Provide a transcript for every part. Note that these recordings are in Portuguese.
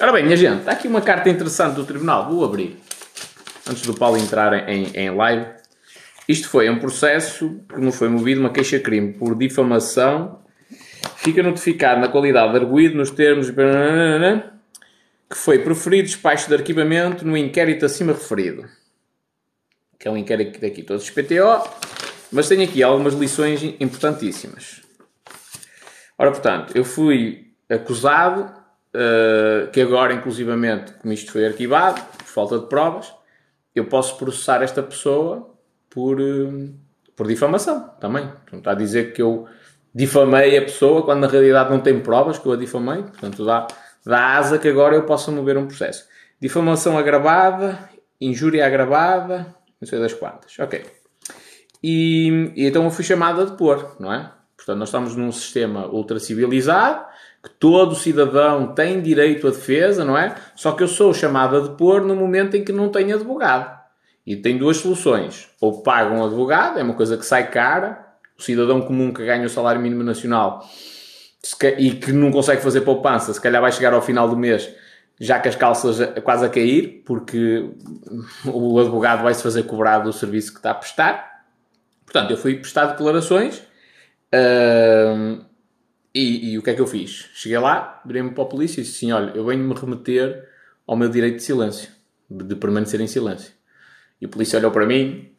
Ora bem, minha gente, está aqui uma carta interessante do Tribunal. Vou abrir. Antes do Paulo entrar em, em live. Isto foi um processo que nos foi movido uma queixa-crime por difamação. Fica notificado na qualidade de arguído nos termos que foi proferido despacho de arquivamento no inquérito acima referido. Que é um inquérito daqui todos os PTO. Mas tenho aqui algumas lições importantíssimas. Ora, portanto, eu fui acusado uh, que agora, inclusivamente, como isto foi arquivado, por falta de provas, eu posso processar esta pessoa por, uh, por difamação também. Portanto, está a dizer que eu difamei a pessoa quando na realidade não tem provas que eu a difamei. Portanto, dá, dá asa que agora eu possa mover um processo. Difamação agravada, injúria agravada, não sei das quantas. Ok. E, e então eu fui chamado a depor, não é? Portanto, nós estamos num sistema ultra civilizado que todo cidadão tem direito à defesa, não é? Só que eu sou chamado a depor no momento em que não tenho advogado. E tem duas soluções. Ou pago um advogado, é uma coisa que sai cara. O cidadão comum que ganha o salário mínimo nacional e que não consegue fazer poupança, se calhar vai chegar ao final do mês já com as calças quase a cair, porque o advogado vai se fazer cobrar do serviço que está a prestar. Portanto, eu fui prestar declarações. Uh, e, e, o que é que eu fiz? Cheguei lá, virei-me para a polícia e disse assim: Olha, eu venho-me remeter ao meu direito de silêncio, de permanecer em silêncio. E o polícia olhou para mim,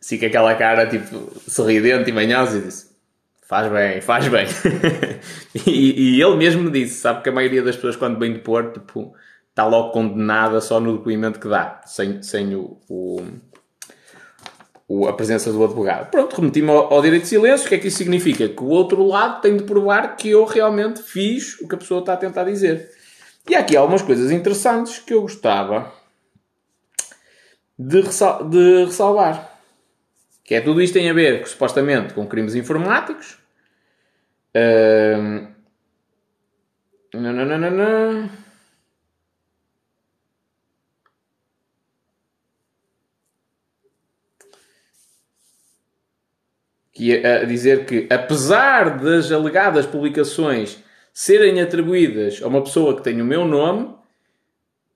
assim com aquela cara tipo sorridente e manhosa e disse: Faz bem, faz bem. e, e, ele mesmo me disse: Sabe que a maioria das pessoas, quando vem depor, tipo, está logo condenada só no depoimento que dá, sem, sem o, o a presença do advogado. Pronto, remeti-me ao, ao, direito de silêncio. O que é que isso significa? Que o outro lado tem de provar que eu realmente fiz o que a pessoa está a tentar dizer. E há aqui algumas coisas interessantes que eu gostava de, ressal de ressalvar. Que é tudo isto tem a ver, supostamente, com crimes informáticos. Uh... Não, não, não, não, não. Que a dizer que, apesar das alegadas publicações serem atribuídas a uma pessoa que tem o meu nome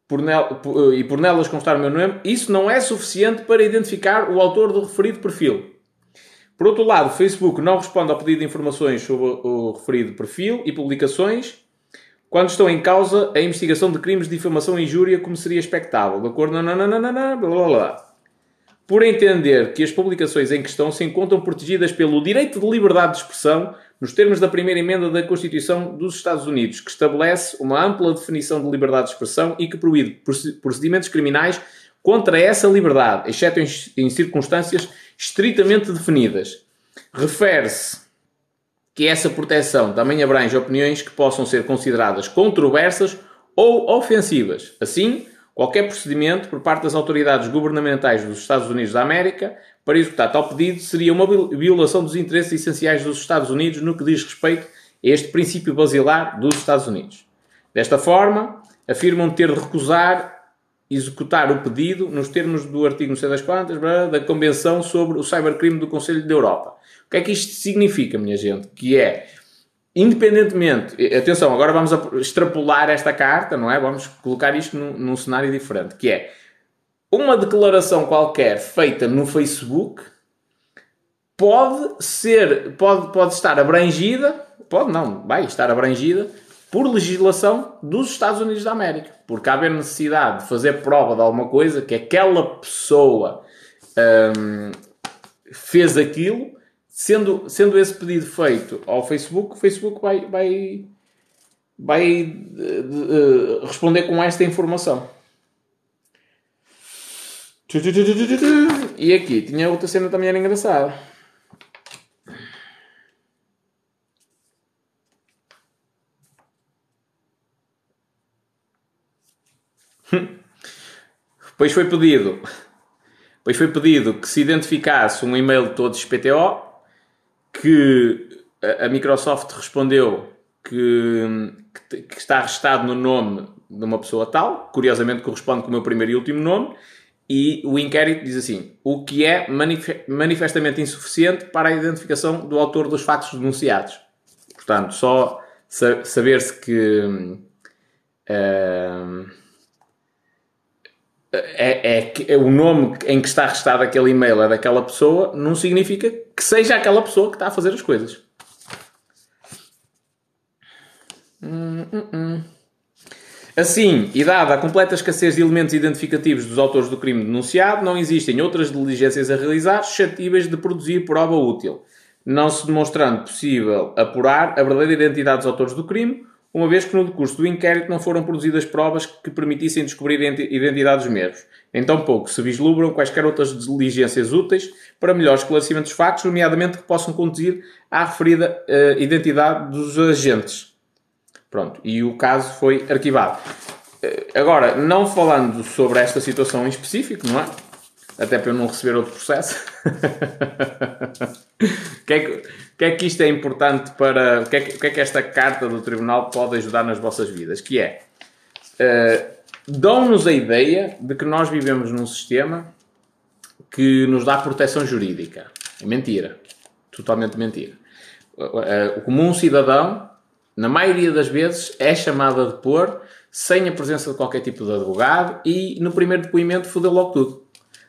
por nel, por, e por nelas constar o meu nome, isso não é suficiente para identificar o autor do referido perfil. Por outro lado, o Facebook não responde ao pedido de informações sobre o referido perfil e publicações quando estão em causa a investigação de crimes de difamação e injúria, como seria expectável, de acordo na blá blá blá por entender que as publicações em questão se encontram protegidas pelo direito de liberdade de expressão nos termos da primeira emenda da Constituição dos Estados Unidos, que estabelece uma ampla definição de liberdade de expressão e que proíbe procedimentos criminais contra essa liberdade, exceto em, circunstâncias estritamente definidas. Refere-se que essa proteção também abrange opiniões que possam ser consideradas controversas ou ofensivas. Assim, qualquer procedimento por parte das autoridades governamentais dos Estados Unidos da América para executar tal pedido seria uma violação dos interesses essenciais dos Estados Unidos no que diz respeito a este princípio basilar dos Estados Unidos. Desta forma, afirmam ter de recusar executar o pedido nos termos do artigo não sei das quantas da Convenção sobre o Cybercrime do Conselho da Europa. O que é que isto significa, minha gente? Que é independentemente, atenção, agora vamos extrapolar esta carta, não é? Vamos colocar isto num, num, cenário diferente, que é uma declaração qualquer feita no Facebook pode ser, pode, pode estar abrangida, pode não, vai estar abrangida por legislação dos Estados Unidos da América, porque haver necessidade de fazer prova de alguma coisa que aquela pessoa hum, fez aquilo Sendo, sendo esse pedido feito ao Facebook, o Facebook vai, vai, vai uh, responder com esta informação. E aqui tinha outra cena também era engraçada. Pois foi pedido. Pois foi pedido que se identificasse um e-mail de todos os PTO que a Microsoft respondeu que, que, está registado no nome de uma pessoa tal, curiosamente corresponde com o meu primeiro e último nome, e o inquérito diz assim: o que é manifestamente insuficiente para a identificação do autor dos fatos denunciados. Portanto, só saber-se que Uh, é, é, é, o nome em que está registado aquele e-mail é daquela pessoa, não significa que seja aquela pessoa que está a fazer as coisas. Assim, e dada a completa escassez de elementos identificativos dos autores do crime denunciado, não existem outras diligências a realizar suscetíveis de produzir prova útil, não se demonstrando possível apurar a verdadeira identidade dos autores do crime, uma vez que no decurso do inquérito não foram produzidas provas que permitissem descobrir a identidade dos mesmos. Em tão pouco se vislumbram quaisquer outras diligências úteis para melhor esclarecimento dos factos, nomeadamente que possam conduzir à referida uh, identidade dos agentes. Pronto, e o caso foi arquivado. Uh, agora, não falando sobre esta situação em específico, não é? Até para eu não receber outro processo. que, é que, que é que isto é importante para. O que é que, que, é que esta carta do Tribunal pode ajudar nas vossas vidas? Que é. Uh, dão-nos a ideia de que nós vivemos num sistema que nos dá proteção jurídica. É mentira. Totalmente mentira. O comum cidadão, na maioria das vezes, é chamado a depor sem a presença de qualquer tipo de advogado e no primeiro depoimento fodeu logo tudo.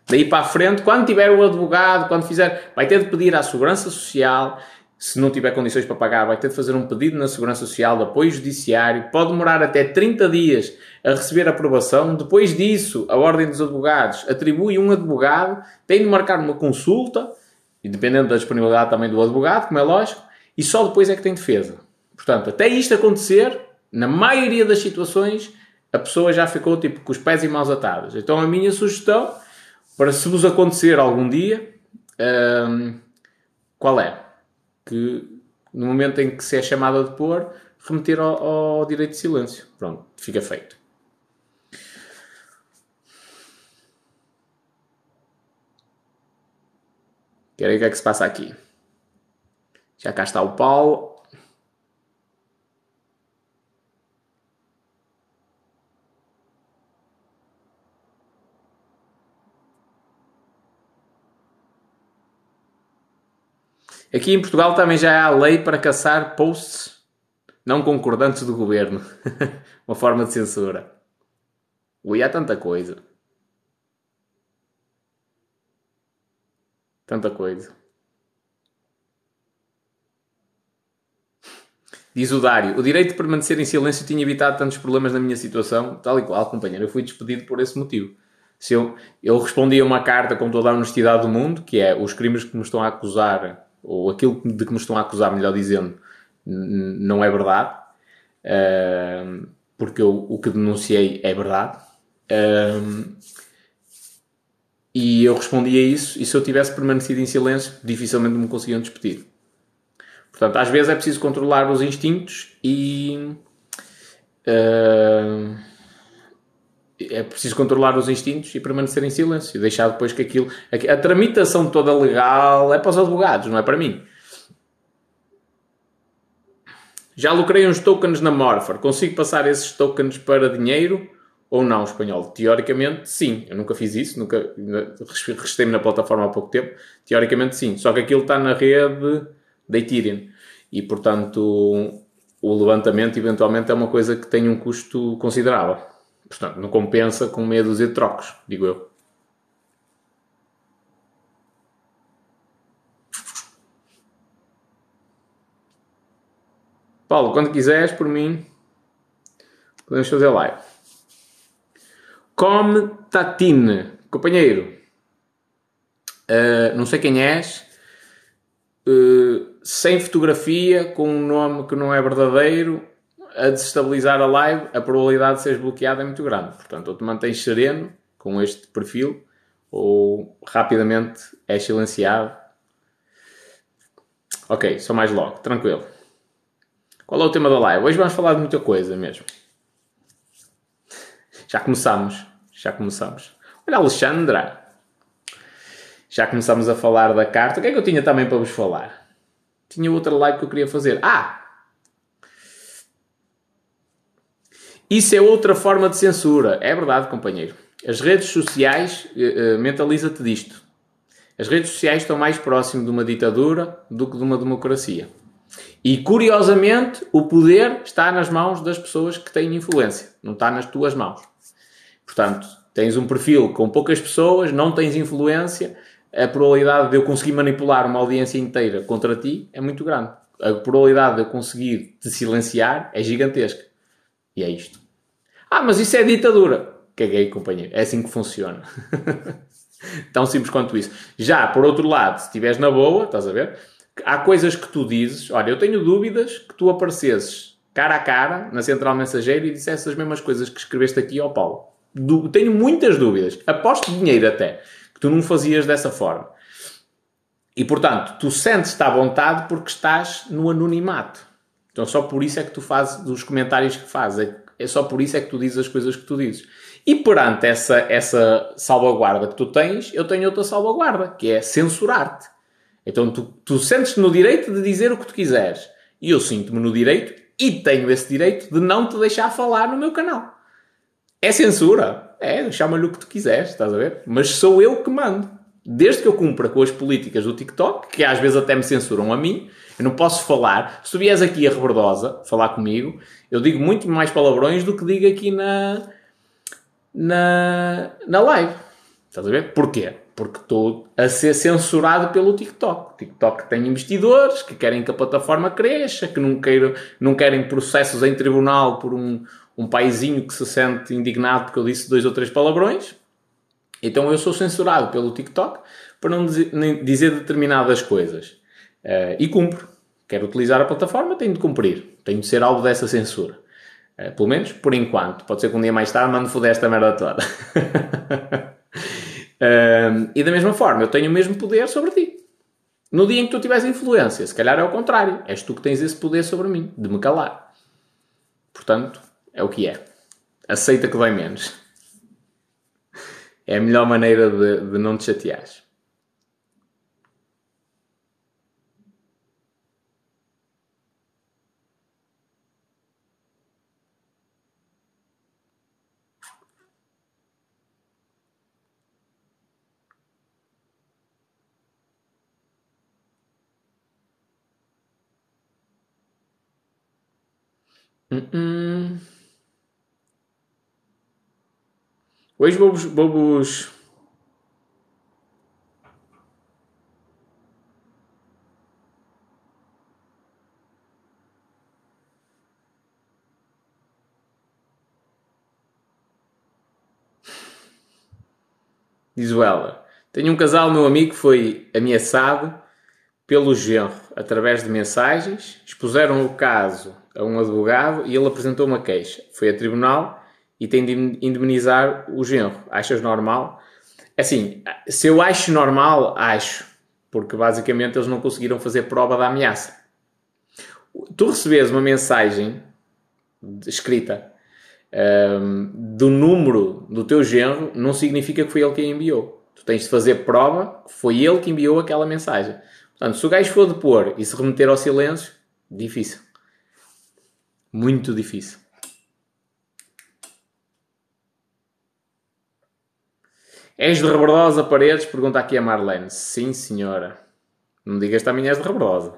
Daí para a frente, quando tiver o advogado, quando fizer, vai ter de pedir à Segurança Social se não tiver condições para pagar, vai ter de fazer um pedido na Segurança Social de apoio judiciário, pode demorar até 30 dias a receber aprovação. Depois disso, a Ordem dos Advogados atribui um advogado, tem de marcar uma consulta, e dependendo da disponibilidade também do advogado, como é lógico, e só depois é que tem defesa. Portanto, até isto acontecer, na maioria das situações, a pessoa já ficou tipo com os pés e mãos atados. Então, a minha sugestão, para se vos acontecer algum dia, hum, qual é? Que no momento em que se é chamado a depor, remeter ao, ao direito de silêncio. Pronto, fica feito. Querem ver o que é que se passa aqui? Já cá está o Paulo. Aqui em Portugal também já há lei para caçar posts não concordantes do governo. Uma forma de censura. Ui, há tanta coisa. Tanta coisa. Diz o Dário, o direito de permanecer em silêncio tinha evitado tantos problemas na minha situação, tal e qual, companheiro. Eu fui despedido por esse motivo. Se eu, eu respondi a uma carta com toda a honestidade do mundo, que é os crimes que me estão a acusar ou aquilo de que me estão a acusar, melhor dizendo, não é verdade, uh, porque eu, o que denunciei é verdade. E eu respondi a isso, e se eu tivesse permanecido em silêncio, dificilmente me conseguiam despedir. Portanto, às vezes é preciso controlar os instintos e. Uh, é preciso controlar os instintos e permanecer em silêncio, deixar depois que aquilo. A, tramitação toda legal é para os advogados, não é para mim. Já lucrei uns tokens na Morpher. Consigo passar esses tokens para dinheiro ou não, espanhol? Teoricamente, sim. Eu nunca fiz isso, nunca registrei-me na plataforma há pouco tempo. Teoricamente, sim. Só que aquilo está na rede da Ethereum. E, portanto, o levantamento eventualmente é uma coisa que tem um custo considerável. Portanto, não compensa com meia dúzia de trocos, digo eu. Paulo, quando quiseres, por mim, podemos fazer live. Come Tatine, companheiro. Uh, não sei quem és. Uh, sem fotografia, com um nome que não é verdadeiro, a desestabilizar a live, a probabilidade de seres bloqueado é muito grande. Portanto, ou te mantens sereno com este perfil, ou rapidamente é silenciado. Ok, só mais logo, tranquilo. Qual é o tema da live? Hoje vamos falar de muita coisa mesmo. Já começamos, já começamos. Olha, Alexandra. Já começamos a falar da carta. O que é que eu tinha também para vos falar? Tinha outra live que eu queria fazer. Ah, Isso é outra forma de censura. É verdade, companheiro. As redes sociais, uh, mentaliza-te disto. As redes sociais estão mais próximo de uma ditadura do que de uma democracia. E curiosamente, o poder está nas mãos das pessoas que têm influência, não está nas tuas mãos. Portanto, tens um perfil com poucas pessoas, não tens influência, a probabilidade de eu conseguir manipular uma audiência inteira contra ti é muito grande. A probabilidade de eu conseguir te silenciar é gigantesca. E é isto. Ah, mas isso é ditadura. Caguei, companheiro. É assim que funciona. Tão simples quanto isso. Já, por outro lado, se estiveres na boa, estás a ver? Há coisas que tu dizes. Olha, eu tenho dúvidas que tu aparecesses cara a cara na central mensageiro e dissesse as mesmas coisas que escreveste aqui ao Paulo. Du tenho muitas dúvidas. Aposto dinheiro até. Que tu não fazias dessa forma. E portanto, tu sentes-te à vontade porque estás no anonimato. Então só por isso é que tu fazes os comentários que fazes. É, só por isso é que tu dizes as coisas que tu dizes. E perante essa, essa salvaguarda que tu tens, eu tenho outra salvaguarda, que é censurar-te. Então tu, tu sentes-te no direito de dizer o que tu quiseres. E eu sinto-me no direito, e tenho esse direito, de não te deixar falar no meu canal. É censura? É, chama-lhe o que tu quiseres, estás a ver? Mas sou eu que mando. Desde que eu cumpra com as políticas do TikTok, que às vezes até me censuram a mim, eu não posso falar. Se tu vies aqui a Rebordosa falar comigo, eu digo muito mais palavrões do que digo aqui na, na, na live. Estás a ver? Porquê? Porque estou a ser censurado pelo TikTok. TikTok tem investidores que querem que a plataforma cresça, que não, não querem processos em tribunal por um, um paizinho que se sente indignado porque eu disse dois ou três palavrões. Então eu sou censurado pelo TikTok para não dizer determinadas coisas. Uh, e cumpro. Quero utilizar a plataforma, tenho de cumprir. Tenho de ser alvo dessa censura. Uh, pelo menos por enquanto. Pode ser que um dia mais tarde mande foder esta merda toda. uh, e da mesma forma, eu tenho o mesmo poder sobre ti. No dia em que tu tiveres influência, se calhar é o contrário. És tu que tens esse poder sobre mim, de me calar. Portanto, é o que é. Aceita que dói menos. É a melhor maneira de, de não te chateares. Uh-uh. Hoje vamos, vamos Diz ela: Tenho um casal, meu amigo, que foi ameaçado pelo genro através de mensagens, expuseram o caso a um advogado e ele apresentou uma queixa. Foi a tribunal e tem de indemnizar o genro. Achas normal? Assim, se eu acho normal, acho. Porque basicamente eles não conseguiram fazer prova da ameaça. Tu recebes uma mensagem escrita um, do número do teu genro, não significa que foi ele quem enviou. Tu tens de fazer prova que foi ele que enviou aquela mensagem. Portanto, se o gajo for depor e se remeter ao silêncio, difícil. Muito difícil. És de Rebordosa Paredes? Pergunta aqui a Marlene. Sim, senhora. Não digas também és de Rebordosa.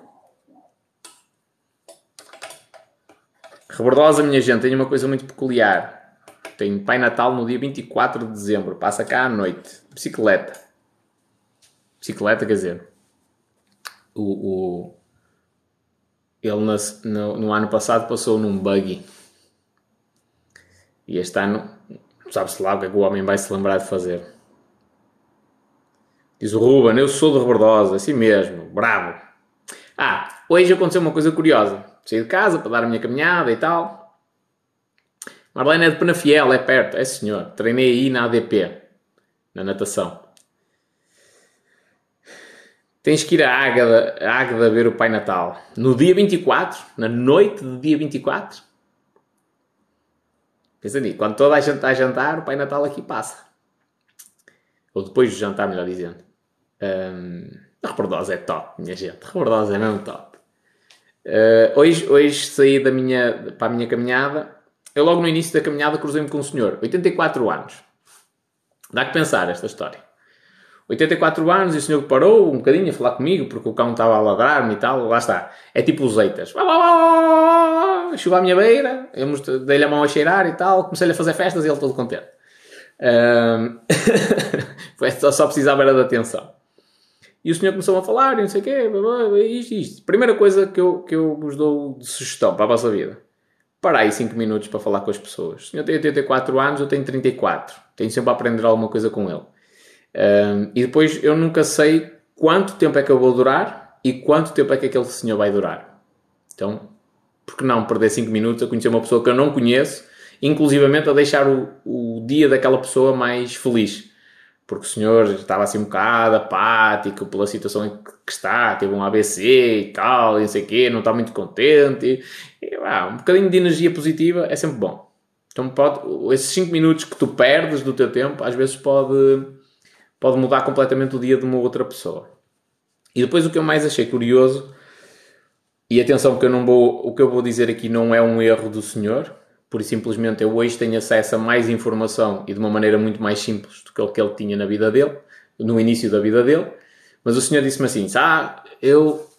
Rebordosa, minha gente, tem uma coisa muito peculiar. Tem Pai Natal no dia 24 de dezembro. Passa cá à noite. Bicicleta. Bicicleta, quer dizer. O, o, ele no, no, no, ano passado passou num buggy. E este ano, sabe-se lá o que é que o homem vai se lembrar de fazer. Diz o Ruben, eu sou de Rebordosa, assim mesmo, bravo. Ah, hoje aconteceu uma coisa curiosa. Saí de casa para dar a minha caminhada e tal. Marlene é de Penafiel, é perto. É senhor. Treinei aí na ADP, na natação. Tens que ir à Águeda, ver o Pai Natal. No dia 24, na noite do dia 24. Pensa nisso. Quando toda a gente está a jantar, o Pai Natal aqui passa. Ou depois do jantar, melhor dizendo. Um, a Rebordosa é top, minha gente. A Rebordosa é mesmo top. Uh, hoje, hoje saí da minha, para a minha caminhada. Eu logo no início da caminhada cruzei-me com um senhor, 84 anos. Dá que pensar esta história. 84 anos e o senhor parou um bocadinho a falar comigo porque o cão estava a ladrar-me e tal, lá está. É tipo os eitas. Chegou à minha beira, eu dei-lhe a mão a cheirar e tal, comecei-lhe a fazer festas e ele todo contente. Um... só, só precisava era de atenção. E o senhor começou a falar e não sei o quê, isto, isto. Primeira coisa que eu, que eu vos dou de sugestão para a vossa vida. Para aí 5 minutos para falar com as pessoas. O senhor tem 84 anos, eu tenho 34. Tenho sempre a aprender alguma coisa com ele. Um, e depois eu nunca sei quanto tempo é que eu vou durar e quanto tempo é que aquele senhor vai durar. Então, por que não perder 5 minutos a conhecer uma pessoa que eu não conheço, inclusivamente a deixar o, o dia daquela pessoa mais feliz? Porque o senhor estava assim um bocado apático pela situação em que está, teve um ABC e tal, e não sei o quê, não está muito contente. E, ah, um bocadinho de energia positiva é sempre bom. Então, pode, esses 5 minutos que tu perdes do teu tempo, às vezes pode pode mudar completamente o dia de uma outra pessoa. E depois o que eu mais achei curioso, e atenção que eu não vou, o que eu vou dizer aqui não é um erro do senhor, por simplesmente eu hoje tenho acesso a mais informação e de uma maneira muito mais simples do que o que ele tinha na vida dele, no início da vida dele, mas o senhor disse-me assim, ah, eu,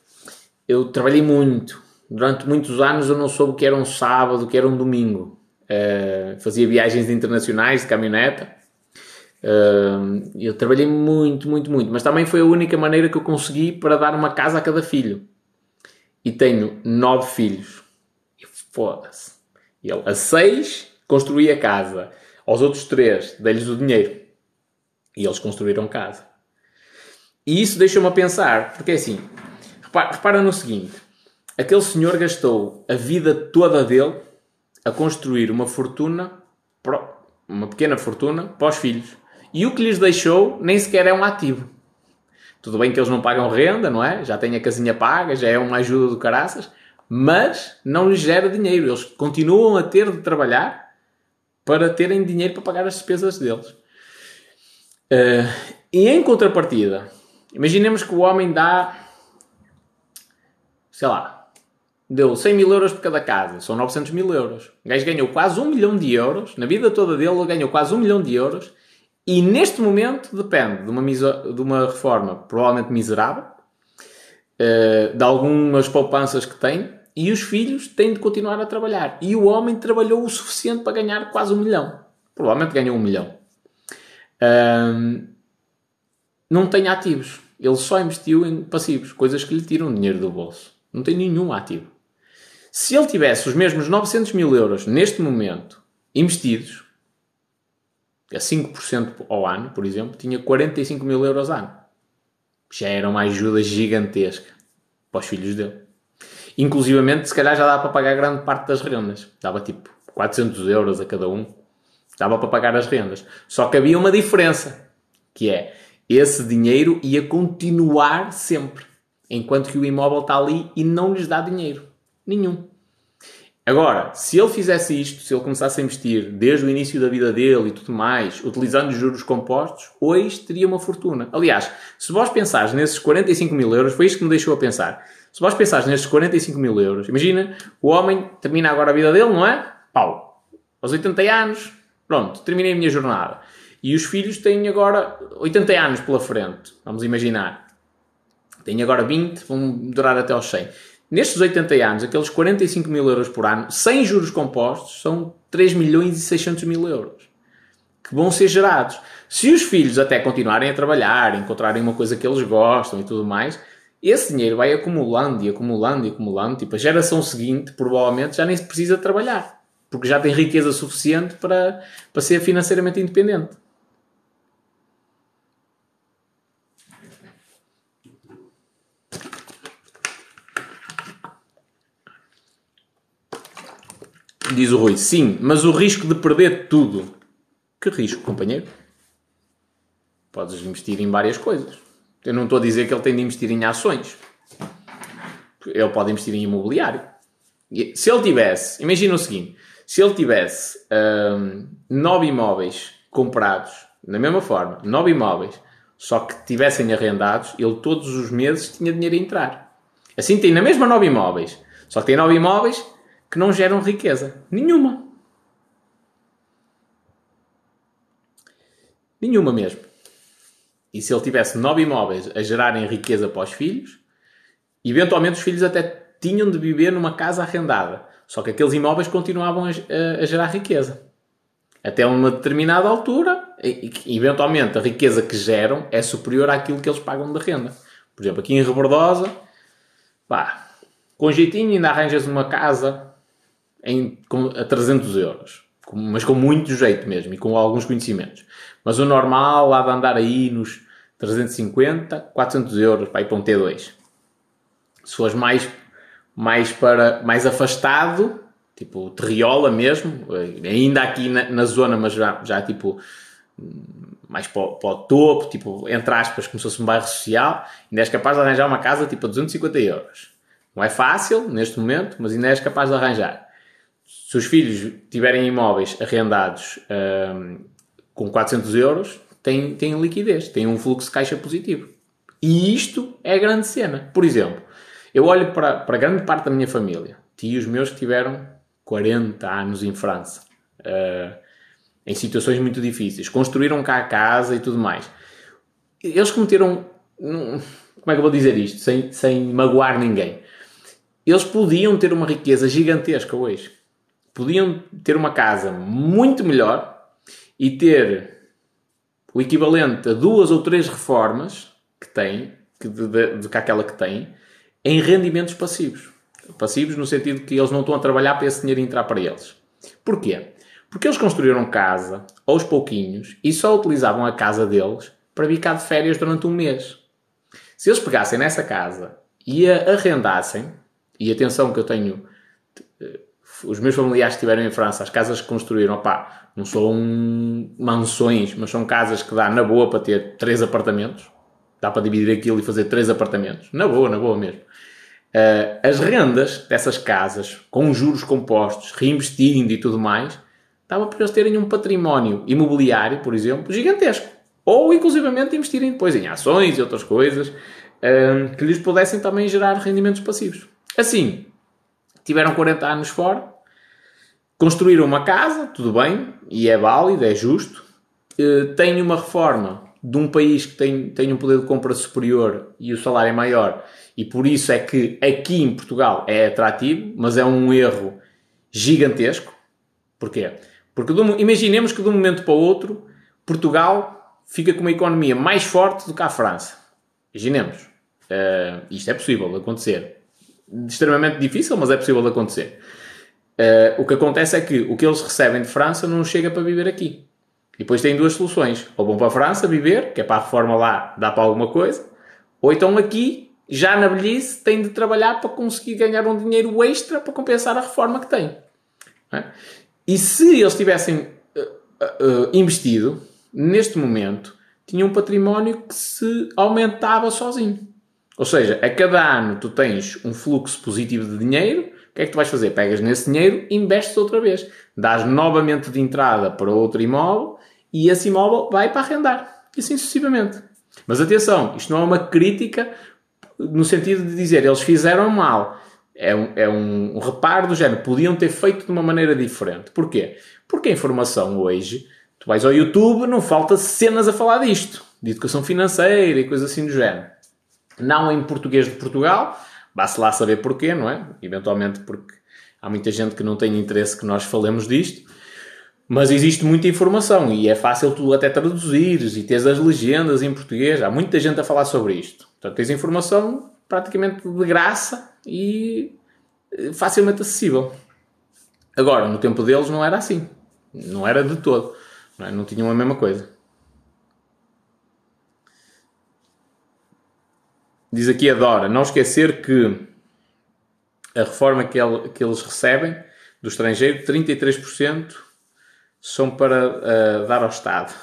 eu trabalhei muito, durante muitos anos eu não soube o que era um sábado, o que era um domingo, uh, fazia viagens internacionais de caminhoneta, Uh, eu trabalhei muito, muito, muito, mas também foi a única maneira que eu consegui para dar uma casa a cada filho. E tenho nove filhos. E foda-se. Ele, a seis, construí a casa. Aos outros três, dei-lhes o dinheiro. E eles construíram casa. E isso deixa-me a pensar, porque é assim, repara, repara no seguinte: aquele senhor gastou a vida toda dele a construir uma fortuna, uma pequena fortuna, para os filhos. E o que lhes deixou nem sequer é um ativo. Tudo bem que eles não pagam renda, não é? Já têm a casinha paga, já é uma ajuda do caraças, mas não lhes gera dinheiro. Eles continuam a ter de trabalhar para terem dinheiro para pagar as despesas deles. Uh, e em contrapartida, imaginemos que o homem dá, sei lá, deu 100 mil euros por cada casa, são 900 mil euros. O gajo ganhou quase um milhão de euros, na vida toda dele ele ganhou quase um milhão de euros e neste momento depende de uma, de uma reforma provavelmente miserável, uh, de algumas poupanças que tem, e os filhos têm de continuar a trabalhar. E o homem trabalhou o suficiente para ganhar quase um milhão. Provavelmente ganhou um milhão. Não tem ativos. Ele só investiu em passivos, coisas que lhe tiram dinheiro do bolso. Não tem nenhum ativo. Se ele tivesse os mesmos 900 mil euros neste momento investidos, a 5% ao ano, por exemplo, tinha 45 mil euros ano. Já era uma ajuda gigantesca para os filhos dele. Inclusivamente, se calhar já dava para pagar grande parte das rendas. Dava tipo 400 euros a cada um. Dava para pagar as rendas. Só que havia uma diferença, que é esse dinheiro ia continuar sempre, enquanto que o imóvel está ali e não lhes dá dinheiro nenhum. Agora, se ele fizesse isto, se ele começasse a investir desde o início da vida dele e tudo mais, utilizando juros compostos, hoje teria uma fortuna. Aliás, se vós pensares nesses 45 mil euros, foi isto que me deixou a pensar. Se vós pensares nesses 45 mil euros, imagina, o homem termina agora a vida dele, não é? Pau. Aos 80 anos, pronto, terminei a minha jornada. E os filhos têm agora 80 anos pela frente, vamos imaginar. Têm agora 20, vão durar até aos 100 Nestes 80 anos, aqueles 45 mil euros por ano, sem juros compostos, são 3 milhões e 600 mil euros que vão ser gerados. Se os filhos até continuarem a trabalhar, encontrarem uma coisa que eles gostam e tudo mais, esse dinheiro vai acumulando e acumulando e acumulando. Tipo, a geração seguinte provavelmente já nem se precisa trabalhar, porque já tem riqueza suficiente para, para ser financeiramente independente. Diz o Rui, sim, mas o risco de perder tudo. Que risco, companheiro? Podes investir em várias coisas. Eu não estou a dizer que ele tem de investir em ações. Ele pode investir em imobiliário. Se ele tivesse, imagina o seguinte: se ele tivesse hum, nove imóveis comprados, na mesma forma, nove imóveis, só que tivessem arrendados, ele todos os meses tinha dinheiro a entrar. Assim tem na mesma nove imóveis, só que tem nove imóveis que não geram riqueza. Nenhuma. Nenhuma mesmo. e se ele tivesse nove imóveis a gerarem riqueza para os filhos, eventualmente os filhos até tinham de viver numa casa arrendada. Só que aqueles imóveis continuavam a, a, a gerar riqueza. Até uma determinada altura, e, eventualmente a riqueza que geram é superior àquilo que eles pagam de renda. Por exemplo, aqui em Rebordosa, pá, com jeitinho ainda arranjas uma casa em, com, a 300 euros. Com, mas com muito jeito mesmo e com alguns conhecimentos. Mas o normal há de andar aí nos 350, 400 euros para ir para um T2. Se fores mais, mais, para, mais afastado, tipo Terriola mesmo, ainda aqui na, na zona, mas já, já tipo mais para o, para o, topo, tipo, entre aspas, como se fosse um bairro social, ainda és capaz de arranjar uma casa tipo a 250 euros. Não é fácil neste momento, mas ainda és capaz de arranjar. Se os filhos tiverem imóveis arrendados um, com 400 euros, têm, têm liquidez, têm um fluxo de caixa positivo. E isto é grande cena. Por exemplo, eu olho para, para grande parte da minha família, tios meus que tiveram 40 anos em França. Uh, em situações muito difíceis, construíram cá a casa e tudo mais. Eles cometeram. Como é que eu vou dizer isto? Sem, sem magoar ninguém. Eles podiam ter uma riqueza gigantesca hoje. Podiam ter uma casa muito melhor e ter o equivalente a duas ou três reformas que têm, que de, de, de, que aquela que têm, em rendimentos passivos. Passivos no sentido que eles não estão a trabalhar para esse dinheiro entrar para eles. Porquê? Porque eles construíram casa, aos pouquinhos, e só utilizavam a casa deles para vir cá de férias durante um mês. Se eles pegassem nessa casa e a arrendassem, e atenção que eu tenho, os meus familiares que estiveram em França, as casas que construíram, pá, não são mansões, mas são casas que dá na boa para ter três apartamentos. Dá para dividir aquilo e fazer três apartamentos. Na boa, na boa mesmo. Uh, as rendas dessas casas, com juros compostos, reinvestindo e tudo mais, Estava para eles terem um património imobiliário, por exemplo, gigantesco. Ou, inclusivamente, investirem depois em ações e outras coisas um, que lhes pudessem também gerar rendimentos passivos. Assim, tiveram 40 anos fora, construíram uma casa, tudo bem, e é válido, é justo. Uh, têm uma reforma de um país que tem, tem um poder de compra superior e o salário é maior, e por isso é que aqui em Portugal é atrativo, mas é um erro gigantesco. Porquê? Porque do, imaginemos que de um momento para o outro Portugal fica com uma economia mais forte do que a França. Imaginemos. Uh, isto é possível acontecer. Extremamente difícil, mas é possível acontecer. Uh, o que acontece é que o que eles recebem de França não chega para viver aqui. E depois têm duas soluções. Ou vão para a França viver, que é para a reforma lá, dá para alguma coisa. Ou então aqui, já na velhice, têm de trabalhar para conseguir ganhar um dinheiro extra para compensar a reforma que têm. É? E se eles tivessem uh, uh, investido, neste momento, tinha um património que se aumentava sozinho. Ou seja, a cada ano tu tens um fluxo positivo de dinheiro, que é que tu vais fazer? Pegas nesse dinheiro investes outra vez. Dás novamente de entrada para outro imóvel e esse imóvel vai para arrendar. E assim sucessivamente. Mas atenção, isto não é uma crítica no sentido de dizer eles fizeram mal é um, é um reparo do género. Podiam ter feito de uma maneira diferente. Porquê? Porque a informação hoje, tu vais ao YouTube, não falta cenas a falar disto, de educação financeira e coisas assim do género. Não em português de Portugal, basta lá saber porquê, não é? Eventualmente porque há muita gente que não tem interesse que nós falemos disto. Mas existe muita informação e é fácil tu até traduzires e tens as legendas em português. Há muita gente a falar sobre isto. Portanto, tens informação praticamente de graça e eh, facilmente acessível. Agora, no tempo deles não era assim. Não era de todo. Não, é? não tinham a mesma coisa. Diz aqui a Dora, não esquecer que a reforma que, ele, que eles recebem do estrangeiro, 33% são para uh, dar ao Estado.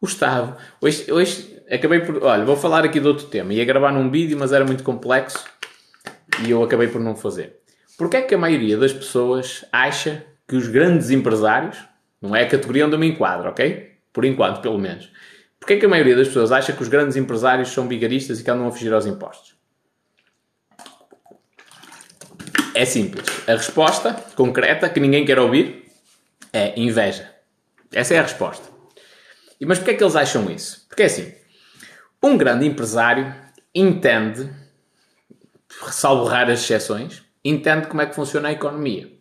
O Estado, hoje, hoje acabei por. Olha, vou falar aqui de outro tema. Ia gravar num vídeo, mas era muito complexo e eu acabei por não fazer. Porquê é que a maioria das pessoas acha que os grandes empresários, não é a categoria onde eu me enquadro, ok? Por enquanto, pelo menos. Porquê é que a maioria das pessoas acha que os grandes empresários são bigaristas e que andam a fugir aos impostos? É simples. A resposta concreta, que ninguém quer ouvir, é inveja. Essa é a resposta. E mas porquê é que eles acham isso? Porque é assim, Um grande empresário entende, salvo raras exceções, entende como é que funciona a economia.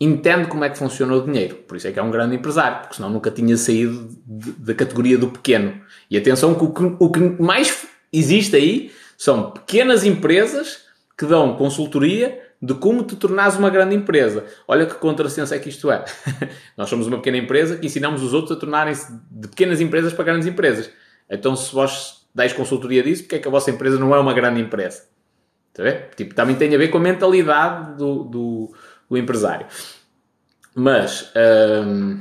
Entende como é que funciona o dinheiro. Por isso é que é um grande empresário, porque senão nunca tinha saído da categoria do pequeno. E atenção que o, que o que mais existe aí são pequenas empresas que dão consultoria de como te tornares uma grande empresa. Olha que contrassenso é que isto é. Nós somos uma pequena empresa que ensinamos os outros a tornarem-se de pequenas empresas para grandes empresas. Então, se vós dais consultoria disso, porque é que a vossa empresa não é uma grande empresa? Está a ver? Tipo, também tem a ver com a mentalidade do, do, do empresário. Mas hum,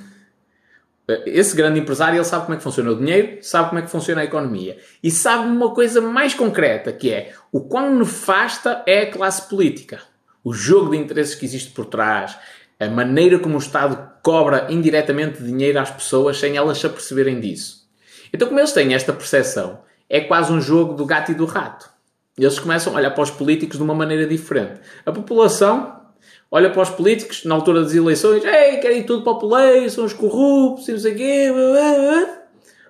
esse grande empresário ele sabe como é que funciona o dinheiro, sabe como é que funciona a economia e sabe uma coisa mais concreta que é o quão nefasta é a classe política, o jogo de interesses que existe por trás, a maneira como o Estado cobra indiretamente dinheiro às pessoas sem elas se aperceberem disso. Então, como eles têm esta percepção, é quase um jogo do gato e do rato. Eles começam a olhar para os políticos de uma maneira diferente. A população olha para os políticos na altura das eleições, ei, querem tudo para o lei, são os corruptos, e não sei o quê.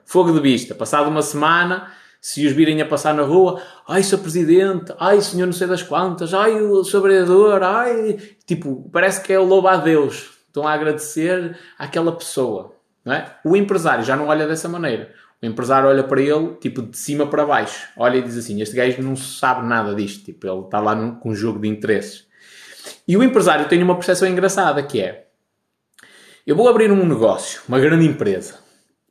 Fogo de vista. Passado uma semana, se os virem a passar na rua, ai, Sr. Presidente, ai, Senhor não sei das quantas, ai, o Sr. Vereador, ai... Tipo, parece que é o louvo a Deus. Estão a agradecer àquela pessoa. Não é? O empresário já não olha dessa maneira. O empresário olha para ele, tipo, de cima para baixo. Olha e diz assim, este gajo não sabe nada disto. Tipo, ele está lá num, com um jogo de interesses. E o empresário tem uma percepção engraçada, que é... Eu vou abrir um negócio, uma grande empresa.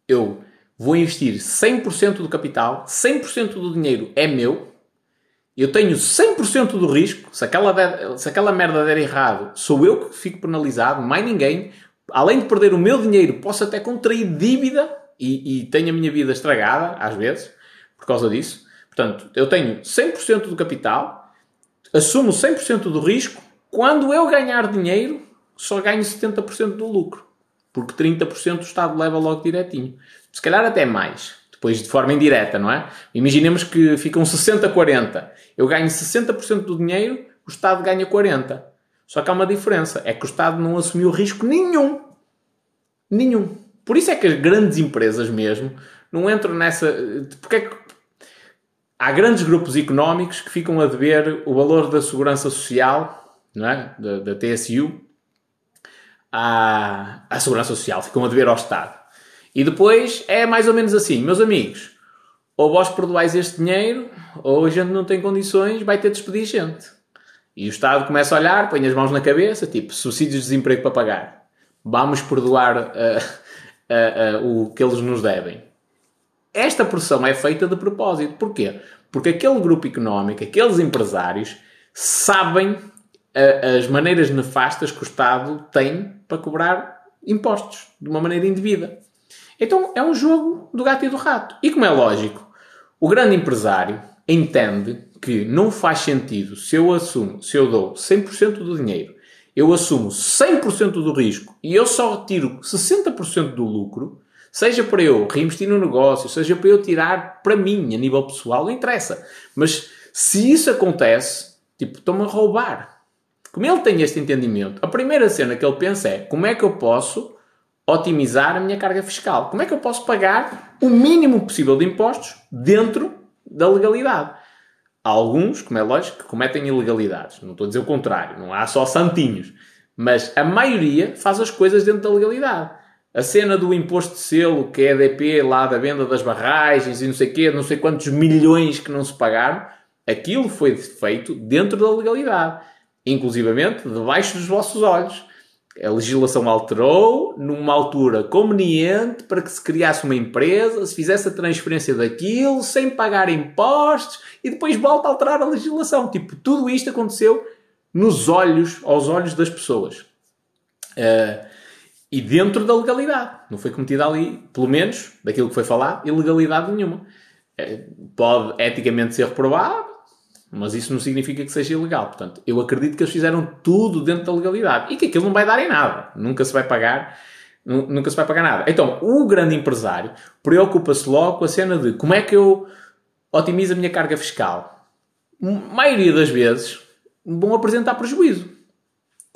Eu vou investir 100% do capital, 100% do dinheiro é meu. Eu tenho 100% do risco. Se aquela, se aquela merda der errado, sou eu que fico penalizado, mais ninguém. Além de perder o meu dinheiro, posso até contrair dívida e, e tenho a minha vida estragada, às vezes, por causa disso. Portanto, eu tenho 100% do capital, assumo 100% do risco. Quando eu ganhar dinheiro, só ganho 70% do lucro. Porque 30% o Estado leva logo direitinho. Se calhar até mais. Depois de forma indireta, não é? Imaginemos que ficam 60-40. Eu ganho 60% do dinheiro, o Estado ganha 40%. Só que há uma diferença. É que o Estado não assumiu risco nenhum. Nenhum. Por isso é que as grandes empresas mesmo não entram nessa. Porque é que há grandes grupos económicos que ficam a dever o valor da segurança social, não é? da, da TSU, à, à segurança social, ficam a dever ao Estado. E depois é mais ou menos assim, meus amigos, ou vós perdoais este dinheiro, ou a gente não tem condições, vai ter de despedir gente. E o Estado começa a olhar, põe as mãos na cabeça, tipo, subsídios de desemprego para pagar. Vamos perdoar uh, uh, uh, o que eles nos devem. Esta pressão é feita de propósito. Porquê? Porque aquele grupo económico, aqueles empresários, sabem as maneiras nefastas que o Estado tem para cobrar impostos de uma maneira indevida. Então é um jogo do gato e do rato. E como é lógico, o grande empresário entende que não faz sentido se eu assumo, se eu dou 100% do dinheiro, eu assumo 100% do risco e eu só retiro 60% do lucro, seja para eu reinvestir no negócio, seja para eu tirar para mim a nível pessoal, não interessa. Mas se isso acontece, tipo, estão-me a roubar. Como ele tem este entendimento, a primeira cena que ele pensa é como é que eu posso otimizar a minha carga fiscal? Como é que eu posso pagar o mínimo possível de impostos dentro da legalidade? Há alguns, como é lógico, que cometem ilegalidades. Não estou a dizer o contrário, não há só santinhos. Mas a maioria faz as coisas dentro da legalidade. A cena do imposto de selo, que é EDP lá da venda das barragens e não sei quê, não sei quantos milhões que não se pagaram, aquilo foi feito dentro da legalidade inclusivamente debaixo dos vossos olhos. A legislação alterou numa altura conveniente para que se criasse uma empresa, se fizesse a transferência daquilo sem pagar impostos e depois volta a alterar a legislação. Tipo, tudo isto aconteceu nos olhos, aos olhos das pessoas. Uh, e dentro da legalidade. Não foi cometida ali, pelo menos, daquilo que foi falado, ilegalidade nenhuma. Uh, pode eticamente ser reprovado, mas isso não significa que seja ilegal. Portanto, eu acredito que eles fizeram tudo dentro da legalidade e que aquilo não vai dar em nada. Nunca se vai pagar, nunca se vai pagar nada. Então, o grande empresário preocupa-se logo com a cena de como é que eu otimizo a minha carga fiscal. A maioria das vezes vão apresentar prejuízo.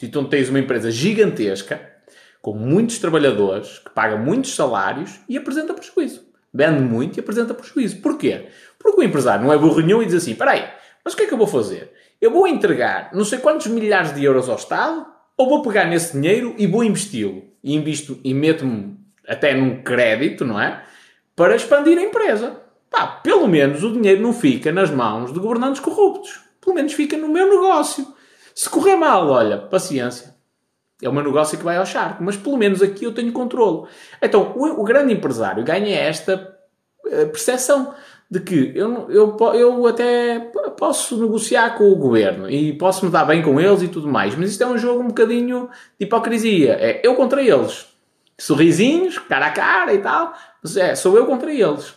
Então tens uma empresa gigantesca, com muitos trabalhadores, que paga muitos salários e apresenta prejuízo. vende muito e apresenta prejuízo. Porquê? Porque o empresário não é burro nenhum e diz assim, espera aí, mas o que é que eu vou fazer? Eu vou entregar não sei quantos milhares de euros ao Estado ou vou pegar nesse dinheiro e vou investi-lo? E invisto e meto-me até num crédito, não é? Para expandir a empresa. Pá, pelo menos o dinheiro não fica nas mãos de governantes corruptos. Pelo menos fica no meu negócio. Se correr mal, olha, paciência. É o meu negócio que vai ao charco. Mas pelo menos aqui eu tenho controle. Então, o, o grande empresário ganha esta uh, percepção de que eu, eu, eu até posso negociar com o governo e posso me dar bem com eles e tudo mais, mas isto é um jogo um bocadinho de hipocrisia. É eu contra eles. Sorrisinhos, cara a cara e tal, mas é, sou eu contra eles.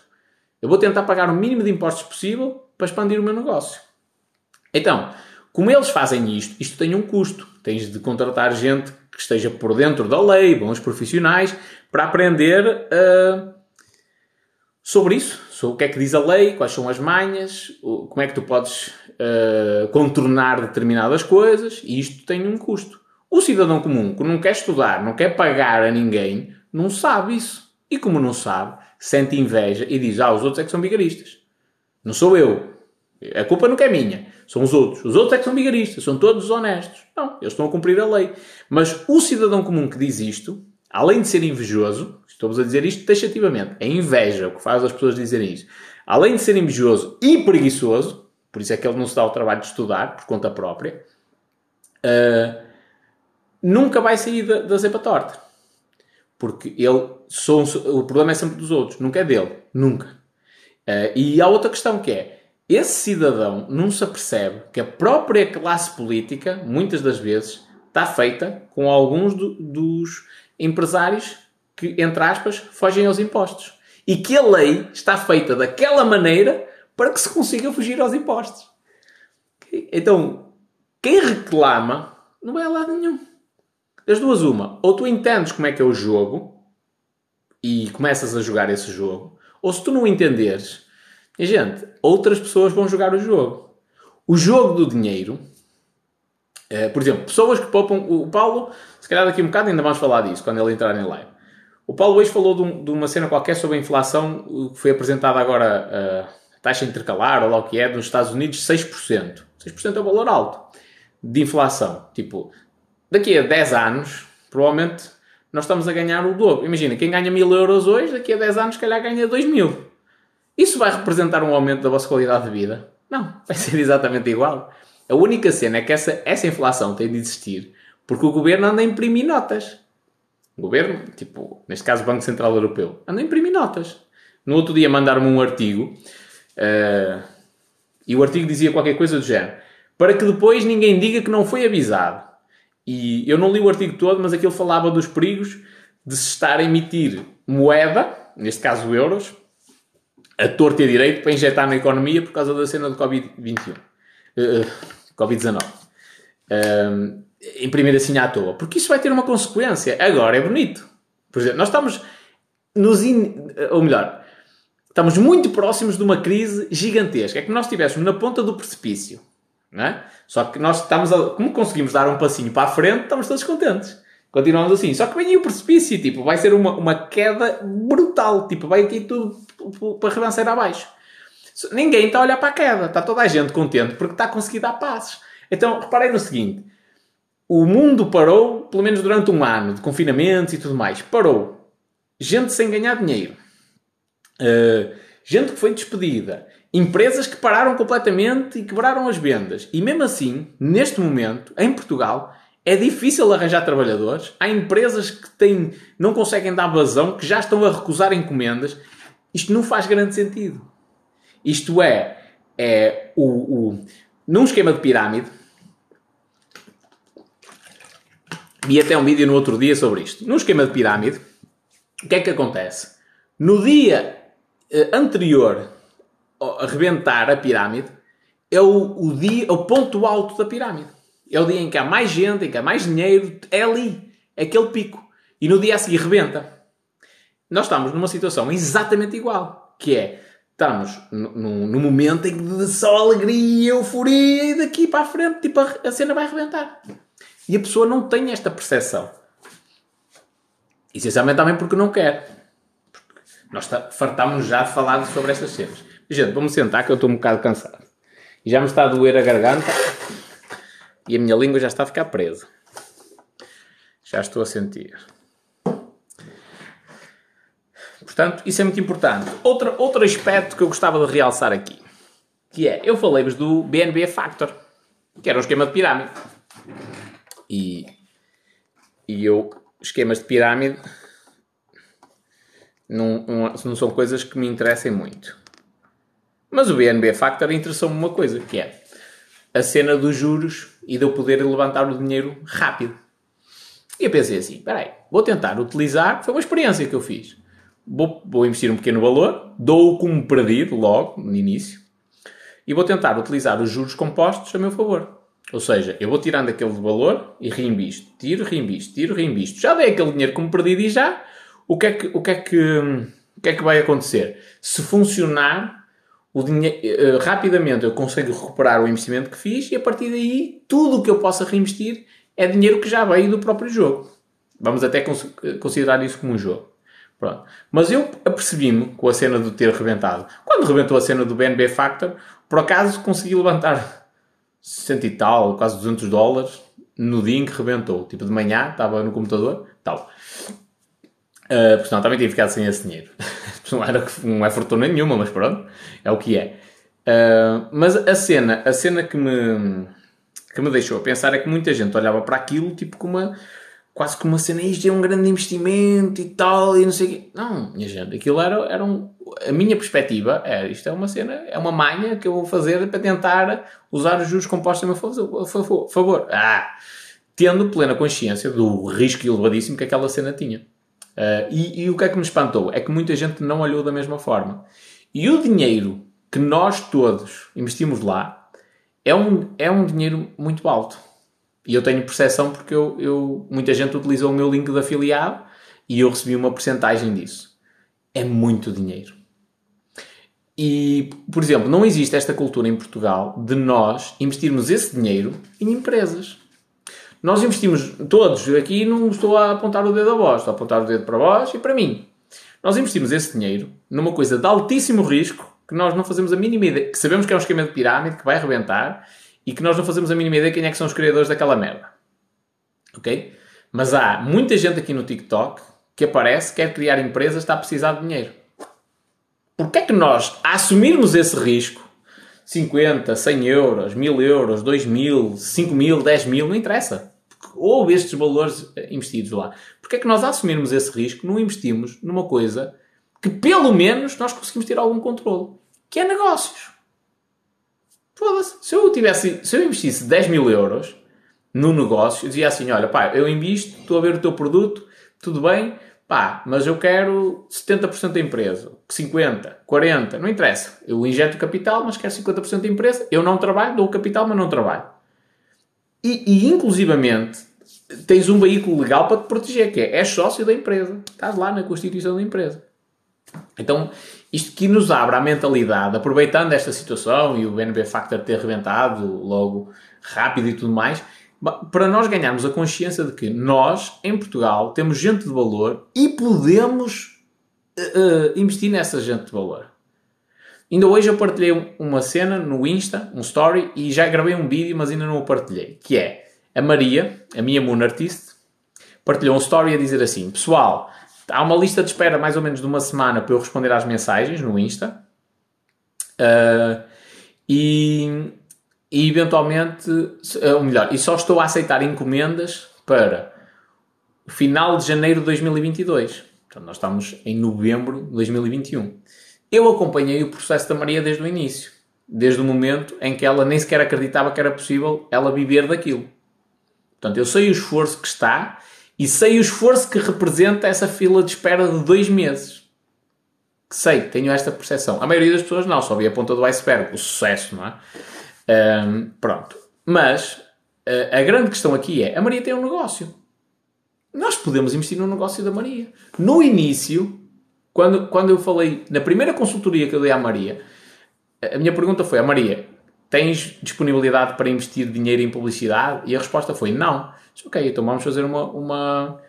Eu vou tentar pagar o mínimo de impostos possível para expandir o meu negócio. Então, como eles fazem isto, isto tem um custo. Tens de contratar gente que esteja por dentro da lei, bons profissionais, para aprender uh, sobre isso, sobre o que é que diz a lei, quais são as manhas, como é que tu podes uh, contornar determinadas coisas, e isto tem um custo. O cidadão comum que não quer estudar, não quer pagar a ninguém, não sabe isso. E como não sabe, sente inveja e diz: Ah, os outros é que são vigaristas. Não sou eu. A culpa não é minha. São os outros. Os outros é que são vigaristas. São todos honestos. Não, eles estão a cumprir a lei. Mas o cidadão comum que diz isto, além de ser invejoso, Estou-vos a dizer isto taxativamente. É inveja o que faz as pessoas dizerem isso. Além de ser invejoso e preguiçoso, por isso é que ele não se dá o trabalho de estudar por conta própria, uh, nunca vai sair da, da cepa torta. Porque ele, são, o problema é sempre dos outros, nunca é dele. Nunca. Uh, e há outra questão que é, esse cidadão não se apercebe que a própria classe política, muitas das vezes, está feita com alguns do, dos empresários que, entre aspas, fogem aos impostos. E que a lei está feita daquela maneira para que se consiga fugir aos impostos. Então, quem reclama não vai a lado nenhum. Das duas, uma. Ou tu entendes como é que é o jogo e começas a jogar esse jogo, ou se tu não entenderes, gente, outras pessoas vão jogar o jogo. O jogo do dinheiro, é, por exemplo, pessoas que poupam. O Paulo, se calhar daqui um bocado ainda vamos falar disso quando ele entrar em live. O Paulo hoje falou de, um, de, uma cena qualquer sobre a inflação que foi apresentada agora, a taxa intercalar, ou lá o que é, dos Estados Unidos, 6%. 6% é um valor alto de inflação. Tipo, daqui a 10 anos, provavelmente nós estamos a ganhar o dobro. Imagina, quem ganha 1000 euros hoje, daqui a 10 anos, calhar ganha 2000. Isso vai representar um aumento da vossa qualidade de vida? Não, vai ser exatamente igual. A única cena é que essa, essa inflação tem de existir porque o governo anda a imprimir notas. Governo, tipo, neste caso o Banco Central Europeu, anda a imprimir notas. No outro dia mandaram-me um artigo uh, e o artigo dizia qualquer coisa do género para que depois ninguém diga que não foi avisado. E eu não li o artigo todo, mas aquilo falava dos perigos de se estar a emitir moeda, neste caso euros, a torto e a direito para injetar na economia por causa da cena do Covid-21. Uh, Covid-19 imprimir assim à toa. Porque isso vai ter uma consequência. Agora é bonito. Por exemplo, nós estamos nos. In... Ou melhor, estamos muito próximos de uma crise gigantesca. É que nós estivéssemos na ponta do precipício. Não é? Só que nós estamos. A... Como conseguimos dar um passinho para a frente, estamos todos contentes. Continuamos assim. Só que vem aí o precipício. Tipo, vai ser uma, uma queda brutal. Tipo, vai aqui tudo para revançar abaixo. Ninguém está a olhar para a queda. Está toda a gente contente porque está a conseguir dar passos. Então, reparem no seguinte o mundo parou, pelo menos durante um ano de confinamento e tudo mais. Parou. Gente sem ganhar dinheiro. Uh, gente que foi despedida. Empresas que pararam completamente e quebraram as vendas. E mesmo assim, neste momento, em Portugal, é difícil arranjar trabalhadores. Há empresas que têm, não conseguem dar vazão, que já estão a recusar encomendas. Isto não faz grande sentido. Isto é, é o, o, num esquema de pirâmide, Vi até um vídeo no outro dia sobre isto. Num esquema de pirâmide, o que é que acontece? No dia eh, anterior a rebentar a pirâmide, é o, o, dia, o ponto alto da pirâmide. É o dia em que há mais gente, em que há mais dinheiro, é ali, é aquele pico. E no dia a seguir rebenta. Nós estamos numa situação exatamente igual, que é, estamos num momento em que só alegria, euforia, e daqui para a frente, tipo, a, a cena vai rebentar. E a pessoa não tem esta percepção. Essencialmente também porque não quer. Nós tá, fartámos já de falar sobre estas cenas. Gente, vamos sentar que eu estou um bocado cansado. E já me está a doer a garganta e a minha língua já está a ficar presa. Já estou a sentir. Portanto, isso é muito importante. Outro, outro aspecto que eu gostava de realçar aqui, que é, eu falei-vos do BNB Factor, que era um esquema de pirâmide. E, e eu, esquemas de pirâmide, não, não, são coisas que me interessem muito. Mas o BNB Factor interessou-me uma coisa, que é a cena dos juros e de eu poder levantar o dinheiro rápido. E eu pensei assim, espera aí, vou tentar utilizar, foi uma experiência que eu fiz vou, vou investir um pequeno valor, dou-o como perdido logo, no início, e vou tentar utilizar os juros compostos a meu favor. Ou seja, eu vou tirando aquele valor e reinvisto. Tiro, reinvisto, tiro, reinvisto. Já dei aquele dinheiro como perdido e já, o que é que, o que, é que, o que, é que vai acontecer? Se funcionar, o dinheiro, uh, rapidamente eu consigo recuperar o investimento que fiz e a partir daí, tudo o que eu possa reinvestir é dinheiro que já veio do próprio jogo. Vamos até considerar isso como um jogo. Pronto. Mas eu apercebi-me com a cena do ter rebentado. Quando rebentou a cena do BNB Factor, por acaso consegui levantar 60 e tal, quase 200 dólares no dia em que rebentou. Tipo de manhã, estava no computador, tal. Uh, porque senão também tinha ficado sem esse dinheiro. não, era, não é fortuna nenhuma, mas pronto, é o que é. Uh, mas a cena, a cena que me, que me deixou a pensar é que muita gente olhava para aquilo tipo com uma quase como uma cena, isto é um grande investimento e tal, e não sei o quê. Não, minha gente, aquilo era, era um. A minha perspectiva é isto é uma cena, é uma manha que eu vou fazer para tentar usar os juros compostos a meu favor. Ah! Tendo plena consciência do risco elevadíssimo que aquela cena tinha. Uh, e, e o que é que me espantou? É que muita gente não olhou da mesma forma. E o dinheiro que nós todos investimos lá é um, é um dinheiro muito alto e eu tenho percepção porque eu, eu, muita gente utilizou o meu link de afiliado e eu recebi uma porcentagem disso. É muito dinheiro. E, por exemplo, não existe esta cultura em Portugal de nós investirmos esse dinheiro em empresas. Nós investimos, todos, aqui não estou a apontar o dedo a vós, estou a apontar o dedo para vós e para mim. Nós investimos esse dinheiro numa coisa de altíssimo risco que nós não fazemos a mínima ideia, que sabemos que é um esquema de pirâmide que vai arrebentar e que nós não fazemos a mínima ideia quem é que são os criadores daquela merda. Ok? Mas há muita gente aqui no TikTok que aparece, quer criar empresas, está a precisar de dinheiro. Porquê é que nós, a assumirmos esse risco, 50, 100 euros, 1000 euros, 2000, 5000, 10 mil, não interessa. Houve estes valores eh, investidos lá. Porquê é que nós, a assumirmos esse risco, não investimos numa coisa que pelo menos nós conseguimos ter algum controle? Que é negócios. Foda-se. Se eu tivesse, se eu investisse 10 mil euros no negócio, eu dizia assim: olha, pá, eu invisto, estou a ver o teu produto, tudo bem, pá, mas eu quero 70% da empresa, 50%, 40%, não interessa. Eu injeto capital, mas quero 50% da empresa. Eu não trabalho, dou capital, mas não trabalho. E, e inclusivamente, tens um veículo legal para te proteger, que é, és sócio da empresa. Estás lá na constituição da empresa. Então, isto que nos abre a mentalidade, aproveitando esta situação e o BNB Factor ter rebentado logo rápido e tudo mais, para nós ganharmos a consciência de que nós, em Portugal, temos gente de valor e podemos uh, investir nessa gente de valor. Ainda hoje eu partilhei uma cena no Insta, um story, e já gravei um vídeo, mas ainda não o partilhei, que é a Maria, a minha Moon Artist, partilhou um story a dizer assim, pessoal, Há uma lista de espera mais ou menos de uma semana para eu responder às mensagens no Insta. Uh, e, e eventualmente, ou melhor, e só estou a aceitar encomendas para o final de janeiro de 2022. Então nós estamos em novembro de 2021. Eu acompanhei o processo da Maria desde o início. Desde o momento em que ela nem sequer acreditava que era possível ela viver daquilo. Portanto, eu sei o esforço que está e sei o esforço que representa essa fila de espera de dois meses. Sei, tenho esta percepção. A maioria das pessoas não, só vê a ponta do iceberg, o sucesso, não é? Um, pronto. Mas a, a grande questão aqui é: a Maria tem um negócio. Nós podemos investir no negócio da Maria. No início, quando, quando eu falei, na primeira consultoria que eu dei à Maria, a minha pergunta foi: a Maria, tens disponibilidade para investir dinheiro em publicidade? E a resposta foi: não. Disse, ok, então vamos fazer uma, uma,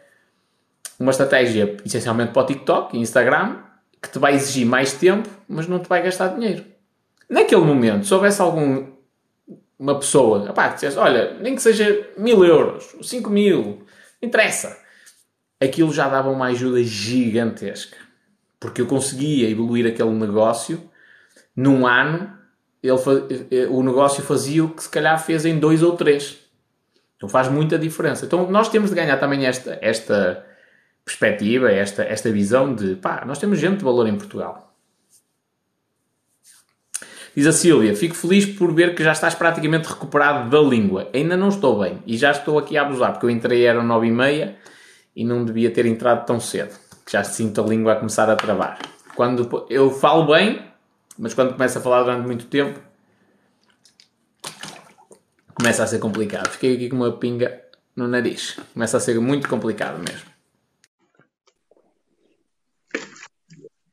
uma estratégia essencialmente para o TikTok e Instagram que te vai exigir mais tempo, mas não te vai gastar dinheiro. Naquele momento, se houvesse algum uma pessoa, opá, dissesse, olha, nem que seja mil euros, cinco mil, interessa. Aquilo já dava uma ajuda gigantesca. Porque eu conseguia evoluir aquele negócio num ano, ele, eh, o negócio fazia o que se calhar fez em dois ou três. Então faz muita diferença. Então nós temos de ganhar também esta, esta perspectiva, esta, esta visão de pá, nós temos gente de valor em Portugal. Diz a Sílvia, fico feliz por ver que já estás praticamente recuperado da língua. Ainda não estou bem e já estou aqui a abusar, porque eu entrei era nove e meia e não devia ter entrado tão cedo. Já sinto a língua a começar a travar. Quando eu falo bem, mas quando começo a falar durante muito tempo, começa a ser complicado. Fiquei aqui com uma pinga no nariz. Começa a ser muito complicado mesmo.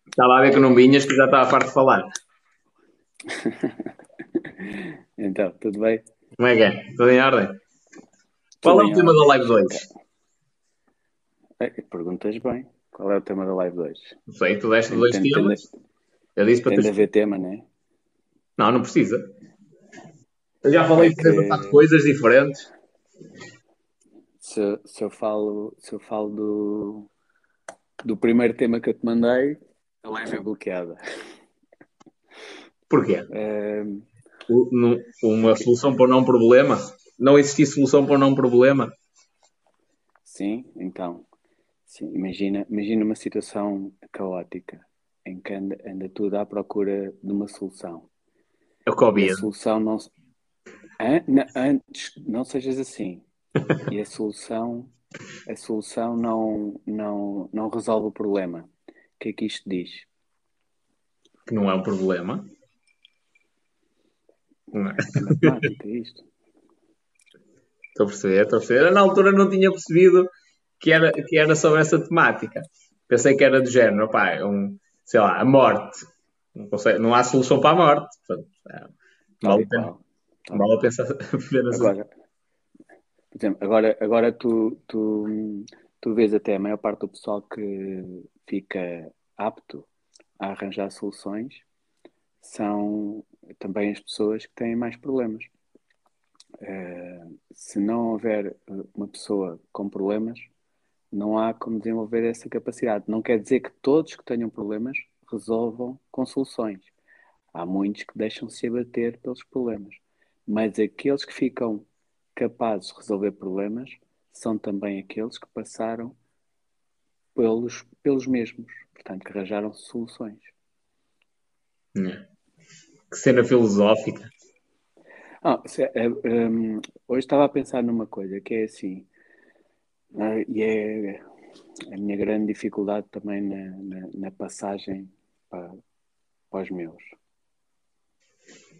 Estava a ver que não vinhas, que já estava a parte de falar. então, tudo bem? Como é que é? Tudo em ordem? Qual é o tema da live 2? É, perguntas bem. Qual é o tema da live 2? Não sei, tu deste dois tem, temas. Tem, eu disse para tem de haver tema, não é? Não, não precisa. Eu já falei é que... de coisas diferentes. Se, se, eu falo, se eu falo do, do primeiro tema que eu te mandei, a live é bloqueada. Porquê? É... Uma solução para um não problema? Não existir solução para um não problema? Sim, então. Sim, imagina, imagina uma situação caótica em que anda, anda tudo à procura de uma solução. É o Covid. a solução não. Antes, não sejas assim. e a solução, a solução não, não, não resolve o problema. O que é que isto diz? Que não é um problema. Não é? é matemática, é isto. Estou a perceber, estou a perceber. Eu, na altura não tinha percebido que era, que era sobre essa temática. Pensei que era do género, pá, um, sei lá, a morte. Não, consegue, não há solução para a morte. Portanto, é, vale, pena, vale a pensar apenas agora, por exemplo, agora, agora tu, tu, tu vês até a maior parte do pessoal que fica apto a arranjar soluções são também as pessoas que têm mais problemas. Uh, se não houver uma pessoa com problemas, não há como desenvolver essa capacidade. Não quer dizer que todos que tenham problemas resolvam com soluções. Há muitos que deixam-se abater pelos problemas. Mas aqueles que ficam capazes de resolver problemas são também aqueles que passaram pelos, pelos mesmos. Portanto, que arranjaram soluções. Yeah. Que cena filosófica. Ah, é, um, hoje estava a pensar numa coisa que é assim, uh, e é a minha grande dificuldade também na, na, na passagem para, para os meus.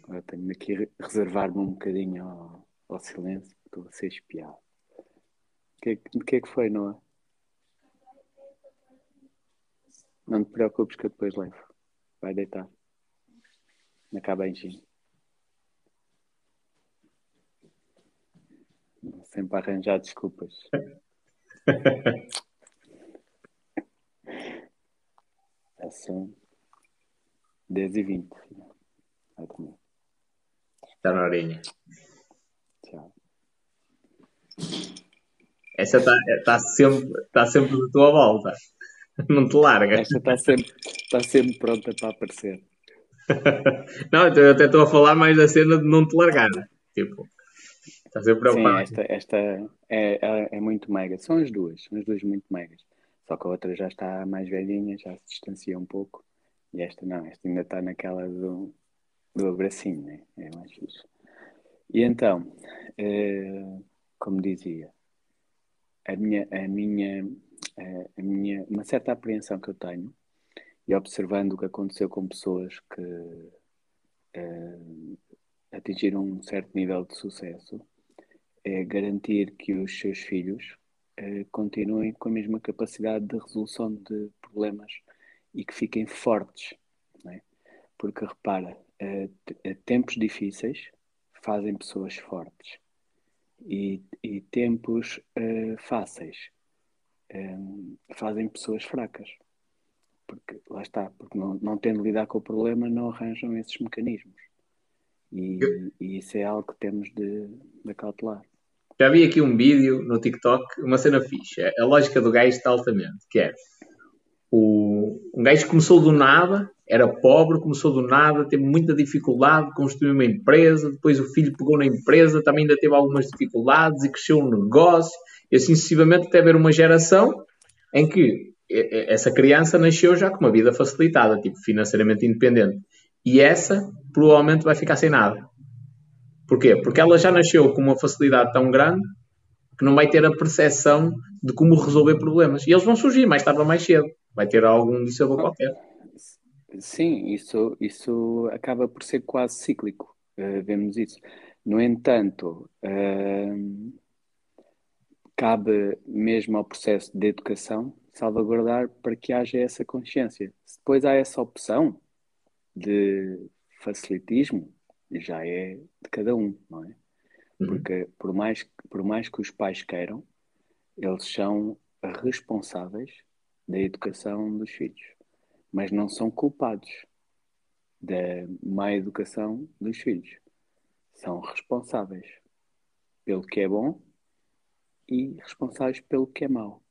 Agora tenho aqui reservar-me um bocadinho ao, ao silêncio, estou a ser espiado. O que, que, é que foi, Noah? Não te preocupes que eu depois levo. Vai deitar em Sempre a arranjar desculpas. é são 10 e 20. Está na horinha. Tchau. Essa está tá sempre, tá sempre da tua volta. Não te larga. Esta está sempre, tá sempre pronta para aparecer. não, então eu até estou a falar mais da cena de não te largar. Tipo, estás sempre preocupado. Sim, esta, esta é, é, é, muito mega. São as duas, são as duas muito megas. Só que a outra já está mais velhinha, já se distancia um pouco. E esta não, esta ainda está naquela do, do abracinho, né? É mais fixe. E então, eh, como dizia, a minha, a minha, eh, a minha, uma certa apreensão que eu tenho e observando o que aconteceu com pessoas que uh, atingiram um certo nível de sucesso, é garantir que os seus filhos uh, continuem com a mesma capacidade de resolução de problemas e que fiquem fortes. É? Porque repara, uh, tempos difíceis fazem pessoas fortes e, e tempos fáceis fazem pessoas fracas porque lá está, porque não, não tendo lidar com o problema, não arranjam esses mecanismos. E, e isso é algo que temos de, de cautelar. Já vi aqui um vídeo no TikTok, uma cena fixe. É a lógica do gajo está altamente, que é o, um gajo que começou do nada, era pobre, começou do nada, teve muita dificuldade, construiu uma empresa, depois o filho pegou na empresa, também ainda teve algumas dificuldades e cresceu um negócio, e assim sucessivamente até haver uma geração em que essa criança nasceu já com uma vida facilitada, tipo financeiramente independente. E essa provavelmente vai ficar sem nada. Porquê? Porque ela já nasceu com uma facilidade tão grande que não vai ter a percepção de como resolver problemas. E eles vão surgir mais tarde ou mais cedo. Vai ter algum dissabor qualquer. Sim, isso, isso acaba por ser quase cíclico. Uh, vemos isso. No entanto, uh, cabe mesmo ao processo de educação salvaguardar para que haja essa consciência. Se depois há essa opção de facilitismo, já é de cada um, não é? Uhum. Porque por mais, por mais que os pais queiram, eles são responsáveis da educação dos filhos, mas não são culpados da má educação dos filhos. São responsáveis pelo que é bom e responsáveis pelo que é mau.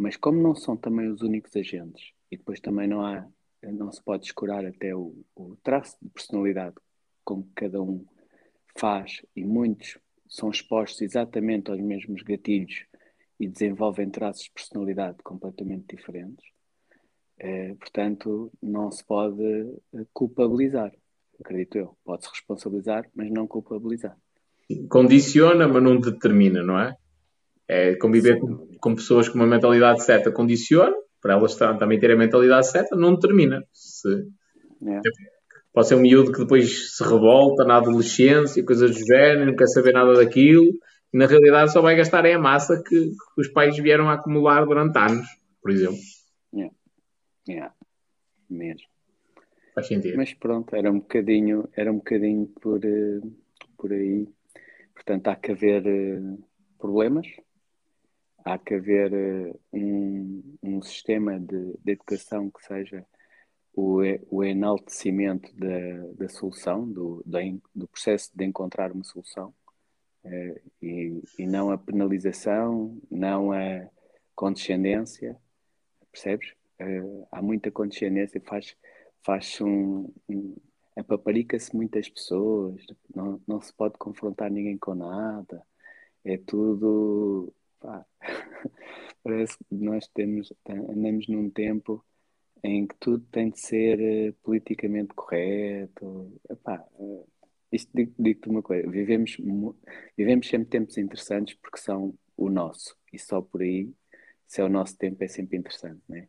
Mas como não são também os únicos agentes e depois também não há, não se pode escurar até o, o traço de personalidade com que cada um faz e muitos são expostos exatamente aos mesmos gatilhos e desenvolvem traços de personalidade completamente diferentes. É, portanto, não se pode eh, culpabilizar, acredito eu. Pode-se responsabilizar, mas não culpabilizar. Condiciona, mas não determina, não é? É conviver com, com, pessoas com uma mentalidade certa condiciona, para elas também terem a mentalidade certa, não determina. Se, é. Pode ser um miúdo que depois se revolta na adolescência, coisas do género, não quer saber nada daquilo, e na realidade só vai gastar é a massa que, que os pais vieram a acumular durante anos, por exemplo. Yeah. Yeah. Mesmo. Faz sentido. Mas pronto, era um bocadinho, era um bocadinho por, eh, por aí. Portanto, há que haver eh, problemas, há que haver eh, um, um sistema de, de educação que seja o, o enaltecimento da, da solução, do, do processo de encontrar uma solução, uh, e, e não a penalização, não a condescendência, percebes? Uh, há muita condescendência, faz, faz um, um apaparica-se muitas pessoas, não, não se pode confrontar ninguém com nada, é tudo. Pá, parece que nós temos, andamos num tempo em que tudo tem de ser uh, politicamente correto. Epá, uh, isto digo-te digo uma coisa, vivemos, vivemos sempre tempos interessantes porque são o nosso, e só por aí, se é o nosso tempo, é sempre interessante, né?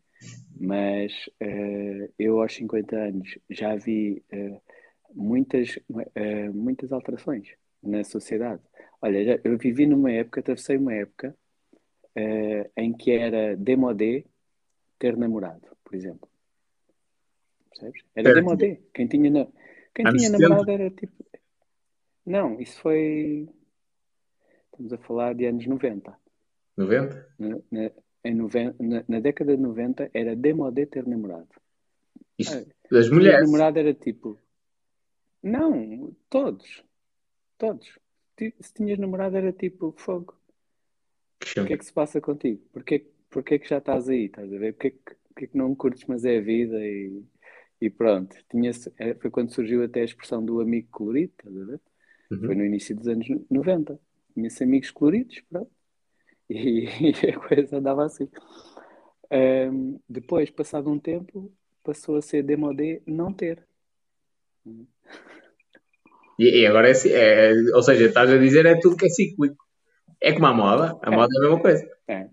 Mas uh, eu aos 50 anos já vi muitas, muitas alterações na sociedade. Olha, já, eu vivi numa época, atravessei uma época em que era demodé ter namorado por exemplo. Percebes? Era demodé. Quem tinha, na... Quem tinha namorado era tipo. Não, isso foi. Estamos a falar de anos 90. 90? Na, na, em noven... na, na década de 90 era demodé ter namorado. Isto, ah, das mulheres? namorado era tipo. Não, todos. Todos. Se tinhas namorado era tipo fogo. O que é que se passa contigo? Porquê, porquê que já estás aí? Estás a ver? Porquê é que não curtes, mas é a vida e, e pronto. Tinha, é, foi quando surgiu até a expressão do amigo colorido, estás a ver? Uhum. Foi no início dos anos 90. Tinha-se amigos coloridos, pronto. E, e, a coisa andava assim. Um, depois, passado um tempo, passou a ser demodé não ter. E, e agora é, é, Ou seja, estás a dizer é tudo que é cíclico. É como a moda. A é. moda é a mesma coisa. É.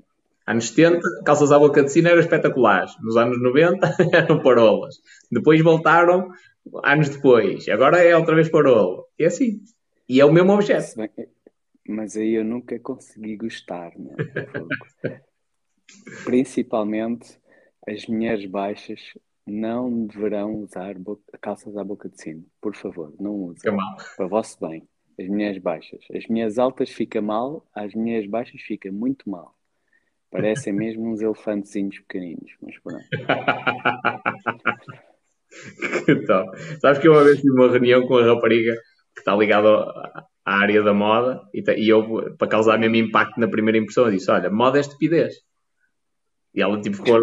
Anos 70, calças à boca de sino eram espetaculares. Nos anos 90 eram parolas. Depois voltaram anos depois. Agora é outra vez parola. É assim. E é o mesmo objeto. Mas aí eu nunca consegui gostar, né? Principalmente as mulheres baixas não deverão usar calças à boca de sino. Por favor, não usem. Para o vosso bem. As mulheres baixas. As mulheres altas fica mal, as mulheres baixas fica muito mal. Parecem mesmo uns elefantezinhos pequeninos, mas pronto. então, sabes que eu uma vez tive uma reunião com a rapariga que está ligada à área da moda e, e eu, para causar mesmo impacto na primeira impressão, eu disse: Olha, moda é estupidez. E ela tipo, ficou,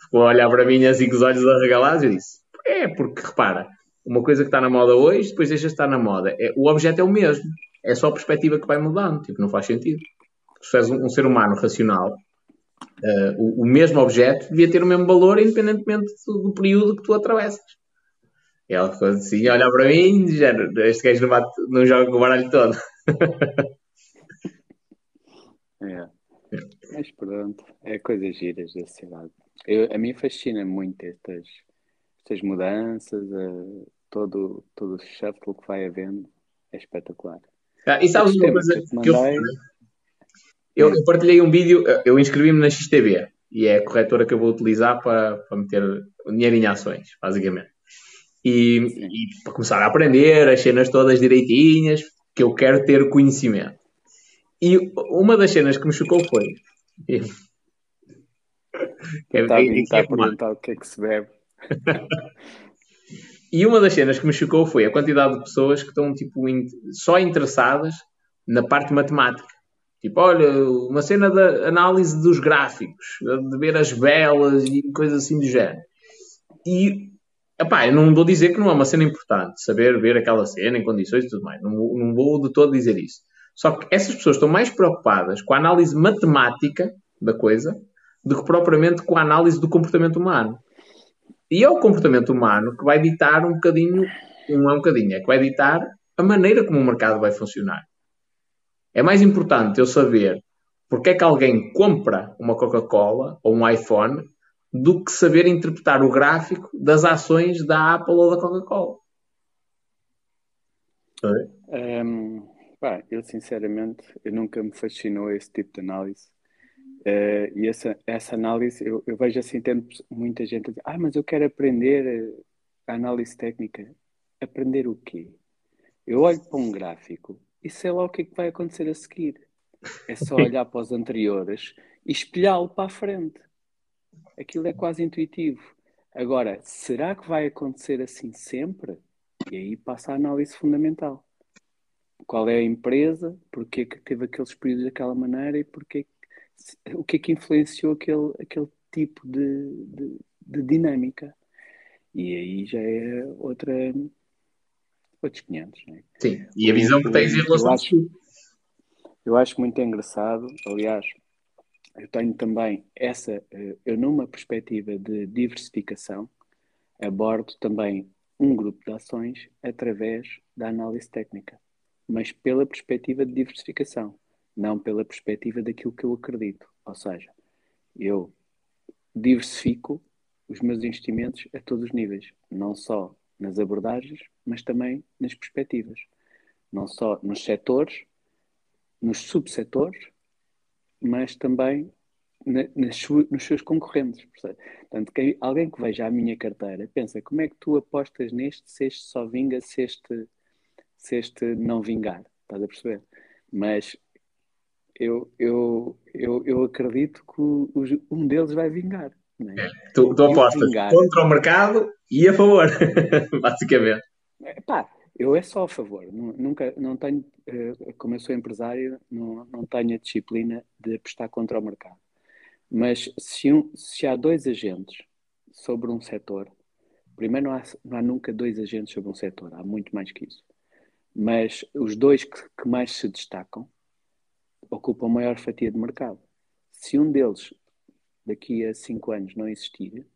ficou a olhar para mim assim com os olhos arregalados e eu disse: É, porque repara, uma coisa que está na moda hoje, depois deixa de estar na moda. É, o objeto é o mesmo, é só a perspectiva que vai mudando, tipo, não faz sentido. Se és um, um ser humano racional, Uh, o, o, mesmo objeto devia ter o mesmo valor independentemente do, do período que tu atravessas. E ela ficou assim, olha para mim, já, este gajo não, bate, não joga com o baralho todo. é. Mas pronto, é coisas giras da sociedade. Eu, a mim fascina muito estas, estas mudanças, uh, todo, todo o shuffle que vai havendo. É espetacular. Ah, e sabes uma coisa que, que eu, eu, eu partilhei um vídeo, eu inscrevi-me na XTB e é a corretora que eu vou utilizar para, para meter dinheiro em ações, basicamente. E, e, para começar a aprender as cenas todas direitinhas, que eu quero ter conhecimento. E uma das cenas que me chocou foi. Está a perguntar o que é que se bebe. e uma das cenas que me chocou foi a quantidade de pessoas que estão tipo, só interessadas na parte matemática. Tipo, olha, uma cena da análise dos gráficos, de ver as velas e coisas assim do género. E, epá, eu não vou dizer que não é uma cena importante, saber ver aquela cena em condições e tudo mais. Não, não vou de todo dizer isso. Só que essas pessoas estão mais preocupadas com a análise matemática da coisa do que propriamente com a análise do comportamento humano. E é o comportamento humano que vai ditar um bocadinho, não é um bocadinho, é que vai ditar a maneira como o mercado vai funcionar. É mais importante eu saber porque é que alguém compra uma Coca-Cola ou um iPhone do que saber interpretar o gráfico das ações da Apple ou da Coca-Cola. Um, pá, eu sinceramente eu nunca me fascinou esse tipo de análise. Uh, e essa, essa análise, eu, eu vejo assim, tem muita gente a dizer, ah, mas eu quero aprender eh, a análise técnica. Aprender o quê? Eu olho para um gráfico e sei lá o que é que vai acontecer a seguir. É só olhar para os anteriores e espelhá-lo para a frente. Aquilo é quase intuitivo. Agora, será que vai acontecer assim sempre? E aí passa a análise fundamental. Qual é a empresa? Porquê que teve aqueles períodos daquela maneira e porquê, o que é que influenciou aquele, aquele tipo de, de, de dinâmica? E aí já é outra, outros 500. Né? Sim, e a visão que tens em relação eu acho, eu acho muito engraçado, aliás, eu tenho também essa, eh, eu numa perspectiva de diversificação, abordo também um grupo de ações através da análise técnica, mas pela perspectiva de diversificação, não pela perspectiva daquilo que eu acredito. Ou seja, eu diversifico os meus investimentos a todos os níveis, não só nas abordagens, mas também nas perspectivas. Não só nos setores, nos subsetores, mas também na, nos seus concorrentes. Portanto, quem, alguém que veja a minha carteira pensa como é que tu apostas neste se este só vinga, se este, se este não vingar. Estás a perceber? Mas eu, eu, eu, eu acredito que um deles vai vingar. É? Tu, tu apostas contra o mercado e a favor, basicamente. É, pá, eu é só a favor. Nunca, não tenho, eh, como eu sou empresário, não, não tenho a disciplina de apostar contra o mercado. Mas se, um, se há dois agentes sobre um setor, primeiro não há, não há nunca dois agentes sobre um setor, há muito mais que isso. Mas os dois que, que mais se destacam ocupam maior fatia de mercado. Se um deles daqui a cinco anos não existir,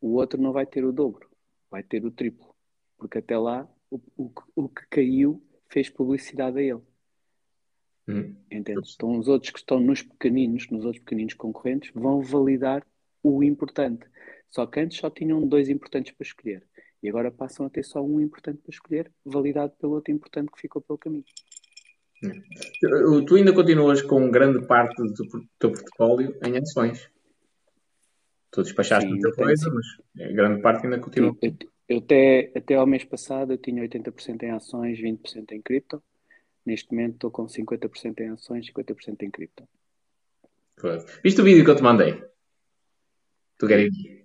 o outro não vai ter o dobro, vai ter o triplo, porque até lá o, o, o que caiu fez publicidade a ele. Hum. Entende? Então os outros que estão nos pequeninos, nos outros pequeninos concorrentes, vão validar o importante. Só que antes só tinham dois importantes para escolher. E agora passam a ter só um importante para escolher, validado pelo outro importante que ficou pelo caminho. Tu ainda continuas com grande parte do teu portfólio em ações. Tu despachaste sim, muita coisa, mas a grande parte ainda continua. Eu, eu, até, até ao mês passado eu tinha 80% em ações, 20% em cripto. Neste momento estou com 50% em ações, 50% em cripto. Viste o vídeo que eu te mandei? Gary Vee?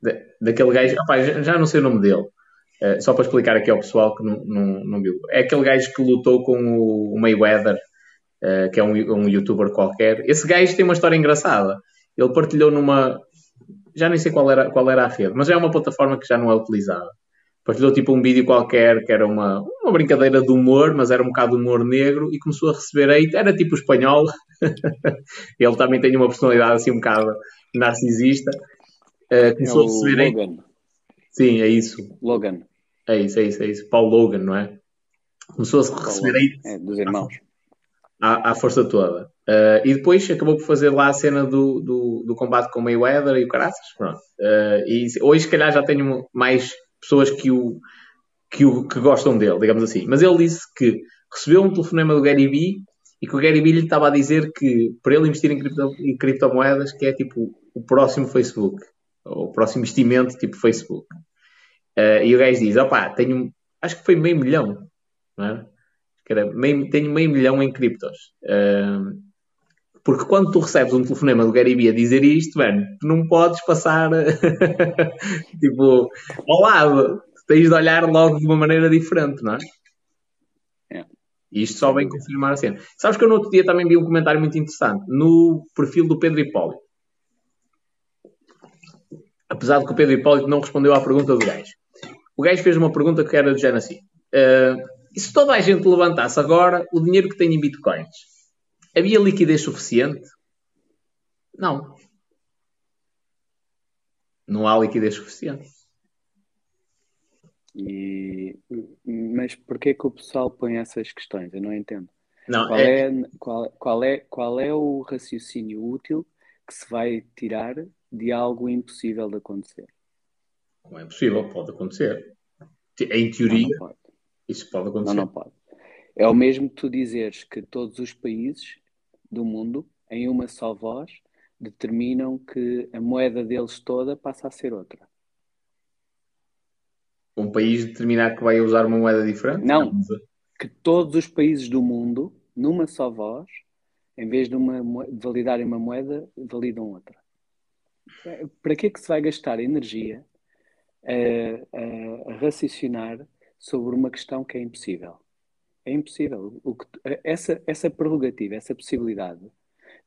Da, daquele gajo, opa, já não sei o nome dele. Uh, só para explicar aqui ao pessoal que não, não, não viu. É aquele gajo que lutou com o, o Mayweather, uh, que é um, um youtuber qualquer. Esse gajo tem uma história engraçada. Ele partilhou numa. Já nem sei qual era, qual era a rede, mas é uma plataforma que já não é utilizada partilhou tipo um vídeo qualquer que era uma, uma brincadeira de humor, mas era um bocado de humor negro e começou a receber hate, era tipo espanhol. ele também tem uma personalidade assim um bocado narcisista. Uh, começou é a receber Logan. hate. Sim, é isso. Logan. É isso, é isso, é isso. Paul Logan, não é? Começou a receber hate. É, dos irmãos. À, à força toda. Uh, e depois acabou por fazer lá a cena do, do, do combate com o Mayweather e o caraças. Pronto. Uh, e hoje, se calhar, já tenho mais pessoas que o, que o que gostam dele, digamos assim. Mas ele disse que recebeu um telefonema do Gary Vee e que o Gary Vee lhe estava a dizer que para ele investir em, cripto, em criptomoedas que é tipo o próximo Facebook, ou o próximo investimento tipo Facebook. Uh, e o gajo diz, opá, tenho, acho que foi meio milhão, não é? Era meio, tenho meio milhão em criptos. Uh, porque quando tu recebes um telefonema do Vee a dizer isto, mano, tu não podes passar tipo ao lado. Tens de olhar logo de uma maneira diferente, não é? é. E isto só vem confirmar a cena. Sabes que eu no outro dia também vi um comentário muito interessante no perfil do Pedro Hipólito. Apesar de que o Pedro Hipólito não respondeu à pergunta do gajo. O gajo fez uma pergunta que era do género assim. Uh, e se toda a gente levantasse agora o dinheiro que tem em bitcoins? Havia liquidez suficiente? Não. Não há liquidez suficiente. E, mas porquê que o pessoal põe essas questões? Eu não entendo. Não, qual, é... É, qual, qual, é, qual é o raciocínio útil que se vai tirar de algo impossível de acontecer? Não é possível, pode acontecer. Em teoria, não, não isso pode acontecer. Não, não pode. É o mesmo que tu dizeres que todos os países do mundo, em uma só voz, determinam que a moeda deles toda passa a ser outra. Um país determinar que vai usar uma moeda diferente? Não. Que todos os países do mundo, numa só voz, em vez de, uma, de validarem uma moeda, validam outra. Para que é que se vai gastar energia a, a, a raciocinar sobre uma questão que é impossível? É impossível. Que, essa, essa prerrogativa, essa possibilidade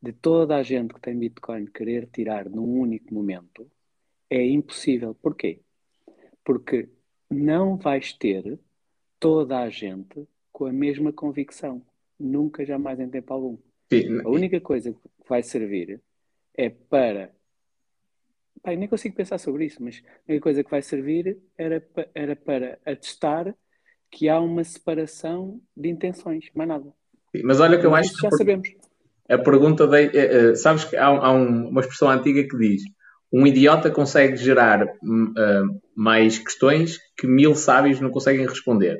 de toda a gente que tem Bitcoin querer tirar num único momento é impossível. Porquê? Porque não vais ter toda a gente com a mesma convicção. Nunca, jamais em tempo algum. Sim. A única coisa que vai servir é para. Pai, nem consigo pensar sobre isso, mas a única coisa que vai servir era, era para atestar que há uma separação de intenções, mais nada. Mas olha que eu acho que já sabemos. A pergunta de, uh, sabes que há, há um, uma expressão antiga que diz um idiota consegue gerar uh, mais questões que mil sábios não conseguem responder.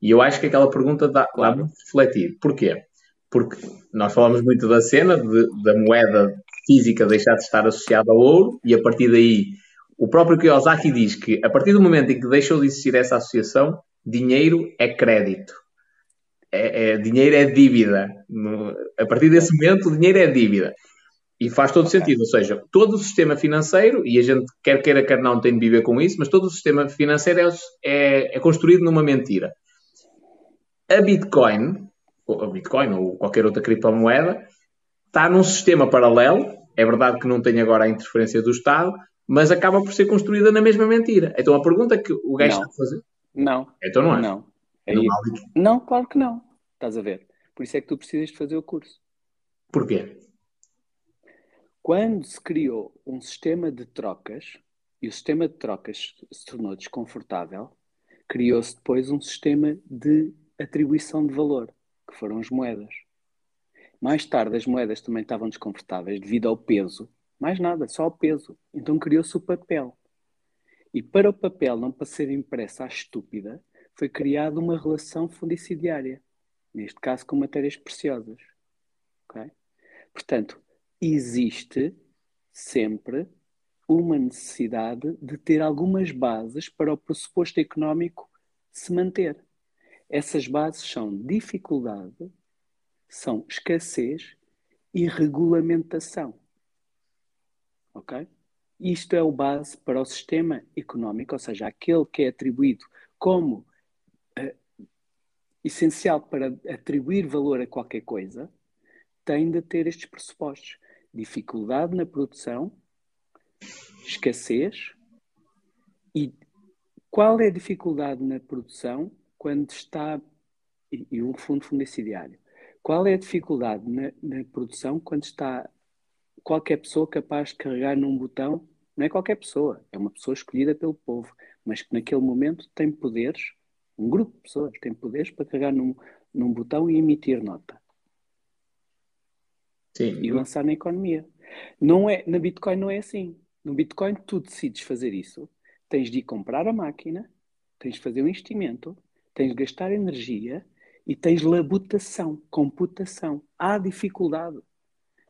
E eu acho que aquela pergunta dá, claro. dá muito refletir. Porquê? Porque nós falamos muito da cena de, da moeda física deixar de estar associada ao ouro e a partir daí o próprio Kiyosaki diz que a partir do momento em que deixou de existir essa associação, dinheiro é crédito. É, é, dinheiro é dívida. No, a partir desse momento, dinheiro é dívida. E faz todo sentido. Ou seja, todo o sistema financeiro, e a gente quer queira, quer não, tem de viver com isso, mas todo o sistema financeiro é, é, é construído numa mentira. A Bitcoin, ou a Bitcoin ou qualquer outra criptomoeda, está num sistema paralelo. É verdade que não tem agora a interferência do Estado, mas acaba por ser construída na mesma mentira. Então a pergunta que o gajo está a fazer não. Então não é? Não. É não, não, claro que não. Estás a ver? Por isso é que tu precisas de fazer o curso. Porquê? Quando se criou um sistema de trocas e o sistema de trocas se tornou desconfortável, criou-se depois um sistema de atribuição de valor, que foram as moedas. Mais tarde, as moedas também estavam desconfortáveis devido ao peso. Mais nada, só ao peso. Então criou-se o papel. E para o papel não para ser impresso à estúpida, foi criada uma relação fundicidiária, neste caso com matérias preciosas. Okay? Portanto, existe sempre uma necessidade de ter algumas bases para o pressuposto económico se manter. Essas bases são dificuldade, são escassez e regulamentação. Ok? Isto é o base para o sistema económico, ou seja, aquele que é atribuído como uh, essencial para atribuir valor a qualquer coisa, tem de ter estes pressupostos: dificuldade na produção, escassez e qual é a dificuldade na produção quando está e, e um fundo fundiciário? Qual é a dificuldade na, na produção quando está qualquer pessoa capaz de carregar num botão? Não é qualquer pessoa, é uma pessoa escolhida pelo povo, mas que naquele momento tem poderes, um grupo de pessoas tem poderes para carregar num, num botão e emitir nota. Sim. E lançar na economia. Não é, na Bitcoin não é assim. No Bitcoin tu decides fazer isso, tens de ir comprar a máquina, tens de fazer o um investimento, tens de gastar energia e tens labutação, computação. Há dificuldade.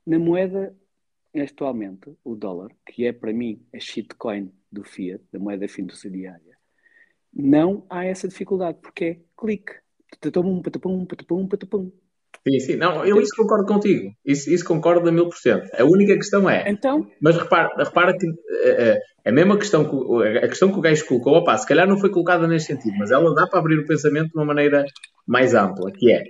Na moeda, atualmente, o dólar, que é para mim a shitcoin do Fiat, da moeda fiduciária, não há essa dificuldade, porque é clique. Patapum, patapum, patapum, patapum. Sim, sim. Não, eu isso concordo contigo. Isso, isso concordo a mil por cento. A única questão é. Então? Mas repara, repara que uh, a mesma questão que, a questão que o gajo colocou, opa, se calhar não foi colocada nesse sentido, mas ela dá para abrir o pensamento de uma maneira mais ampla, que é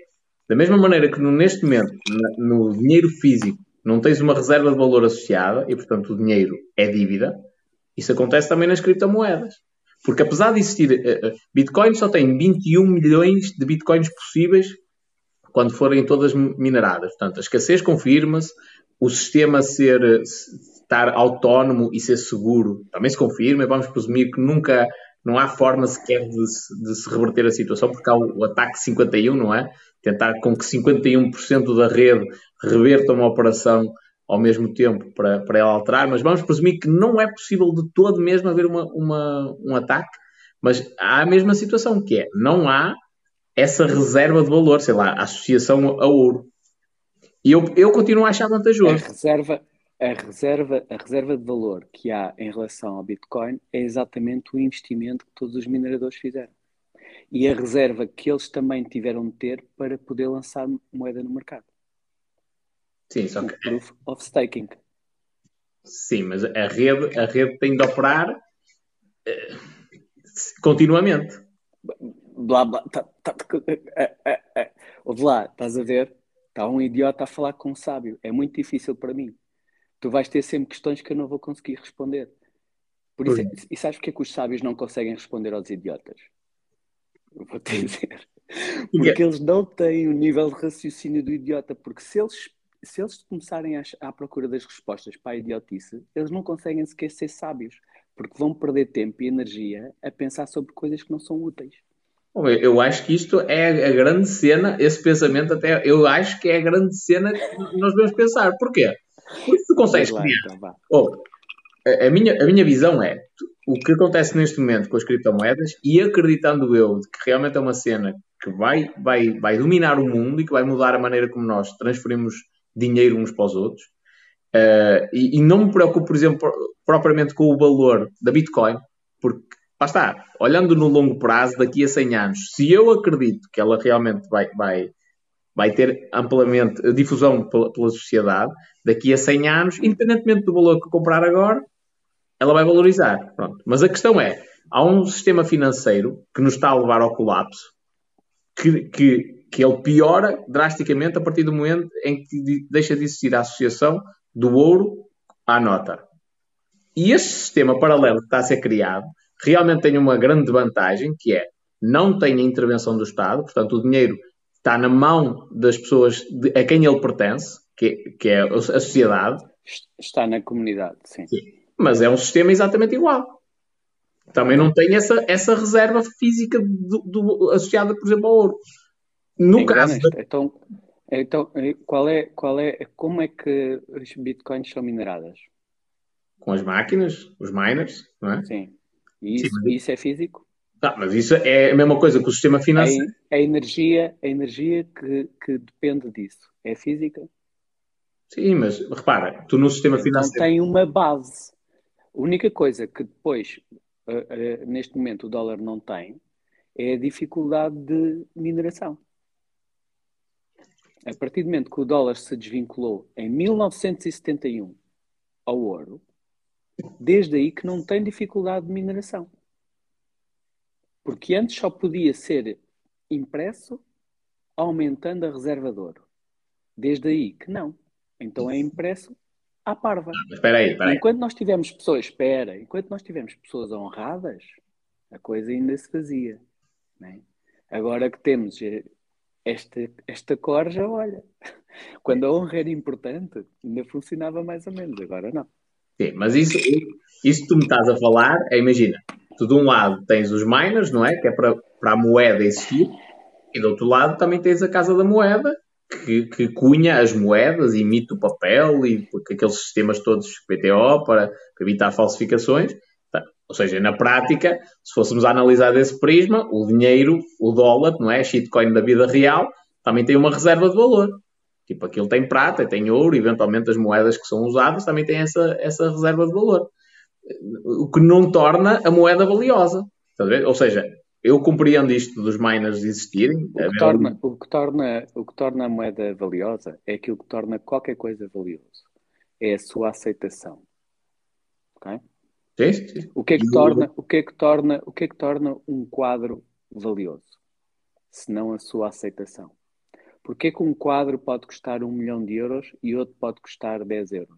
da mesma maneira que no, neste momento, no dinheiro físico, não tens uma reserva de valor associada e, portanto, o dinheiro é dívida, isso acontece também nas criptomoedas. Porque apesar de existir, uh, Bitcoin só tem 21 milhões de Bitcoins possíveis quando forem todas mineradas. Portanto, a escassez confirma-se, o sistema ser, estar autónomo e ser seguro também se confirma, e vamos presumir que nunca, não há forma sequer de, de se reverter a situação, porque há o, o ataque 51, não é? Tentar com que 51% da rede reverta uma operação ao mesmo tempo para, para ela alterar, mas vamos presumir que não é possível de todo mesmo haver uma, uma, um ataque, mas há a mesma situação, que é, não há essa reserva de valor, sei lá, a associação a ouro. E eu, eu continuo a achar vantajoso. A reserva, a, reserva, a reserva de valor que há em relação ao Bitcoin é exatamente o investimento que todos os mineradores fizeram. E a reserva que eles também tiveram de ter para poder lançar moeda no mercado. Sim, só que. O proof of staking. Sim, mas a rede, a rede tem de operar uh, continuamente blá blá. Tá, tá, é, é, é. Ouve lá, estás a ver? Está um idiota a falar com um sábio. É muito difícil para mim. Tu vais ter sempre questões que eu não vou conseguir responder. Por isso, e sabes porque é que os sábios não conseguem responder aos idiotas? Vou-te dizer. Porque eles não têm o nível de raciocínio do idiota. Porque se eles, se eles começarem a, à procura das respostas para a idiotice, eles não conseguem sequer ser sábios. Porque vão perder tempo e energia a pensar sobre coisas que não são úteis. Eu acho que isto é a grande cena, esse pensamento até, eu acho que é a grande cena que nós devemos pensar. Porquê? Porque tu consegues criar. Então, oh, a, minha, a minha visão é o que acontece neste momento com as criptomoedas e acreditando eu que realmente é uma cena que vai, vai, vai dominar o mundo e que vai mudar a maneira como nós transferimos dinheiro uns para os outros. Uh, e, e, não me preocupo, por exemplo, propriamente com o valor da Bitcoin, porque lá está, olhando no longo prazo, daqui a 100 anos, se eu acredito que ela realmente vai, vai, vai ter amplamente difusão pela, pela sociedade, daqui a 100 anos, independentemente do valor que comprar agora, ela vai valorizar. Pronto. Mas a questão é, há um sistema financeiro que nos está a levar ao colapso, que, que, que ele piora drasticamente a partir do momento em que deixa de existir a associação do ouro à nota. E este sistema paralelo que está a ser criado realmente tem uma grande vantagem, que é não tem a intervenção do Estado, portanto o dinheiro está na mão das pessoas de, a quem ele pertence, que, que, é a sociedade. Está na comunidade, sim. sim. Mas é um sistema exatamente igual. Também não tem essa, essa reserva física do, do, associada, por exemplo, ao ouro. No caso. Da... Então, então qual é, qual é, como é que os bitcoins são mineradas? Com as máquinas, os miners, não é? Sim. E isso, Sim, isso é físico? Ah, mas isso é a mesma coisa que o sistema financeiro. A, a energia, a energia que, que depende disso é física? Sim, mas repara, tu no sistema então financeiro. tem uma base. A única coisa que depois, uh, uh, neste momento, o dólar não tem é a dificuldade de mineração. a partir do momento que o dólar se desvinculou em 1971 ao ouro, desde aí que não tem dificuldade de mineração. Porque antes só podia ser impresso aumentando a reserva de ouro. Desde aí que não. Então é impresso à parva. Espera aí, espera aí. Enquanto nós tivemos pessoas, espera, enquanto nós tivemos pessoas honradas, a coisa ainda se fazia. Né? Agora que temos esta, esta corja, olha, quando a honra era importante, ainda funcionava mais ou menos, agora não. Sim, mas isso, isso que tu me estás a falar é, imagina, tu de um lado tens os miners, não é? Que é para, para a moeda existir, e do outro lado também tens a Casa da Moeda, que, que cunha as moedas, emite o papel e aqueles sistemas todos PTO para, para evitar falsificações. Tá, ou seja, na prática, se fôssemos analisar desse prisma, o dinheiro, o dólar, não é? A shitcoin da vida real, também tem uma reserva de valor. Tipo, aquilo tem prata, tem ouro, eventualmente as moedas que são usadas também têm essa, essa reserva de valor. O que não torna a moeda valiosa. Ou seja, eu compreendo isto dos miners existirem. O que, torna, o, que torna, o que torna a moeda valiosa é aquilo que torna qualquer coisa valioso. É a sua aceitação. Sim, sim. O que é que torna, o que é que torna, o que é que torna um quadro valioso? Se não a sua aceitação. Porquê que um quadro pode custar um milhão de euros e outro pode custar 10 euros?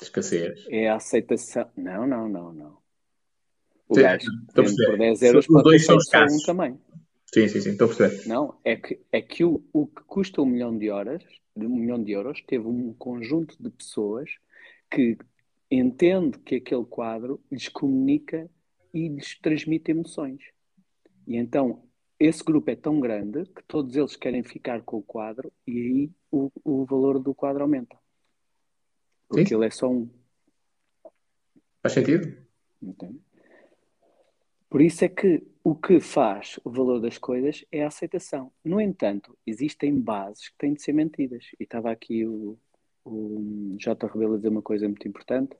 Escassez. É a aceitação. Não, não, não, não. O Sim, gajo por 10 euros Os pode dois custar são só um escassos. também. Sim, sim, sim, estou a perceber. Não, é que, é que o, o que custa um milhão de horas, um milhão de euros, teve um conjunto de pessoas que entende que aquele quadro lhes comunica e lhes transmite emoções. E então esse grupo é tão grande que todos eles querem ficar com o quadro e aí o, o valor do quadro aumenta. Porque Sim. ele é só um. Faz sentido? Entende? Por isso é que o que faz o valor das coisas é a aceitação. No entanto, existem bases que têm de ser mentidas. E estava aqui o, o J. Rebelo a dizer uma coisa muito importante,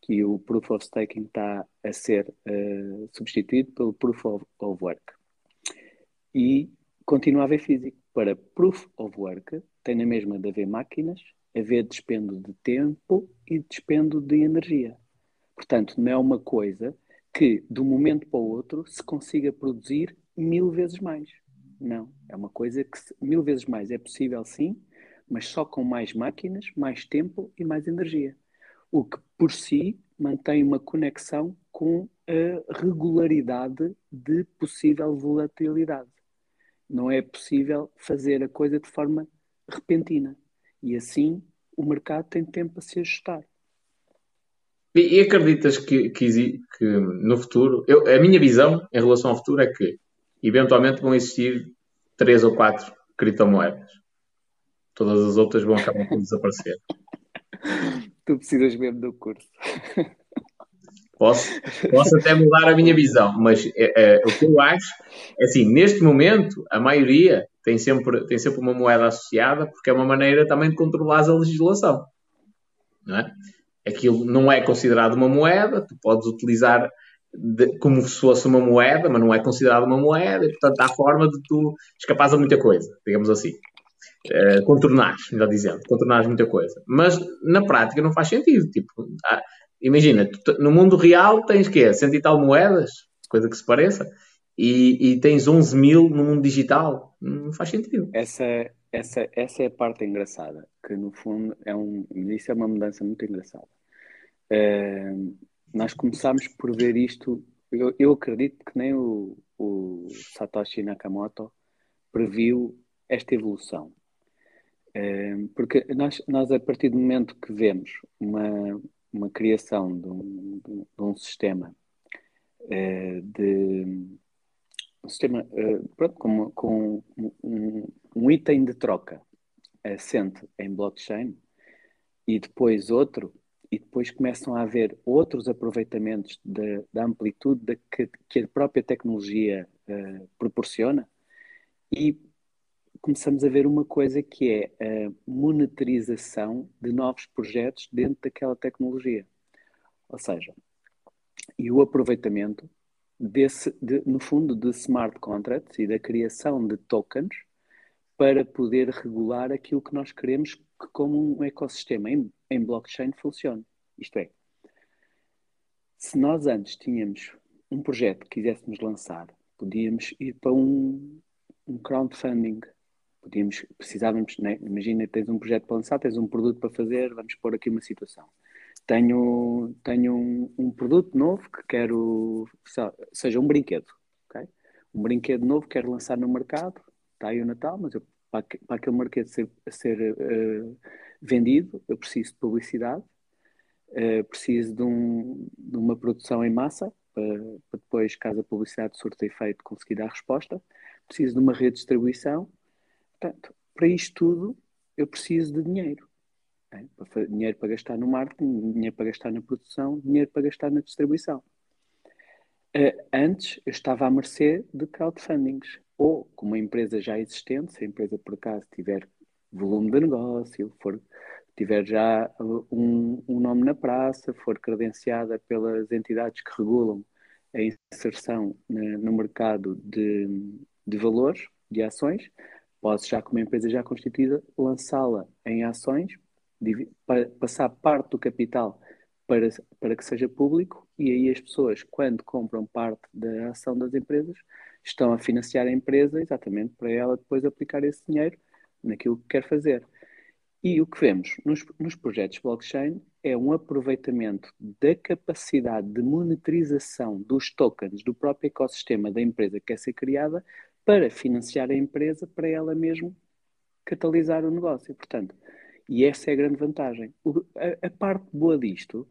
que o Proof of Staking está a ser eh, substituído pelo Proof of, of Work. E continua a haver físico. Para Proof of Work, tem na mesma de haver máquinas, haver despendo de tempo e despendo de energia. Portanto, não é uma coisa que de um momento para o outro se consiga produzir mil vezes mais. Não. É uma coisa que mil vezes mais é possível sim, mas só com mais máquinas, mais tempo e mais energia. O que por si mantém uma conexão com a regularidade de possível volatilidade. Não é possível fazer a coisa de forma repentina. E assim o mercado tem tempo a se ajustar. E, e acreditas que, que, que no futuro, eu- a minha visão em relação ao futuro é que eventualmente vão existir três ou quatro criptomoedas. Todas as outras vão acabar por desaparecer. Tu precisas mesmo do curso. Posso, posso até mudar a minha visão, mas é, é, o que eu acho é assim, neste momento, a maioria tem sempre, tem sempre uma moeda associada porque é uma maneira também de controlar a legislação. Não é? Aquilo não é considerado uma moeda, tu podes utilizar de- como se fosse uma moeda, mas não é considerado uma moeda, e portanto há forma de tu escapares a muita coisa, digamos assim. Eh, contornares, melhor dizendo, contornares muita coisa. Mas na prática não faz sentido. Tipo, imagina, no mundo real tens quê? Cento e tal moedas, coisa que se pareça, e, e tens 11 mil no mundo digital. Não faz sentido. Essa, essa, essa é a parte engraçada, que no fundo é um, isso é uma mudança muito engraçada. Eh, nós começámos por ver isto, eu, eu acredito que nem o, o Satoshi Nakamoto previu esta evolução. Porque nós, nós, a partir do momento que vemos uma, uma criação de um, de um sistema eh, de um sistema eh, pronto, com, com um, um item de troca assente em blockchain e depois outro, e depois começam a haver outros aproveitamentos da, amplitude da, que, que a própria tecnologia eh, proporciona, e começamos a ver uma coisa que é a monetarização de novos projetos dentro daquela tecnologia. Ou seja, e o aproveitamento desse, de, no fundo, de smart contracts e da criação de tokens para poder regular aquilo que nós queremos que como um ecossistema em, em blockchain funcione. Isto é, se nós antes tínhamos um projeto que quiséssemos lançar, podíamos ir para um, um crowdfunding. Podíamos, precisávamos, né? imagina, tens um projeto para lançar, tens um produto para fazer, vamos pôr aqui uma situação. Tenho, tenho um, um produto novo que quero, seja um brinquedo, um brinquedo novo que quero lançar no mercado, está aí o Natal, mas eu, para, para aquele brinquedo ser, ser uh, vendido, eu preciso de publicidade, uh, preciso de, um, de uma produção em massa, para, para depois, caso a publicidade surta efeito, conseguir dar resposta. Preciso de uma rede de distribuição. Portanto, para isto tudo, eu preciso de dinheiro. É? Dinheiro para gastar no marketing, dinheiro para gastar na produção, dinheiro para gastar na distribuição. Uh, antes, eu estava à mercê de crowdfundings. Ou, com uma empresa já existente, se a empresa por acaso tiver volume de negócio, for tiver já uh, um, um, nome na praça, for credenciada pelas entidades que regulam a inserção no mercado de, de valores, de ações, posso já, como empresa já constituída, lançá-la em ações, passar parte do capital para, para que seja público e aí as pessoas, quando compram parte da ação das empresas, estão a financiar a empresa exatamente para ela depois aplicar esse dinheiro naquilo que quer fazer. E o que vemos nos, nos projetos blockchain é um aproveitamento da capacidade de monetização dos tokens do próprio ecossistema da empresa que quer ser criada para financiar a empresa para ela mesma catalisar o negócio. Portanto, e essa é a grande vantagem. O, a, a, parte boa disto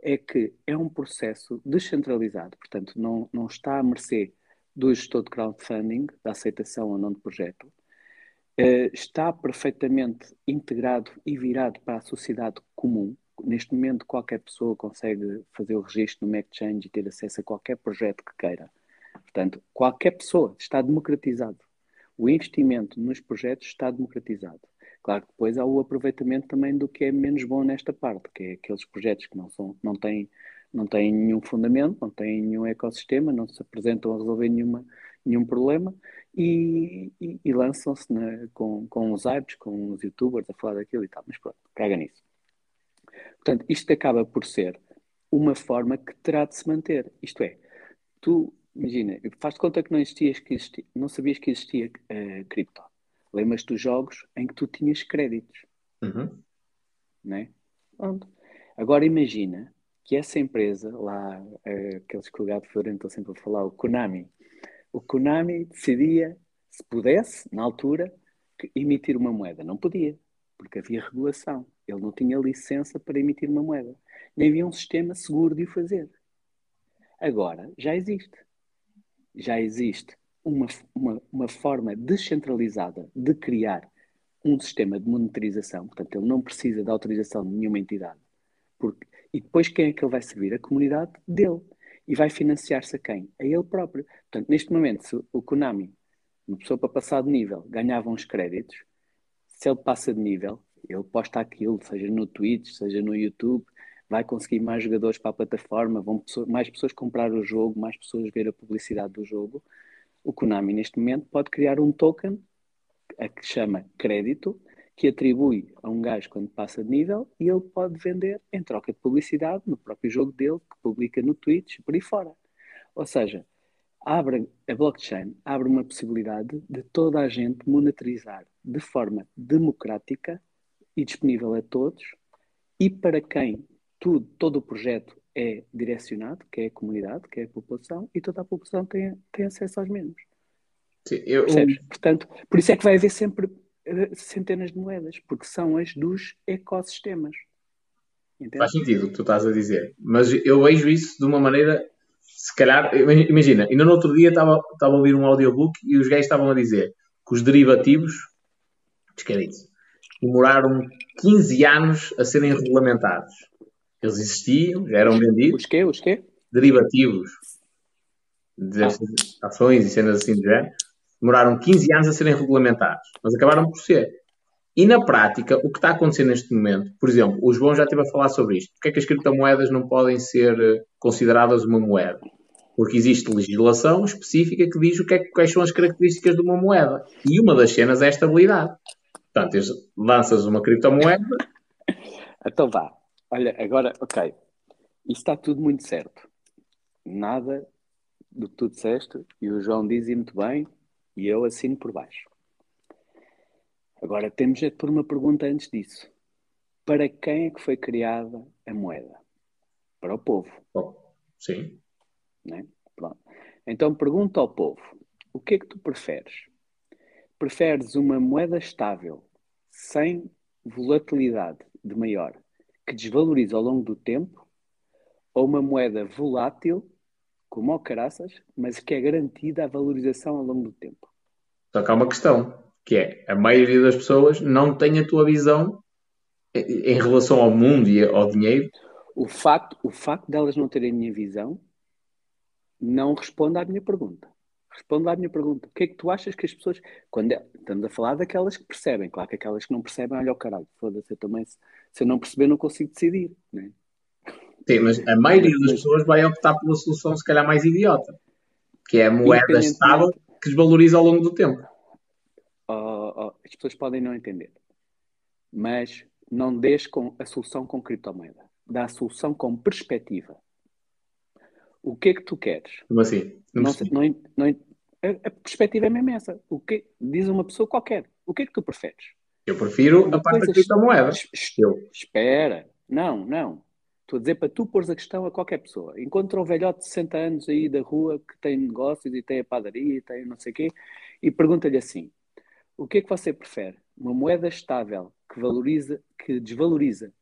é que é um processo descentralizado, portanto, não, não está à mercê do gestor de crowdfunding, da aceitação ou não de projeto, uh, está perfeitamente integrado e virado para a sociedade comum. Neste momento, qualquer pessoa consegue fazer o registro no Exchange e ter acesso a qualquer projeto que queira. Portanto, qualquer pessoa está democratizado. O investimento nos projetos está democratizado. Claro que depois há o aproveitamento também do que é menos bom nesta parte, que é aqueles projetos que não, são, não, têm, não têm nenhum fundamento, não têm nenhum ecossistema, não se apresentam a resolver nenhuma, nenhum problema e, e, e lançam-se com, com os hypes, com os youtubers a falar daquilo e tal. Mas pronto, caga nisso. Portanto, isto acaba por ser uma forma que terá de se manter. Isto é, tu, imagina, faz de conta que não existias, que existia, não sabias que existia uh, cripto. Lembras-te dos jogos em que tu tinhas créditos. Uhum. Né? Pronto. Agora imagina que essa empresa, lá, uh, aqueles que o gato Florento sempre a falar, o Konami, o Konami decidia, se pudesse, na altura, emitir uma moeda. Não podia, porque havia regulação. Ele não tinha licença para emitir uma moeda. Nem havia um sistema seguro de o fazer. Agora, já existe. Já existe uma, uma, uma forma descentralizada de criar um sistema de monitorização. Portanto, ele não precisa da autorização de nenhuma entidade. Porque, e depois quem é que ele vai servir? A comunidade dele e vai financiar-se a quem? A ele próprio. Portanto, neste momento, se o Konami, uma pessoa para passar de nível, ganhava uns créditos, se ele passa de nível, ele posta aquilo, seja no Twitch, seja no YouTube, vai conseguir mais jogadores para a plataforma, vão mais pessoas comprar o jogo, mais pessoas ver a publicidade do jogo. O Konami, neste momento, pode criar um token a que chama crédito, que atribui a um gajo quando passa de nível e ele pode vender em troca de publicidade no próprio jogo dele, que publica no Twitch, por aí fora. Ou seja, abre, a blockchain abre uma possibilidade de toda a gente monetarizar de forma democrática e disponível a todos e para quem tudo, todo o projeto é direcionado, que é a comunidade, que é a população, e toda a população tem, tem acesso aos mesmos. Sim, eu, Portanto, por isso é que vai haver sempre centenas de moedas, porque são as dos ecossistemas. Entende? Faz sentido o que tu estás a dizer, mas eu vejo isso de uma maneira, se calhar, imagina, ainda no outro dia estava, estava a ouvir um audiobook e os gays estavam a dizer que os derivativos, desqueridos, demoraram 15 anos a serem regulamentados. Eles existiam, já eram vendidos. Os quê? Os quê? Derivativos de ah. ações e cenas assim do género demoraram 15 anos a serem regulamentados, mas acabaram por ser. E na prática, o que está acontecendo neste momento, por exemplo, o João já esteve a falar sobre isto. Porquê é que as criptomoedas não podem ser eh, consideradas uma moeda? Porque existe legislação específica que diz o que é, quais são as características de uma moeda. E uma das cenas é a estabilidade. Portanto, lanças uma criptomoeda. então vá. Olha, agora, ok. Isso está tudo muito certo. Nada do que tu disseste, e o João diz muito bem, e eu assino por baixo. Agora temos é de pôr uma pergunta antes disso. Para quem é que foi criada a moeda? Para o povo. Oh, sim. Né? Pronto. Então pergunta ao povo: o que é que tu preferes? Preferes uma moeda estável, sem volatilidade de maior, que desvaloriza ao longo do tempo, ou uma moeda volátil, como o caraças, mas que é garantida a valorização ao longo do tempo? Só que há uma questão, que é a maioria das pessoas não tem a tua visão em relação ao mundo e ao dinheiro. O facto, o facto delas não terem a minha visão não responde à minha pergunta. Responde à minha pergunta. O que é que tu achas que as pessoas. Quando é, estamos a falar daquelas que percebem, claro que aquelas que não percebem, olha o caralho, foda-se, eu também, se, se, eu não perceber, não consigo decidir. Né? Sim, mas a maioria das pessoas vai optar pela solução, se calhar, mais idiota, que é a moeda estável que desvaloriza ao longo do tempo. Oh, oh, as pessoas podem não entender, mas não deixe com a solução com criptomoeda. Dá a solução com perspectiva. O que é que tu queres? Como assim? Não, não, não, não a, a, perspectiva é mesmo essa. O que, diz uma pessoa qualquer. O que é que tu preferes? Eu prefiro a parte da criptomoeda. Espera. Não, não. Estou a dizer para tu pôres a questão a qualquer pessoa. Encontra um velhote de 60 anos aí da rua que tem negócios e tem a padaria e tem não sei o quê e pergunta-lhe assim: o que é que você prefere? Uma moeda estável que valoriza, que desvaloriza,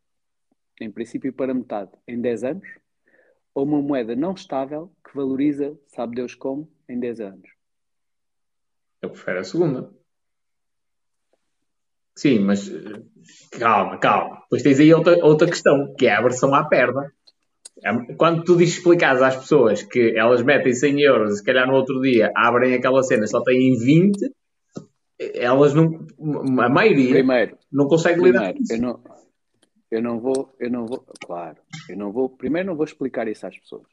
em princípio para metade, em 10 anos? Ou uma moeda não estável que valoriza, sabe Deus como, em 10 anos? Eu prefiro a segunda. Sim, mas calma, calma. Depois tens aí outra, outra questão, que é a versão à perda. É, quando tu dizes explicares às pessoas que elas metem 100 euros e se calhar no outro dia abrem aquela cena só têm 20, elas não. A maioria primeiro, não consegue primeiro, lidar isso. Eu não, vou, eu não vou, claro, eu não vou, primeiro não vou explicar isso às pessoas.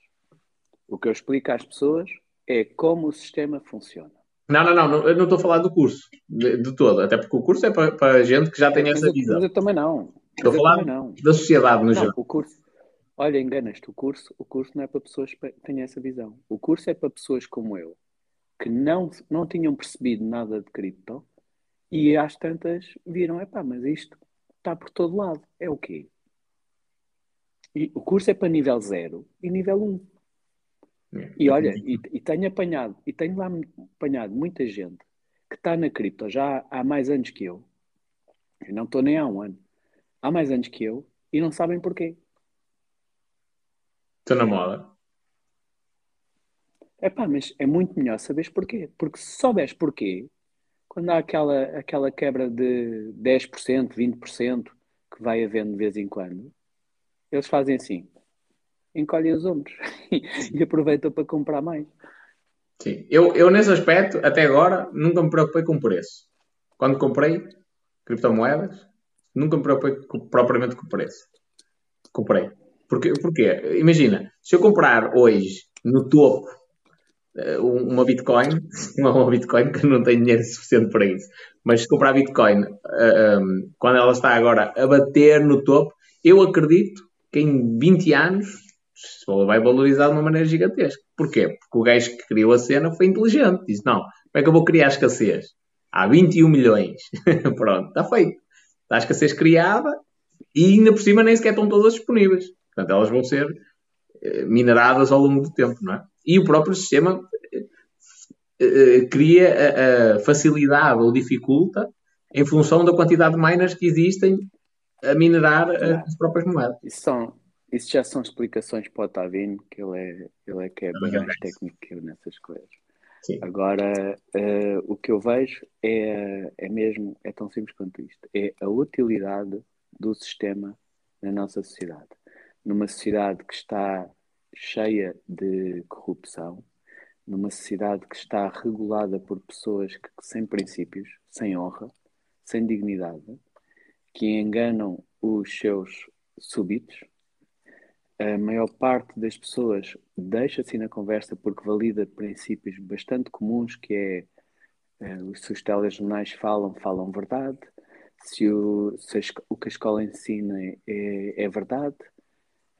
O que eu explico às pessoas é como o sistema funciona. Não, não, não, eu não estou a falar do curso, de, de todo, até porque o curso é para, para gente que já tem essa visão. Mas eu também não. Estou a falar não. da sociedade no geral. O curso, olha, enganas-te, o curso, o curso não é para pessoas que têm essa visão. O curso é para pessoas como eu, que não, não tinham percebido nada de cripto e às tantas viram, epá, mas isto está por todo lado. É o quê? E o curso é para nível 0 e nível 1. Um. E olha, e, e, tenho apanhado, e tenho lá apanhado muita gente que está na cripto já há mais anos que eu. Eu não estou nem há um ano. Há mais anos que eu e não sabem porquê. Estou na moda. É pá, mas é muito melhor saberes porquê. Porque se souberes porquê, quando há aquela, aquela quebra de 10%, 20% que vai havendo de vez em quando, eles fazem assim: encolhem os ombros e aproveitam para comprar mais. Sim, eu, eu nesse aspecto, até agora, nunca me preocupei com o preço. Quando comprei criptomoedas, nunca me preocupei propriamente com preço. Comprei. Porque, porquê? Imagina, se eu comprar hoje no topo uma Bitcoin, não uma Bitcoin que não tenho dinheiro suficiente para isso, mas se comprar Bitcoin eh, ehm, quando ela está agora a bater no topo, eu acredito que em 20 anos vai valorizar de uma maneira gigantesca. Porquê? Porque o gajo que criou a cena foi inteligente. Disse: Não, como é que eu vou criar escassez? Há 21 milhões. Pronto, está feito. Está a escassez criada e ainda por cima nem sequer estão todas disponíveis. Portanto, elas vão ser eh, mineradas ao longo do tempo, não é? E o próprio sistema uh, cria a, a, facilidade ou dificulta em função da quantidade de miners que existem a minerar as próprias moedas. Isso, são, isso já são explicações para o Tavino, que ele é, ele é que é, é bem mais técnico que eu nessas coisas. Sim. Agora, uh, o que eu vejo é, é mesmo, é tão simples quanto isto. É a utilidade do sistema na nossa sociedade. Numa sociedade que está cheia de corrupção, numa sociedade que está regulada por pessoas que, sem princípios, sem honra, sem dignidade, que enganam os seus súbitos, a maior parte das pessoas deixa-se na conversa porque valida princípios bastante comuns, que é uh, se os telejornais falam, falam verdade, se o, se a, o que a escola ensina é, é verdade.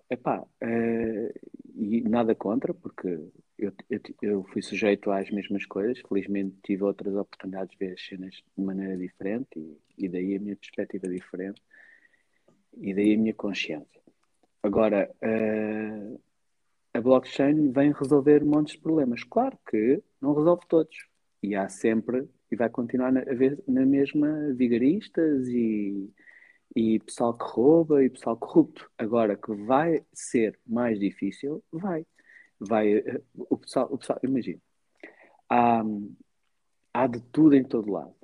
Epá, uh, e nada contra, porque eu, eu, eu, fui sujeito às mesmas coisas. Felizmente tive outras oportunidades de ver as cenas de maneira diferente e, e daí a minha perspectiva diferente e daí a minha consciência. Agora, uh, a blockchain vem resolver montes de problemas. Claro que não resolve todos. E há sempre, e vai continuar a haver na mesma vigaristas e, e pessoal que rouba e pessoal corrupto. Agora, que vai ser mais difícil, vai. vai eh, o pessoal, o pessoal imagina, há, há de tudo em todo lado.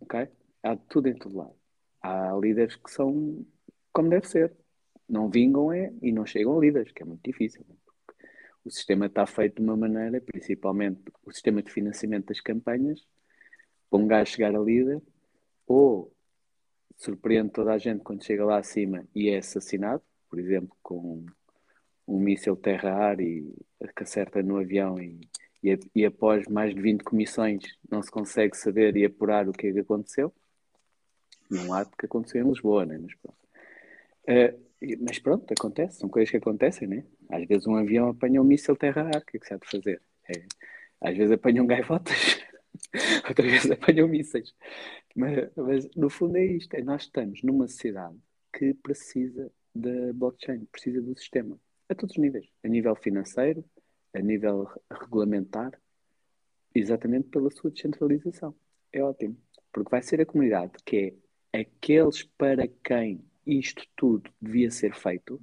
Ok? Há de tudo em todo lado. Há líderes que são como deve ser não vingam é, e não chegam a líderes, que é muito difícil. O sistema está feito de uma maneira, principalmente o sistema de financiamento das campanhas, para um gajo chegar a líder, ou surpreende toda a gente quando chega lá acima e é assassinado, por exemplo, com um míssil terra-ar e que acerta no avião e, e, e, após mais de 20 comissões não se consegue saber e apurar o que é que aconteceu. Num ato que aconteceu em Lisboa, né? Mas pronto. Uh, mas pronto, acontece, são coisas que acontecem, né? Às vezes um avião apanha um míssil terra-ar, o que é que se de fazer? É, às vezes apanham gaivotas, outras vezes apanham mísseis. Mas, mas, no fundo é isto, é nós estamos numa sociedade que precisa da blockchain, precisa do sistema, a todos os níveis, a nível financeiro, a nível regulamentar, exatamente pela sua descentralização. É ótimo, porque vai ser a comunidade que é aqueles para quem isto tudo devia ser feito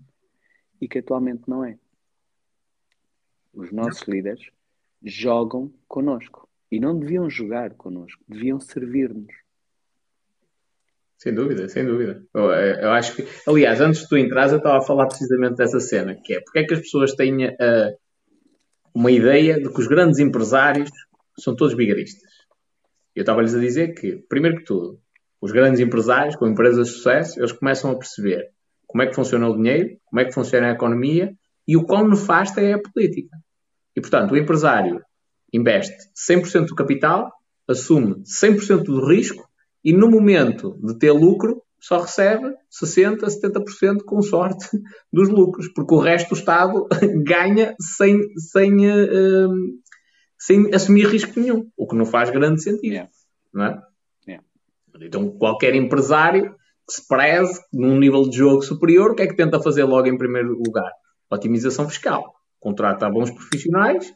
e que atualmente não é. Os nossos líderes jogam connosco e não deviam jogar connosco, deviam servir-nos. Sem dúvida, sem dúvida. Eu, eu, acho que, aliás, antes de tu entrar, eu estava a falar precisamente dessa cena, que é porque é que as pessoas têm uh, uma ideia de que os grandes empresários são todos bigaristas. Eu estava-lhes a dizer que, primeiro que tudo, os grandes empresários, com empresas de sucesso, eles começam a perceber como é que funciona o dinheiro, como é que funciona a economia e o quão nefasta é a política. E, portanto, o empresário investe 100% do capital, assume 100% do risco e, no momento de ter lucro, só recebe 60%, 70% com sorte dos lucros, porque o resto do Estado ganha sem, sem, uh, sem assumir risco nenhum, o que não faz grande sentido. Yeah. Não é? Então, qualquer empresário que se preze num nível de jogo superior, o que é que tenta fazer logo em primeiro lugar? Otimização fiscal. Contrata bons profissionais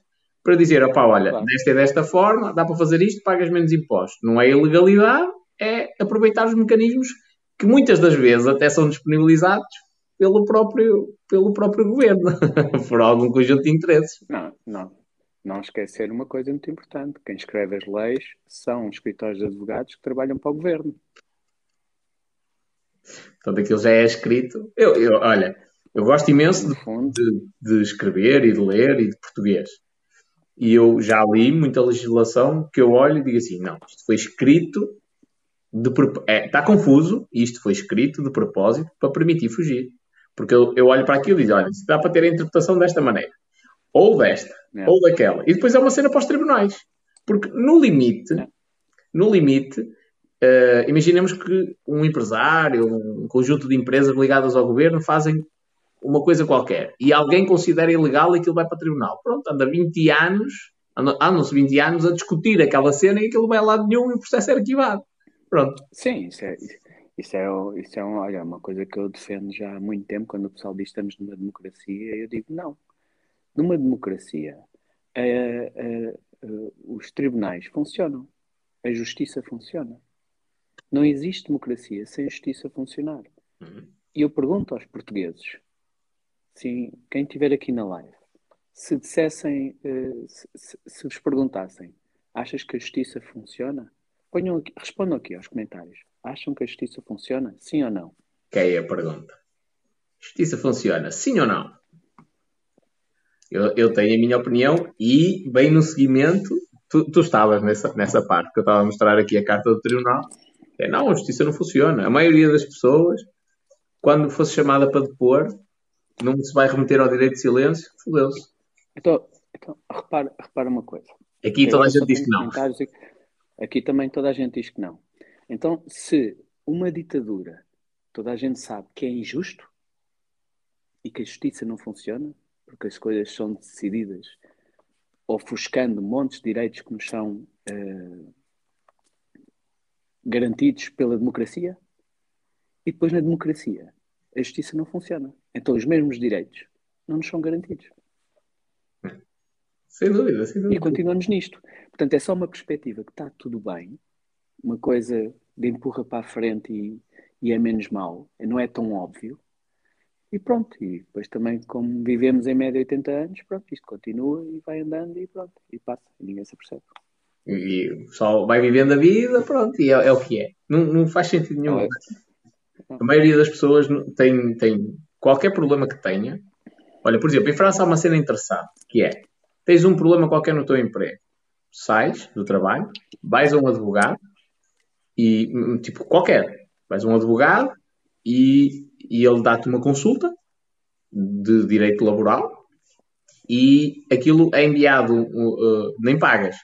para dizer, opá, olha, claro. desta e desta forma, dá para fazer isto, pagas menos impostos. Não é ilegalidade, é aproveitar os mecanismos que muitas das vezes até são disponibilizados pelo próprio, pelo próprio governo, por algum conjunto de interesses. Não, não não esquecer uma coisa muito importante: quem escreve as leis são escritórios de advogados que trabalham para o governo. Portanto, aquilo já é escrito. Eu, eu olha, eu gosto imenso de, de, de, escrever e de ler e de português. E eu já li muita legislação que eu olho e digo assim: não, isto foi escrito de, é, está confuso isto foi escrito de propósito para permitir fugir. Porque eu, eu olho para aquilo e digo: olha, se dá para ter a interpretação desta maneira ou desta, é. ou daquela. E depois é uma cena para os tribunais. Porque no limite, é. no limite, uh, imaginemos que um empresário, um conjunto de empresas ligadas ao governo fazem uma coisa qualquer e alguém considera ilegal e aquilo vai para o tribunal. Pronto, anda 20 anos, andam-se 20 anos a discutir aquela cena e aquilo vai a lado nenhum e o processo é arquivado. Pronto. Sim, isso é, isso é, isso é olha, uma coisa que eu defendo já há muito tempo, quando o pessoal diz que estamos numa democracia, eu digo não. Numa democracia, os tribunais funcionam, a justiça funciona. Não existe democracia sem justiça funcionar. Uhum. E eu pergunto aos portugueses, sim, quem estiver aqui na live, se dissessem, se, se, se, vos perguntassem, achas que a justiça funciona? Ponham aqui, respondam aqui aos comentários. Acham que a justiça funciona? Sim ou não? Que é a pergunta. Justiça funciona, sim ou não? Eu, eu tenho a minha opinião e, bem no seguimento, tu, tu estavas nessa, nessa parte que eu estava a mostrar aqui a carta do tribunal. É, não, a justiça não funciona. A maioria das pessoas, quando fosse chamada para depor, não se vai remeter ao direito de silêncio, fodeu-se. Então, então repara, repara uma coisa. Aqui toda a gente diz que não. Aqui também toda a gente diz que não. Então, se uma ditadura, toda a gente sabe que é injusto e que a justiça não funciona, porque as coisas são decididas ofuscando montes de direitos que nos são uh, garantidos pela democracia, e depois na democracia a justiça não funciona. Então os mesmos direitos não nos são garantidos. Sem dúvida, sem dúvida. E continuamos nisto. Portanto, é só uma perspectiva que está tudo bem, uma coisa de empurra para a frente e, e é menos mal, não é tão óbvio. E pronto, e depois também, como vivemos em média 80 anos, pronto, isto continua e vai andando e pronto, e passa, e ninguém se apercebe. E o pessoal vai vivendo a vida, pronto, e é, é o que é. Não, não faz sentido nenhum. É. A maioria das pessoas tem, tem qualquer problema que tenha. Olha, por exemplo, em França há uma cena interessante, que é, tens um problema qualquer no teu emprego, sais do trabalho, vais a um advogado, e, tipo, qualquer, vais a um advogado e, e ele dá-te uma consulta de direito laboral e aquilo é enviado, uh, nem pagas.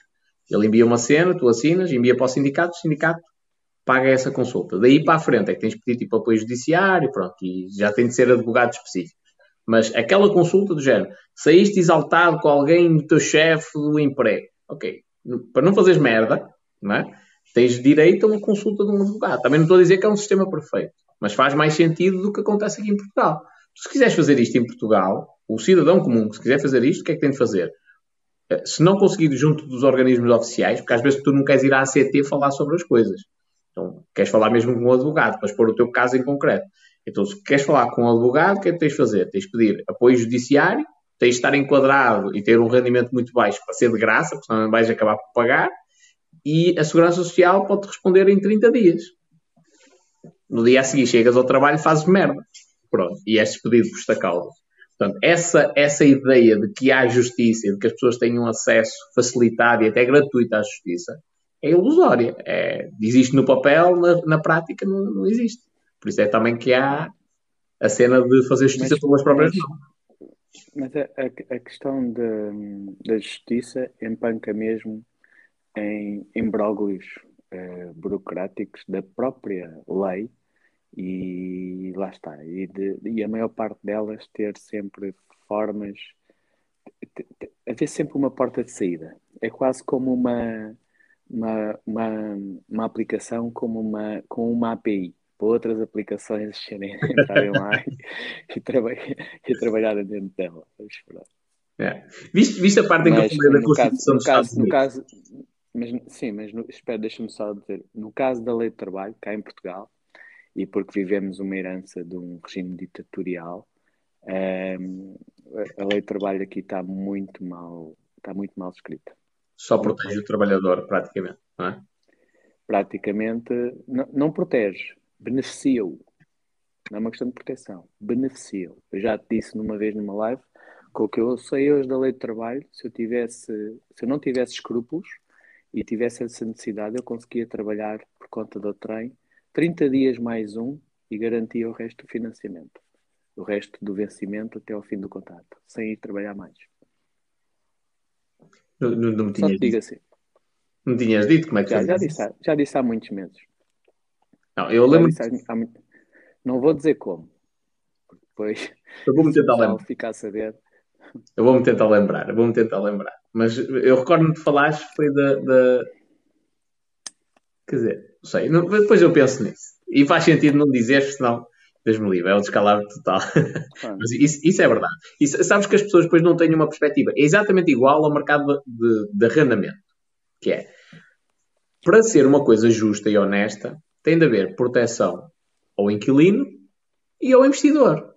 Ele envia uma cena, tu assinas, envia para o sindicato, o sindicato paga essa consulta. Daí para a frente é que tens de pedir tipo apoio judiciário, pronto, e já tem de ser advogado específico. Mas aquela consulta do género, saíste exaltado com alguém do teu chefe do emprego, ok, para não fazeres merda, não é? tens direito a uma consulta de um advogado. Também não estou a dizer que é um sistema perfeito, mas faz mais sentido do que acontece aqui em Portugal. Se quiseres fazer isto em Portugal, o cidadão comum, se quiser fazer isto, o que é que tem de fazer? Eh, se não conseguir junto dos organismos oficiais, porque às vezes tu não queres ir à ACT falar sobre as coisas. Então, queres falar mesmo com um advogado, para expor o teu caso em concreto. Então, se queres falar com um advogado, o que é que tens de fazer? Tens de pedir apoio judiciário, tens de estar enquadrado e ter um rendimento muito baixo para ser de graça, porque senão vais acabar por pagar, e a Segurança Social pode responder em 30 dias. No dia a seguir chegas ao trabalho e fazes merda. Pronto, e és despedido por esta causa. Portanto, essa, essa ideia de que há justiça e de que as pessoas tenham acesso facilitado e até gratuito à justiça é ilusória. É, existe no papel, na, na prática não, não, existe. Por isso é também que há a cena de fazer justiça pelas próprias mãos. Mas a, a, a questão da justiça empanca mesmo em imbróglios uh, burocráticos da própria lei e lá está. E, de, e a maior parte delas ter sempre formas, haver sempre uma porta de saída. É quase como uma, uma, uma, uma aplicação como uma, com uma API para outras aplicações entrarem lá e, trabalhar, e trabalharem dentro dela. É. Viste, viste a parte em que eu falei da Constituição dos Estados Unidos? No caso, mas, sim, mas no, espera, deixa-me só dizer, no caso da lei de trabalho, cá em Portugal, e porque vivemos uma herança de um regime ditatorial, um, ehm, a lei de trabalho aqui está muito mal, está muito mal escrita. Só protege o trabalhador, praticamente, não é? Praticamente, não, não protege, beneficia-o. Não é uma questão de proteção, beneficia-o. Eu já te disse numa vez numa live, com o que eu sei hoje da lei de trabalho, se eu tivesse, se eu não tivesse escrúpulos, e tivesse essa necessidade, eu conseguia trabalhar por conta do trem 30 dias mais um e garantia o resto do financiamento. O resto do vencimento até ao fim do contrato, sem ir trabalhar mais. Não, não, não me Só te digo assim. Não tinhas dito como é que já, já disse, há, já disse há muitos meses. Não, eu lembro. Há, há, não vou dizer como. Depois. Eu vou-me tentar lembrar. Ficar a saber. Eu vou-me tentar lembrar. Eu vou-me tentar lembrar. Mas eu recordo-me de falares foi da, da. Quer dizer, não sei. Não, depois eu penso nisso. E faz sentido não dizer, senão. Deus me livre, é o descalabro total. Mas isso, isso, é verdade. E sabes que as pessoas depois não têm uma perspectiva. É exatamente igual ao mercado de, de arrendamento. Que é, para ser uma coisa justa e honesta, tem de haver proteção ao inquilino e ao investidor.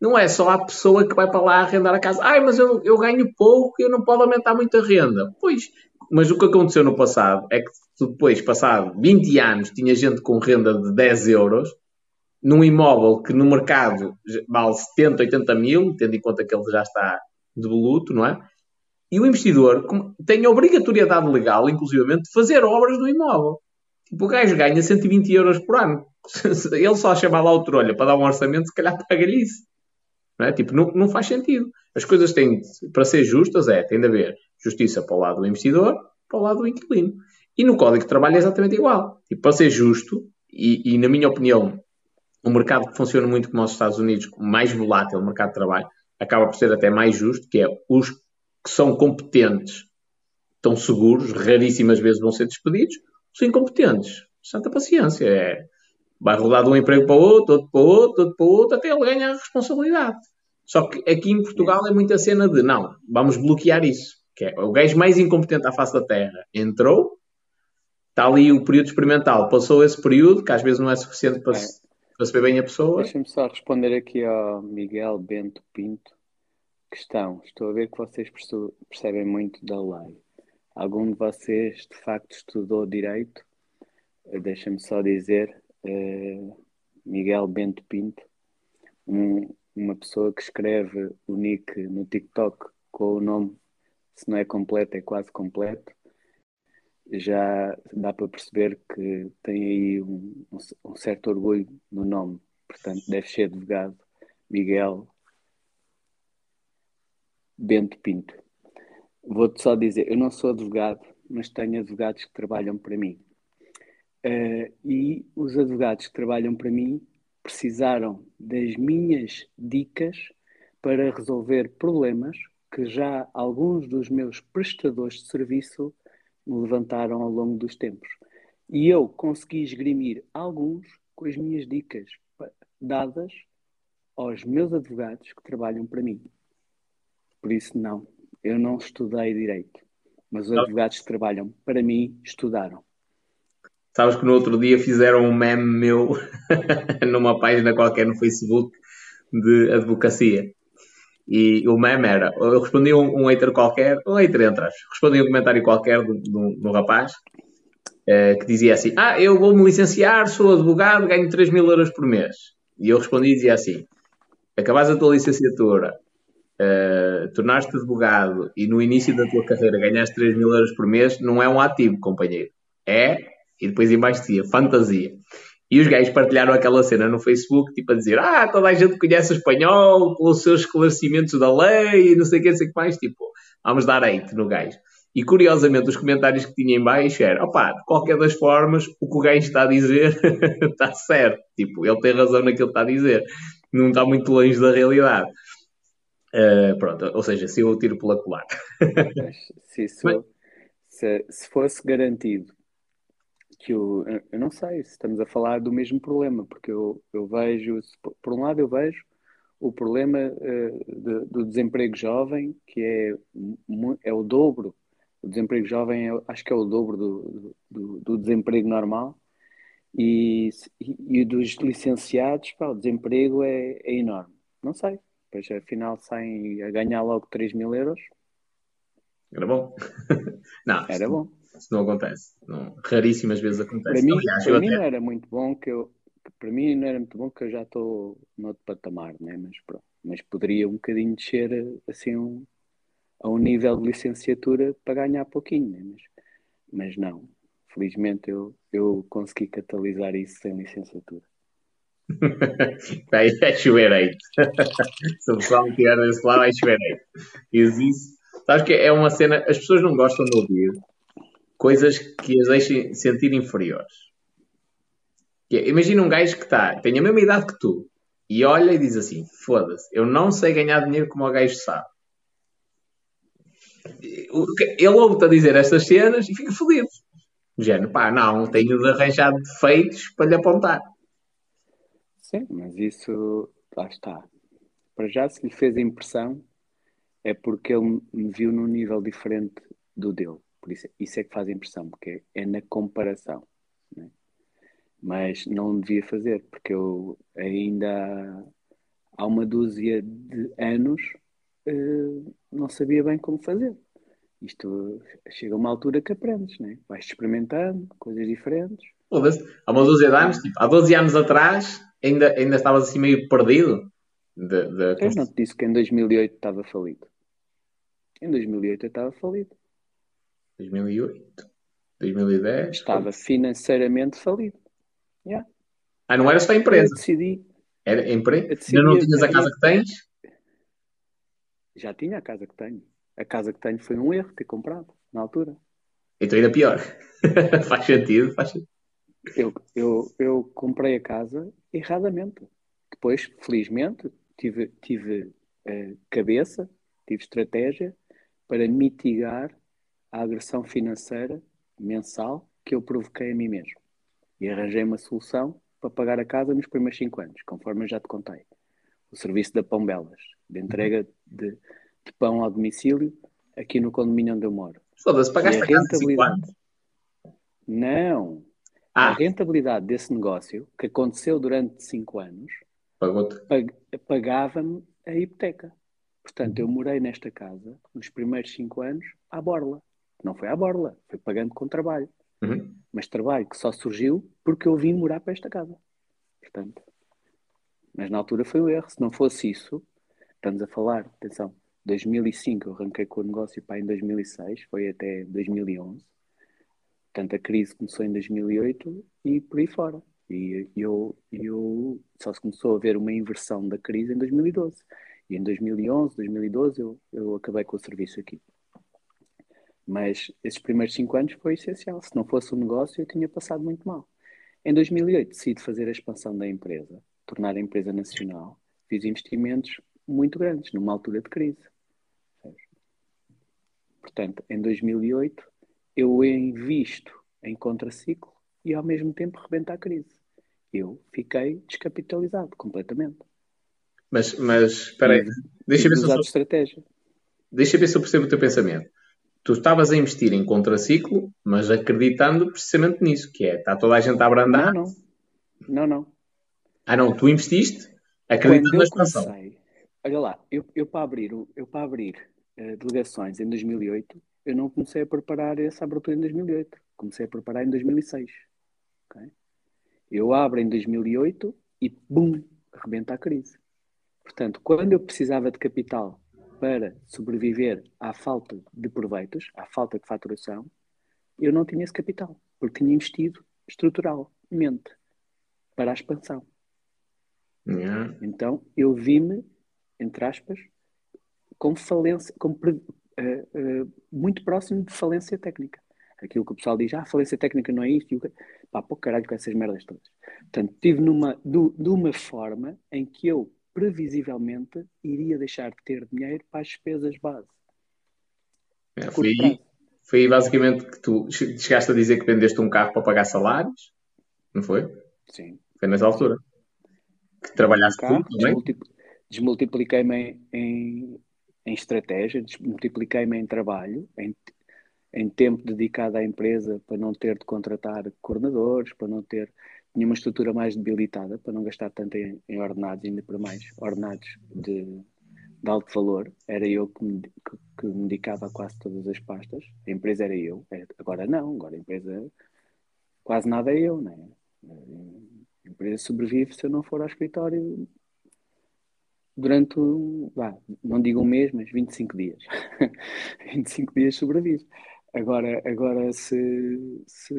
Não é só a pessoa que vai para lá arrendar a casa. Ai, mas eu, eu ganho pouco e eu não posso aumentar muito a renda. Pois, mas o que aconteceu no passado é que depois, passado 20 anos, tinha gente com renda de 10 euros num imóvel que no mercado vale 70, 80 mil, tendo em conta que ele já está devoluto, não é? E o investidor tem a obrigatoriedade legal, inclusivamente, de fazer obras no imóvel. Tipo, o gajo ganha 120 euros por ano. Ele só chamar lá o trolha para dar um orçamento, se calhar paga-lhe isso. Não é? Tipo, não, não faz sentido. As coisas têm, para ser justas, é, tem de haver justiça para o lado do investidor, para o lado do inquilino. E no Código de Trabalho é exatamente igual. Tipo, para ser justo, e, e na minha opinião, o mercado que funciona muito como os Estados Unidos, mais volátil, o mercado de trabalho, acaba por ser até mais justo, que é os que são competentes estão seguros, raríssimas vezes vão ser despedidos, os incompetentes, santa paciência, é, vai rodar de um emprego para outro, outro para outro, outro para outro, até ele ganhar a responsabilidade. Só que aqui em Portugal é muita cena de, não, vamos bloquear isso, que é o gajo mais incompetente à face da Terra entrou, está ali o período experimental, passou esse período, que às vezes não é suficiente para, para saber bem a pessoa. Deixa-me só responder aqui ao Miguel Bento Pinto. Questão, estou a ver que vocês percebem muito da lei. Algum de vocês de facto estudou direito? Eh, deixa-me só dizer, uh, Miguel Bento Pinto, um, uma pessoa que escreve o nick no TikTok com o nome, se não é completo, é quase completo já dá para perceber que tem aí um, um, certo orgulho no nome. Portanto, deve ser advogado Miguel Bento Pinto. Vou-te só dizer, eu não sou advogado, mas tenho advogados que trabalham para mim. Uh, e os advogados que trabalham para mim precisaram das minhas dicas para resolver problemas que já alguns dos meus prestadores de serviço levantaram ao longo dos tempos. E eu consegui esgrimir alguns com as minhas dicas dadas aos meus advogados que trabalham para mim. Por isso, não, eu não estudei direito, mas os advogados que trabalham para mim estudaram. Sabes que no outro dia fizeram um meme meu numa página qualquer no Facebook de advocacia. E o meme era, eu respondi um, um hater qualquer, um hater entre as, respondi um comentário qualquer do rapaz eh, que dizia assim: Ah, eu vou-me licenciar, sou advogado, ganho 3 mil euros por mês. E eu respondi e dizia assim: Acabaste a tua licenciatura, uh, tornaste advogado e no início da tua carreira ganhaste 3 mil euros por mês, não é um ativo, companheiro. É, e depois embaixo dizia, fantasia. E os gajos partilharam aquela cena no Facebook, tipo a dizer: Ah, toda a gente conhece o espanhol pelos seus esclarecimentos da lei e não sei o que, não sei o que mais. Tipo, vamos dar hate no gajo. E curiosamente, os comentários que tinha em baixo eram: opá, de qualquer das formas, o que o gajo está a dizer está certo. Tipo, ele tem razão naquilo que está a dizer. Não está muito longe da realidade. Uh, pronto, ou seja, se eu tiro pela colar. se, se, se fosse garantido que eu, eu não sei se estamos a falar do mesmo problema, porque eu, eu vejo, por um lado, eu vejo o problema uh, de, do desemprego jovem, que é, é o dobro. O desemprego jovem é, acho que é o dobro do, do, do desemprego normal. E, e, e dos licenciados, pá, o desemprego é, é enorme. Não sei. Pois afinal saem a ganhar logo 3 mil euros. Era bom. não, era bom. Isso não acontece. Não, raríssimas vezes acontece. Para mim, Aliás, para mim até... não era muito bom que eu. Para mim não era muito bom que eu já estou no outro patamar, né? mas, pronto, mas poderia um bocadinho descer assim um, a um nível de licenciatura para ganhar pouquinho, né? mas, mas não. Felizmente eu, eu consegui catalisar isso sem licenciatura. vai, é chover aí. Se o pessoal me tirar desse lado, vai chover aí. Existe. Sabes que é uma cena, as pessoas não gostam de ouvir coisas que as deixem sentir inferiores. É, imagina um gajo que está, tem a mesma idade que tu e olha e diz assim: foda-se, eu não sei ganhar dinheiro como o gajo sabe. Ele ouve-te a dizer estas cenas e fica fodido. Género, pá, não, tenho de arranjar defeitos para lhe apontar. Sim, mas isso, lá está. Para já, se lhe fez impressão, é porque ele me viu num nível diferente do dele. Por isso, isso é que faz impressão, porque é na comparação. Né? Mas não devia fazer, porque eu ainda há uma dúzia de anos uh, não sabia bem como fazer. Isto chega a uma altura que aprendes, né? vais experimentando coisas diferentes. Há uma dúzia de anos, tipo, há 12 anos atrás, ainda, ainda estavas assim meio perdido. De, de... Eu não te disse que em 2008 estava falido. Em 2008 eu estava falido. 2008, 2010. Estava financeiramente falido. Yeah. Ah, não era só a empresa? Eu decidi. Era empresa? Ainda não tinhas a casa que tens? Já tinha a casa que tenho. A casa que tenho foi um erro ter comprado na altura. Então ainda pior. faz sentido, faz sentido. Eu, eu, eu comprei a casa erradamente. Depois, felizmente, tive, tive uh, cabeça, tive estratégia para mitigar a agressão financeira mensal que eu provoquei a mim mesmo. E arranjei uma solução para pagar a casa nos primeiros 5 anos, conforme eu já te contei. O serviço da Pão Belas, de entrega de, de pão ao domicílio, aqui no condomínio onde eu moro. Foda-se, pagaste a, a rentabilidade. Não. Ah. A rentabilidade desse negócio, que aconteceu durante 5 anos, pag pagava-me a hipoteca. Portanto, eu morei nesta casa nos primeiros 5 anos à borla. Não foi à borla, foi pagando com trabalho. Uhum. Mas trabalho que só surgiu porque eu vim morar para esta casa. Portanto, mas na altura foi um erro. Se não fosse isso, estamos a falar, atenção, 2005 eu arranquei com o negócio para em 2006, foi até 2011. Portanto, a crise começou em 2008 e por aí fora. E eu, eu só se começou a ver uma inversão da crise em 2012. E em 2011, 2012 eu, eu acabei com o serviço aqui. Mas esses primeiros cinco anos foi essencial. Se não fosse o negócio, eu tinha passado muito mal. Em 2008 decidi fazer a expansão da empresa, tornar a empresa nacional. Fiz investimentos muito grandes, numa altura de crise. Portanto, em 2008, eu invisto em contraciclo e ao mesmo tempo rebenta a crise. Eu fiquei descapitalizado completamente. Mas, mas espera aí, deixa, ver se eu... deixa ver se eu percebo o teu pensamento tu estavas a investir em contraciclo, mas acreditando precisamente nisso, que é, está toda a gente a abrandar. Não, não. Não, não. Ah, não, tu investiste acreditando na expansão. Comecei, olha lá, eu, eu para abrir, eu para abrir uh, delegações em 2008, eu não comecei a preparar essa abertura em 2008. Comecei a preparar em 2006. Okay? Eu abro em 2008 e, bum, arrebenta a crise. Portanto, quando eu precisava de capital para sobreviver à falta de proveitos, à falta de faturação, eu não tinha esse capital, porque tinha investido estruturalmente para a expansão. Yeah. Então eu vi-me, entre aspas, com falência, com, uh, uh, muito próximo de falência técnica. Aquilo que o pessoal diz, ah, falência técnica não é isto, e o... pá, pô, caralho com essas merdas todas. Portanto, tive numa, do, de uma forma em que eu previsivelmente iria deixar de ter dinheiro para as despesas base. É, foi, foi basicamente que tu chegaste a dizer que vendeste um carro para pagar salários, não foi? Sim. Foi nessa altura. Que trabalhaste um carro, também? Desmultipliquei-me em, em estratégia, desmultipliquei-me em trabalho, em, em tempo dedicado à empresa para não ter de contratar coordenadores, para não ter tinha uma estrutura mais debilitada para não gastar tanto em, em ordenados, ainda por mais ordenados de, de alto valor. Era eu que me, que, que me dedicava a quase todas as pastas. A empresa era eu. É, agora não, agora a empresa quase nada é eu, né? A empresa sobrevive se eu não for ao escritório durante, vá, não digo um mês, mas 25 dias. 25 dias sobrevive. Agora, agora se, se,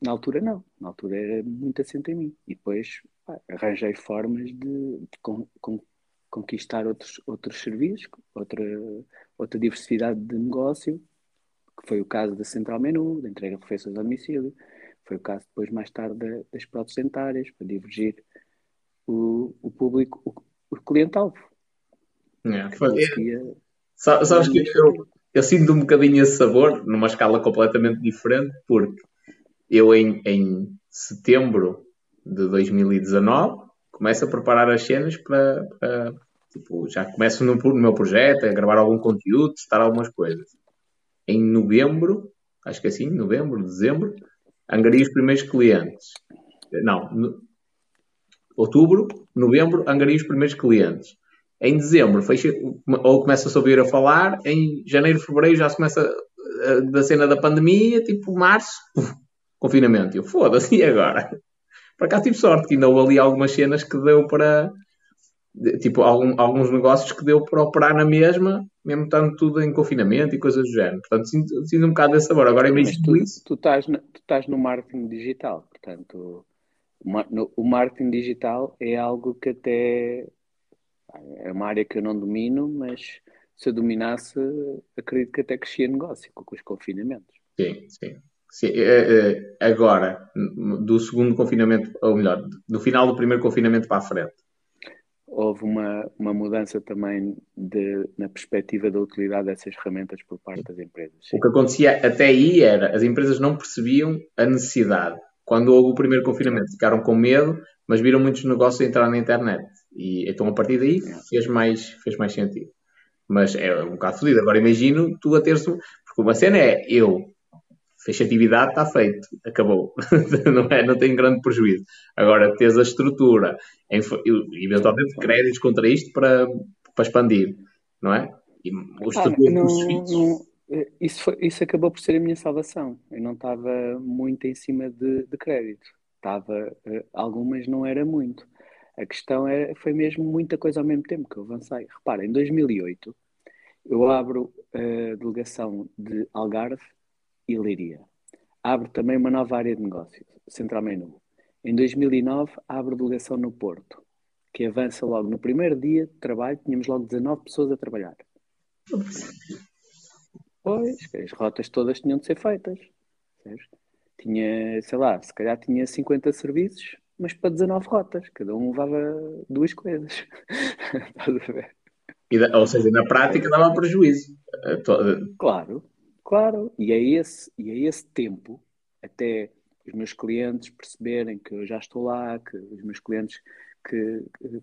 na altura não, na altura era muito assente em mim. E depois pá, arranjei formas de, de con, con, conquistar outros, outros serviços, outra, outra diversidade de negócio, que foi o caso da Central Menu, da entrega de refeições a domicílio, foi o caso depois mais tarde das próteses dentárias, para divergir o, o público, o, o cliente-alvo. É, foi, é, sabes que eu, eu sinto um bocadinho esse sabor, numa escala completamente diferente, porque eu em, em setembro de 2019 começo a preparar as cenas para, para tipo, já começo no, no, meu projeto, a gravar algum conteúdo, testar algumas coisas. Em novembro, acho que é assim, novembro, dezembro, angaria os primeiros clientes. Não, no, outubro, novembro, angaria os primeiros clientes. Em dezembro fecha, ou começa-se a ouvir a falar, em janeiro, fevereiro já se começa a, da cena da pandemia, tipo março, puf, confinamento. Eu foda-se, e agora? Por acaso tive sorte que ainda houve ali algumas cenas que deu para. Tipo, algum, alguns negócios que deu para operar na mesma, mesmo estando tudo em confinamento e coisas do género. Portanto, sinto, sinto um bocado desse sabor. Agora imagino tu, isso. Tu estás, no, tu estás no marketing digital, portanto, o marketing digital é algo que até é uma área que eu não domino, mas se eu dominasse, acredito que até crescia negócio com os confinamentos. Sim, sim. sim. Eh, eh, agora, do segundo confinamento, ou melhor, do final do primeiro confinamento para a frente, houve uma, uma mudança também de, na perspectiva da utilidade dessas ferramentas por parte das empresas. Sim. O que acontecia até aí era as empresas não percebiam a necessidade. Quando houve o primeiro confinamento, ficaram com medo, mas viram muitos negócios entrar na internet. E então a partir daí fez mais, fez mais sentido. Mas é um bocado fodido. Agora imagino tu a teres. Porque uma cena é eu fez atividade, está feito, acabou. não, é, não tem grande prejuízo. Agora, tens a estrutura, eventualmente créditos contra isto para, para expandir, não é? E os ah, não, não, isso, foi, isso acabou por ser a minha salvação. Eu não estava muito em cima de, de crédito. Estava, eh, algumas não era muito. A questão é, foi mesmo muita coisa ao mesmo tempo que eu avancei. Repara, em 2008 eu abro a delegação de Algarve e Leiria. Abre também uma nova área de negócios, Central Menu. Em 2009, abre delegação no Porto, que avança logo no primeiro dia de trabalho, tínhamos logo 19 pessoas a trabalhar. Pois, as rotas todas tinham de ser feitas. Tinha, sei lá, se calhar tinha 50 serviços, mas para 19 rotas, cada um levava duas coisas. Estás a ver? ou seja, na prática dava prejuízo. Claro, Claro, e é esse, e é esse tempo até os meus clientes perceberem que eu já estou lá, que os meus clientes que, que,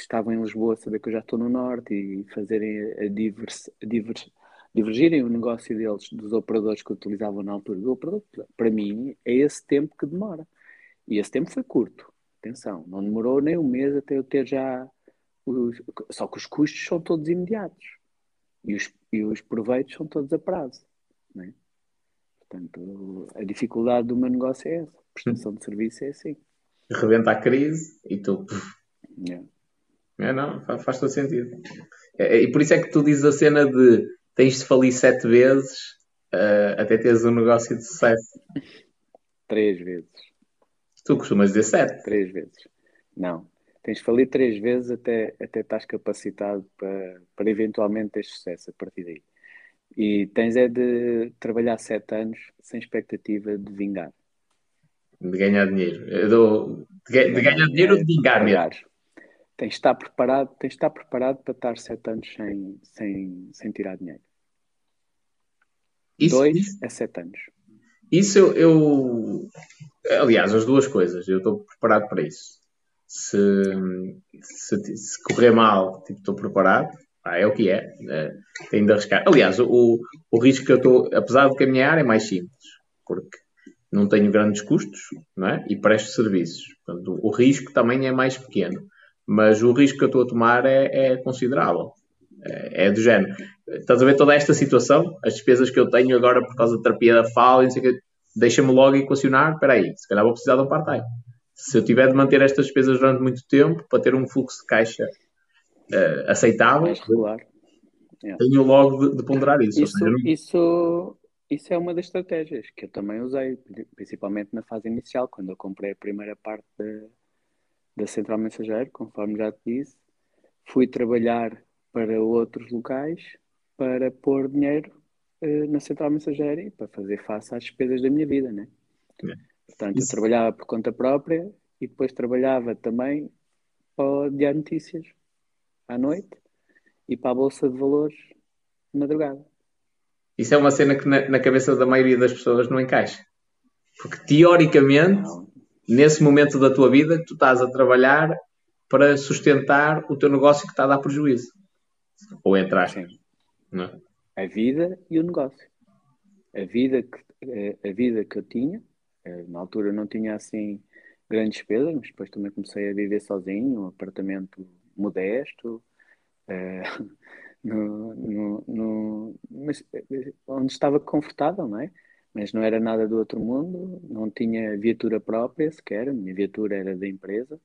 estavam em Lisboa saber que eu já estou no Norte e fazerem a, divers, a divers, divergirem o negócio deles dos operadores que utilizavam na altura do operador, para mim é esse tempo que demora. E esse tempo foi curto, atenção, não demorou nem um mês até eu ter já. Os, só que os custos são todos imediatos e os, e os proveitos são todos a prazo. Né? Portanto, a dificuldade do meu negócio é essa. A prestação de serviço é assim. Rebenta a crise e tu. Yeah. É, não, faz, faz todo sentido. É, é, e por isso é que tu dizes a cena de tens de falir sete vezes uh, até teres um negócio de sucesso. Três vezes. Tu costumas dizer sete? Três vezes. Não. Tens de falir três vezes até, até estás capacitado para, para eventualmente ter sucesso a partir daí. E tens é de trabalhar sete anos sem expectativa de vingar. De ganhar dinheiro. Dou, de, de, ganhar dinheiro ou de vingar mesmo? Tens de estar preparado, tens de estar preparado para estar sete anos sem, sem, sem tirar dinheiro. Isso, Dois isso, é sete anos. Isso eu, eu, Aliás, as duas coisas. Eu estou preparado para isso. Se, se, se correr mal, tipo, estou preparado é o que é. é tem de arriscar. Aliás, o, o risco que eu estou, apesar de caminhar, é mais simples, porque não tenho grandes custos não é? e presto serviços. Portanto, o risco também é mais pequeno, mas o risco que eu estou a tomar é, é considerável. É, é, do género. Estás a ver toda esta situação? As despesas que eu tenho agora por causa da terapia da fala, deixa-me logo equacionar. Espera aí, se calhar vou precisar de um part-time. Se eu tiver de manter estas despesas durante muito tempo para ter um fluxo de caixa uh, aceitável, regular. Yeah. tenho logo de, de, ponderar isso. Isso, seja, isso, isso é uma das estratégias que eu também usei, principalmente na fase inicial, quando eu comprei a primeira parte da, da Central Mensageiro, conforme já te disse, fui trabalhar para outros locais para pôr dinheiro uh, na Central Mensageiro e para fazer face às despesas da minha vida, né? Yeah. Portanto, isso. eu trabalhava por conta própria e depois trabalhava também para o Diário Notícias à noite e para a Bolsa de Valores de madrugada. Isso é uma cena que na, na cabeça da maioria das pessoas não encaixa. Porque teoricamente, não. nesse momento da tua vida, tu estás a trabalhar para sustentar o teu negócio que está a dar prejuízo. Ou entrar. Sim. Não é? A vida e o negócio. A vida que, eh, a vida que eu tinha, eh, na altura não tinha assim grandes despesas, mas depois também comecei a viver sozinho, um apartamento modesto, uh, no, no, no, mas, onde estava confortável, não é? Mas não era nada do outro mundo, não tinha viatura própria sequer, a minha viatura era da empresa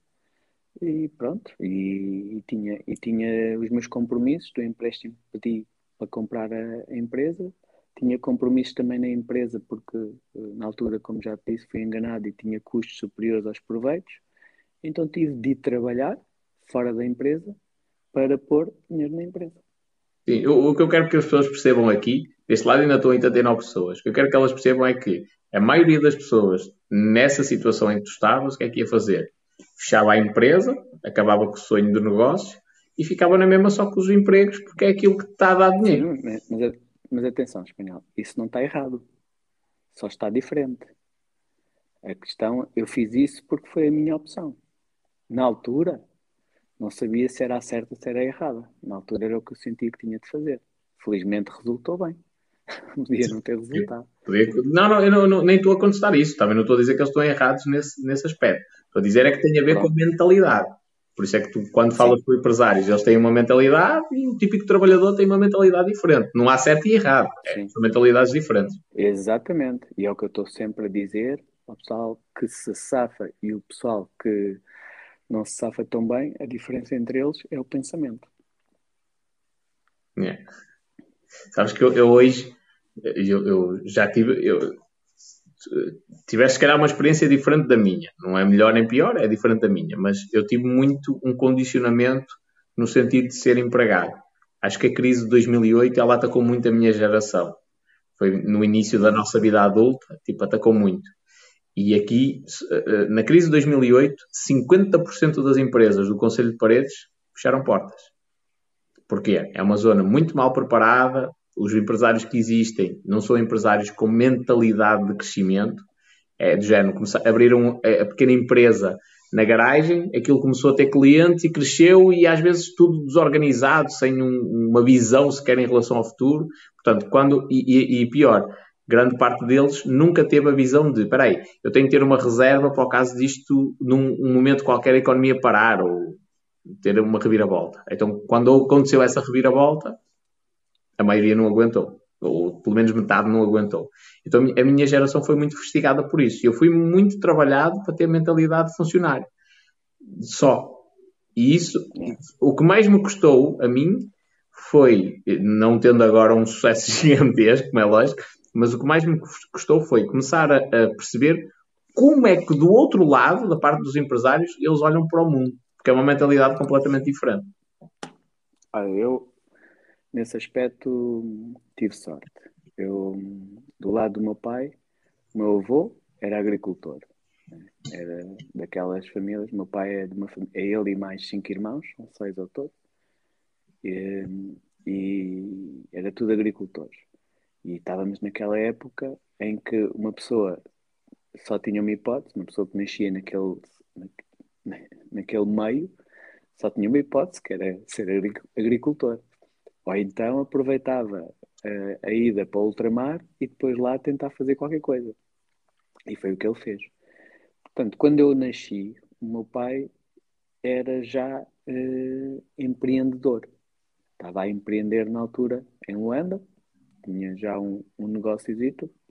e pronto, e, e tinha, e tinha os meus compromissos do empréstimo que pedi comprar a, empresa, tinha compromissos também na empresa porque eh, na altura, como já te disse, fui enganado e tinha custos superiores aos proveitos, então tive de trabalhar fora da empresa para pôr dinheiro na empresa. Sim, o, que eu quero que as pessoas percebam aqui, deste lado ainda em 89 pessoas, o que eu quero que elas percebam é que a maioria das pessoas nessa situação em que tu estavas, o que é que ia fazer? Fechava a empresa, acabava com o sonho do negócio e ficava na mesma só com os empregos porque é aquilo que está a dar dinheiro. Mas, mas, mas atenção, espanhol, isso não está errado, só está diferente. A questão, eu fiz isso porque foi a minha opção. Na altura, não sabia se era a certa ou se era errada. Na altura era o que eu sentia que tinha de fazer. Felizmente resultou bem. Podia não ter resultado. Não, não, eu não, não, nem estou a contestar isso. Também não estou a dizer que eles estão errados nesse, nesse aspecto. Estou a dizer é que tem a ver Pronto. com a mentalidade. Por isso é que tu, quando falas com empresários, eles têm uma mentalidade e o típico trabalhador tem uma mentalidade diferente. Não há certo e errado. É, são mentalidades diferentes. Exatamente. E é o que eu estou sempre a dizer ao pessoal que se safa e o pessoal que não se safa tão bem, a diferença entre eles é o pensamento. É. Sabes que eu, eu hoje eu, eu, já tive. Eu, tiveste, se calhar, uma experiência diferente da minha. Não é melhor nem pior, é diferente da minha. Mas eu tive muito um condicionamento no sentido de ser empregado. Acho que a crise de 2008 ela atacou muito a minha geração. Foi no início da nossa vida adulta, tipo, atacou muito. E aqui, eh, na crise de 2008, 50% das empresas do Conselho de Paredes fecharam portas. Porquê? É uma zona muito mal preparada, os empresários que existem não são empresários com mentalidade de crescimento, é do género, abriram a pequena empresa na garagem, aquilo começou a ter clientes e cresceu e às vezes tudo desorganizado, sem um, uma visão sequer em relação ao futuro. Portanto, quando, e, e, e pior, grande parte deles nunca teve a visão de, espera aí, eu tenho que ter uma reserva para o caso disto, num um momento qualquer a economia parar ou ter uma reviravolta. Então, quando aconteceu essa reviravolta, a maioria não aguentou. Ou pelo menos metade não aguentou. Então, a minha geração foi muito festigada por isso. Eu fui muito trabalhado para ter mentalidade de funcionário. Só. E isso, o que mais me custou a mim foi, não tendo agora um sucesso gigantesco, como é lógico, mas o que mais me custou foi começar a, a, perceber como é que do outro lado, da parte dos empresários, eles olham para o mundo, porque é uma mentalidade completamente diferente. Ah, eu, nesse aspecto, tive sorte. Eu, do lado do meu pai, o meu avô era agricultor. Era daquelas famílias. Meu pai é, de uma, é ele e mais cinco irmãos, são seis ao todo. E, e era tudo agricultores. E estávamos naquela época em que uma pessoa só tinha uma hipótese, uma pessoa que nascia naquele, na, naquele meio, só tinha uma hipótese, que era ser agricultor. Ou então aproveitava uh, a ida para o ultramar e depois lá tentar fazer qualquer coisa. E foi o que ele fez. Portanto, quando eu nasci, o meu pai era já uh, empreendedor. Estava a empreender na altura em Luanda, tinha já um, um negócio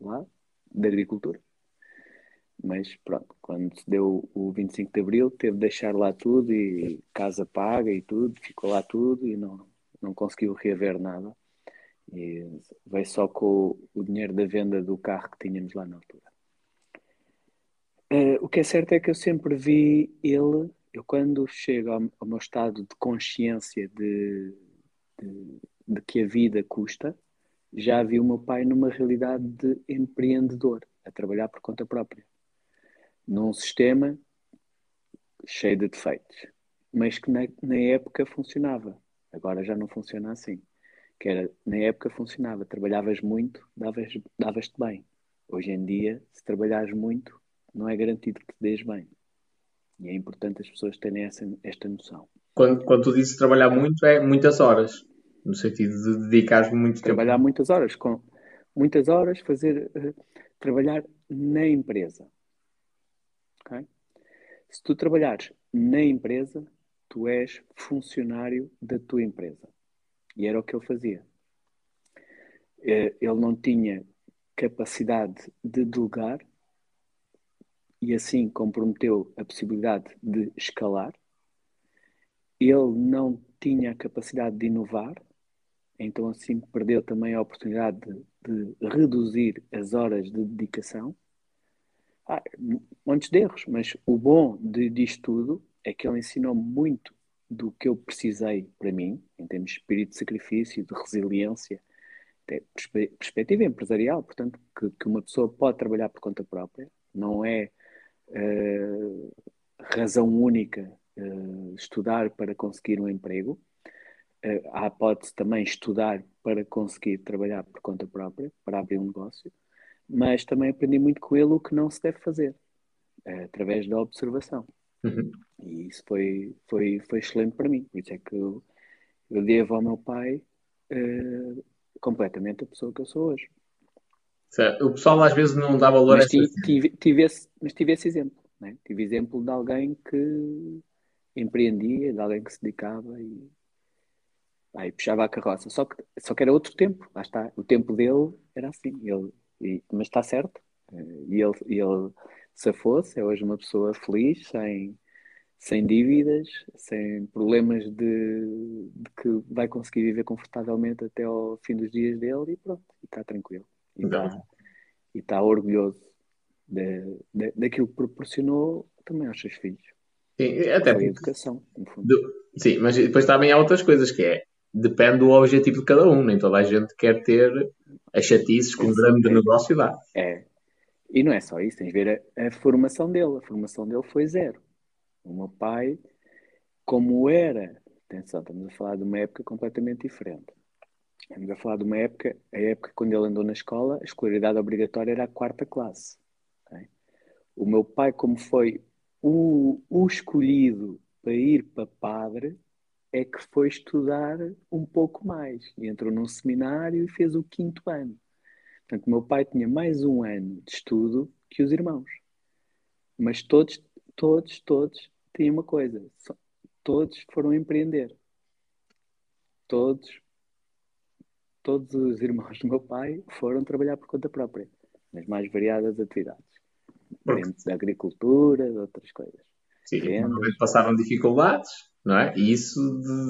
lá de agricultura. Mas pronto, quando se deu o 25 de Abril, teve de deixar lá tudo e casa paga e tudo, ficou lá tudo e não, não conseguiu reaver nada. E veio só com o, dinheiro da venda do carro que tínhamos lá na altura. Uh, o que é certo é que eu sempre vi ele, eu quando chego ao, ao meu estado de consciência de, de, de que a vida custa, já vi o meu pai numa realidade de empreendedor, a trabalhar por conta própria, num sistema cheio de defeitos, mas que na, na época funcionava. Agora já não funciona assim. Que era, na época funcionava, trabalhavas muito, davas-te davas bem. Hoje em dia, se trabalhares muito, não é garantido que te dês bem. E é importante as pessoas terem essa, esta noção. Quando, quando tu dizes trabalhar muito, é muitas horas no sentido de dedicar muito tempo. Trabalhar muitas horas, com muitas horas, fazer uh, trabalhar na empresa. Okay? Se tu trabalhares na empresa, tu és funcionário da tua empresa. E era o que ele fazia. Uh, ele não tinha capacidade de delegar e assim comprometeu a possibilidade de escalar. Ele não tinha a capacidade de inovar então assim perdeu também a oportunidade de, de reduzir as horas de dedicação. Ah, montes de erros, mas o bom de, disto tudo é que ele ensinou muito do que eu precisei para mim, em termos de espírito de sacrifício, de resiliência, de perspectiva empresarial, portanto, que, que, uma pessoa pode trabalhar por conta própria, não é uh, razão única uh, estudar para conseguir um emprego. Uh, há hipótese também estudar para conseguir trabalhar por conta própria, para abrir um negócio, mas também aprendi muito com ele o que não se deve fazer, através da observação. Uhum. E isso foi, foi, foi excelente para mim. Por isso é que eu, eu devo ao meu pai uh, completamente a pessoa que eu sou hoje. Certo. O pessoal às vezes não dá valor mas a tive, tive, tive esse, Mas tive esse exemplo. Né? Tive exemplo de alguém que empreendia, de alguém que se dedicava e aí puxava a carroça. Só que, só que era outro tempo, lá está. O tempo dele era assim. Ele, e, mas está certo. Eh, e ele, ele se fosse, é hoje uma pessoa feliz, sem, sem dívidas, sem problemas de, de, que vai conseguir viver confortavelmente até ao fim dos dias dele e pronto, e está tranquilo. E está, está orgulhoso de, de, daquilo que proporcionou também aos seus filhos. Sim, até a educação, no fundo. Do, sim, mas depois também há outras coisas que é depende do objetivo de cada um, nem toda a gente quer ter as chatices que um grande negócio dá. É, e não é só isso, tens de ver a, a, formação dele. A formação dele foi zero. O meu pai, como era, atenção, estamos a falar de uma época completamente diferente. Estamos a falar de uma época, a época quando ele andou na escola, a escolaridade obrigatória era a quarta classe. Okay? O meu pai, como foi o, o escolhido para ir para padre, é que foi estudar um pouco mais. E entrou num seminário e fez o quinto ano. Portanto, meu pai tinha mais um ano de estudo que os irmãos. Mas todos, todos, todos têm uma coisa: todos foram empreender. Todos, todos os irmãos do meu pai foram trabalhar por conta própria, nas mais variadas atividades. Dentro da agricultura, de outras coisas. Sim, passaram dificuldades, não é? E isso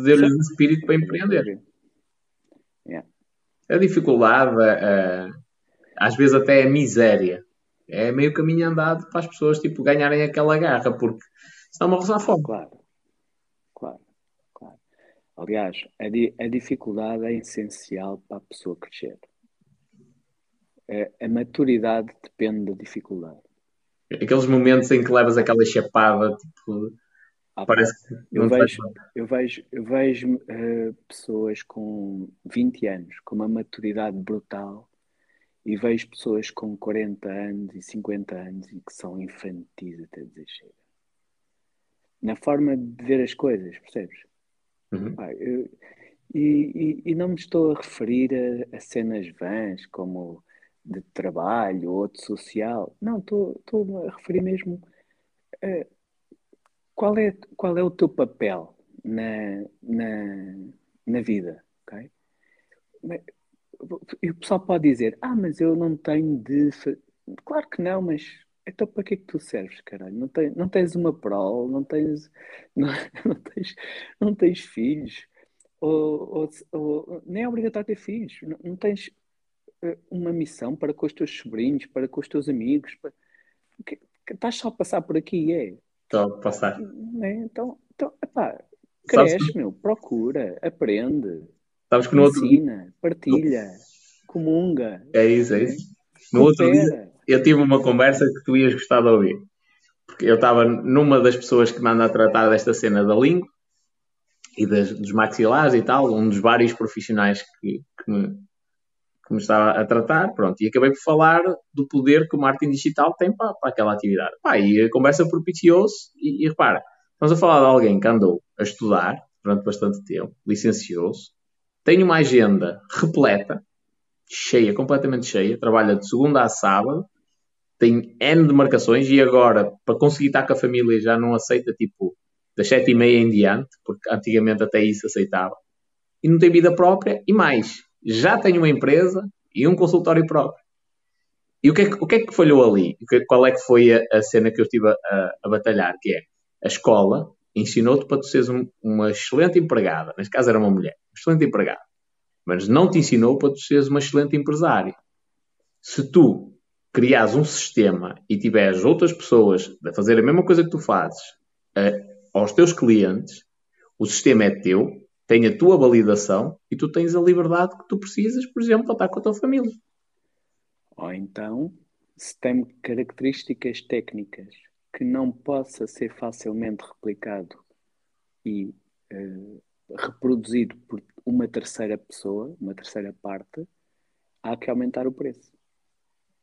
deu-lhes um espírito para empreender. Yeah. A dificuldade, a, às vezes até é miséria. É meio caminho andado para as pessoas tipo, ganharem aquela garra, porque senão morres à fome. Claro, claro, claro. Aliás, a, di a dificuldade é essencial para a pessoa crescer. A, a maturidade depende da dificuldade. Aqueles momentos em que levas aquela chapada, tipo, ah, parece que eu vejo, eu vejo, eu vejo uh, pessoas com 20 anos com uma maturidade brutal e vejo pessoas com 40 anos e 50 anos e que são infantis até dizer chega. Na forma de ver as coisas, percebes? Uhum. Ah, eu, e, e, e, não me estou a referir a, a, cenas vãs como de trabalho ou de social. Não, estou, a referir mesmo a qual é, qual é o teu papel na, na, na vida, ok? E o pessoal pode dizer, ah, mas eu não tenho de. Claro que não, mas então para que é que tu serves, caralho? Não, tem, não tens uma prole, não tens, não, não tens, não tens filhos, ou, ou, ou, nem é obrigatório ter filhos, não, não, tens eh, uma missão para com os teus sobrinhos, para com os teus amigos, para... que, que estás só a passar por aqui, é? Estou a passar. É, então, então epá, cresce, meu, procura, aprende. Sabes que no Ensina, outro... partilha, comunga. É isso, é isso. No outro dia, eu tive uma conversa que tu ias gostar de ouvir. Porque eu estava numa das pessoas que me anda a tratar desta cena da língua e das, dos maxilares e tal, um dos vários profissionais que, que, me, que me estava a tratar, pronto, e acabei por falar do poder que o marketing digital tem para, para aquela atividade. Pá, e a conversa propiciou-se e, e repara, estamos a falar de alguém que andou a estudar durante bastante tempo, licenciou-se, tenho uma agenda repleta, cheia, completamente cheia. Trabalha de segunda a sábado. Tem N de marcações e agora, para conseguir estar com a família, já não aceita tipo das sete e meia em diante, porque antigamente até isso aceitava. E não tem vida própria. E mais, já tem uma empresa e um consultório próprio. E o que é que, o que, é que falhou ali? Qual é que foi a, a cena que eu estive a, a, a batalhar? Que é, a escola ensinou-te para tu seres um, uma excelente empregada. Neste caso era uma mulher excelente empregado, mas não te ensinou para tu seres uma excelente empresária. Se tu criares um sistema e tiveres outras pessoas a fazer a mesma coisa que tu fazes uh, aos teus clientes, O sistema é teu, tem a tua validação e tu tens a liberdade que tu precisas, por exemplo, para estar com a tua família. Ou então, se tem características técnicas que não possa ser facilmente replicado e uh, reproduzido por uma terceira pessoa, uma terceira parte, há que aumentar o preço.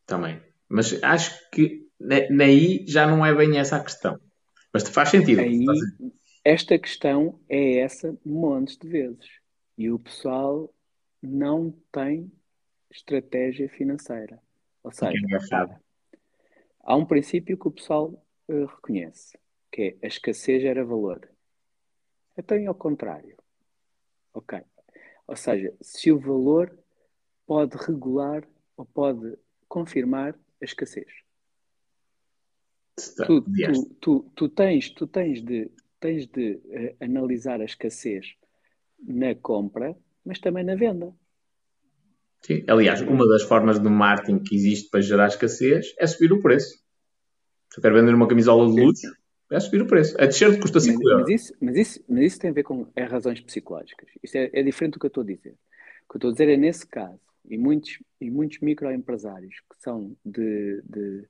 Também. Mas acho que naí já não é bem essa a questão. Mas te faz sentido. Aí, esta questão é essa montes de vezes. E o pessoal não tem estratégia financeira. Ou seja, é há um princípio que o pessoal uh, reconhece, que é a escassez era valor. Então, ao contrário. Ok. Ou seja, se o valor pode regular ou pode confirmar a escassez. Tu, tu, tu, tu, tens, tu tens de, tens de uh, analisar a escassez na compra, mas também na venda. Sim. Aliás, uma das formas de marketing que existe para gerar escassez é subir o preço. Se eu quero vender uma camisola de luxo, é subir o preço. A t-shirt custa 5 mas, euros. Mas isso, mas, isso, mas isso tem a ver com é razões psicológicas. Isso é, é diferente do que eu estou a dizer. O que eu estou a dizer é, nesse caso, e muitos, e muitos microempresários que são de, de,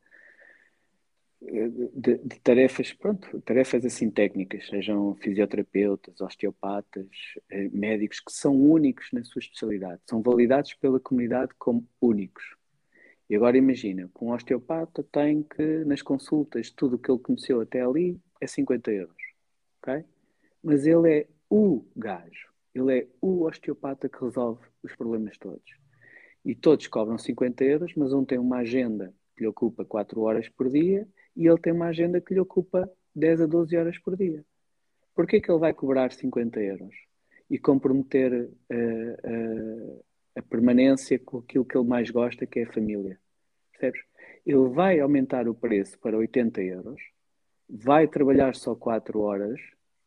de, de, tarefas, pronto, tarefas assim técnicas, sejam fisioterapeutas, osteopatas, eh, médicos, que são únicos na sua especialidade, são validados pela comunidade como únicos. E agora imagina, com um osteopata tem que, nas consultas, tudo o que ele conheceu até ali é 50 euros, ok? Mas ele é o gajo, ele é o osteopata que resolve os problemas todos. E todos cobram 50 euros, mas um tem uma agenda que lhe ocupa 4 horas por dia e ele tem uma agenda que lhe ocupa 10 a 12 horas por dia. Porquê que ele vai cobrar 50 euros e comprometer uh, a permanência com aquilo que ele mais gosta, que é a família? Percebes? Ele vai aumentar o preço para 80 euros, vai trabalhar só 4 horas,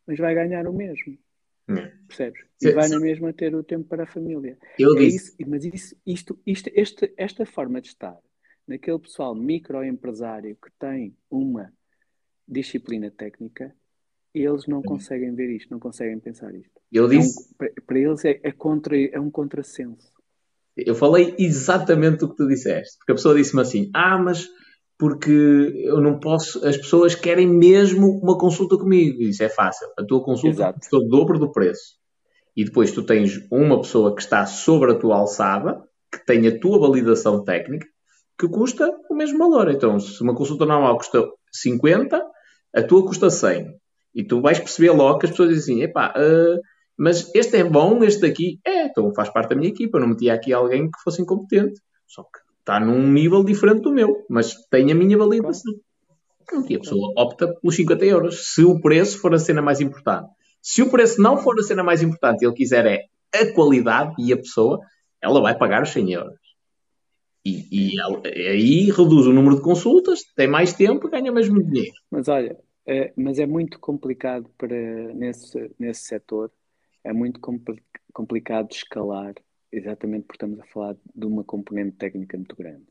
mas vai ganhar o mesmo. Percebes? E vai na mesma ter o tempo para a família. Eu é isso, mas isso, isto, isto, este, esta forma de estar naquele pessoal microempresário que tem uma disciplina técnica, eles não conseguem ver isto, não conseguem pensar isto. Eu disse... É um, para, para, eles é, é, contra, é um contrassenso. Eu falei exatamente o que tu disseste. Porque a pessoa disse-me assim: Ah, mas porque eu não posso. As pessoas querem mesmo uma consulta comigo. Isso é fácil. A tua consulta custa o dobro do preço. E depois tu tens uma pessoa que está sobre a tua alçada, que tem a tua validação técnica, que custa o mesmo valor. Então, se uma consulta normal custa 50, a tua custa 100. E tu vais perceber logo que as pessoas dizem assim, epá, uh, mas este é bom, este daqui é, então faz parte da minha equipa, eu não meti aqui alguém que fosse incompetente. Só que está num nível diferente do meu, mas tem a minha validação. Pronto, e a pessoa opta pelos 50 euros, se o preço for a cena mais importante. Se o preço não for a cena mais importante e ele quiser é a qualidade e a pessoa, ela vai pagar os 100 euros. E, e aí reduz o número de consultas, tem mais tempo ganha muito dinheiro. Mas olha, é, mas é muito complicado para nesse, nesse setor, é muito compl complicado escalar, exatamente porque estamos a falar de uma componente técnica muito grande.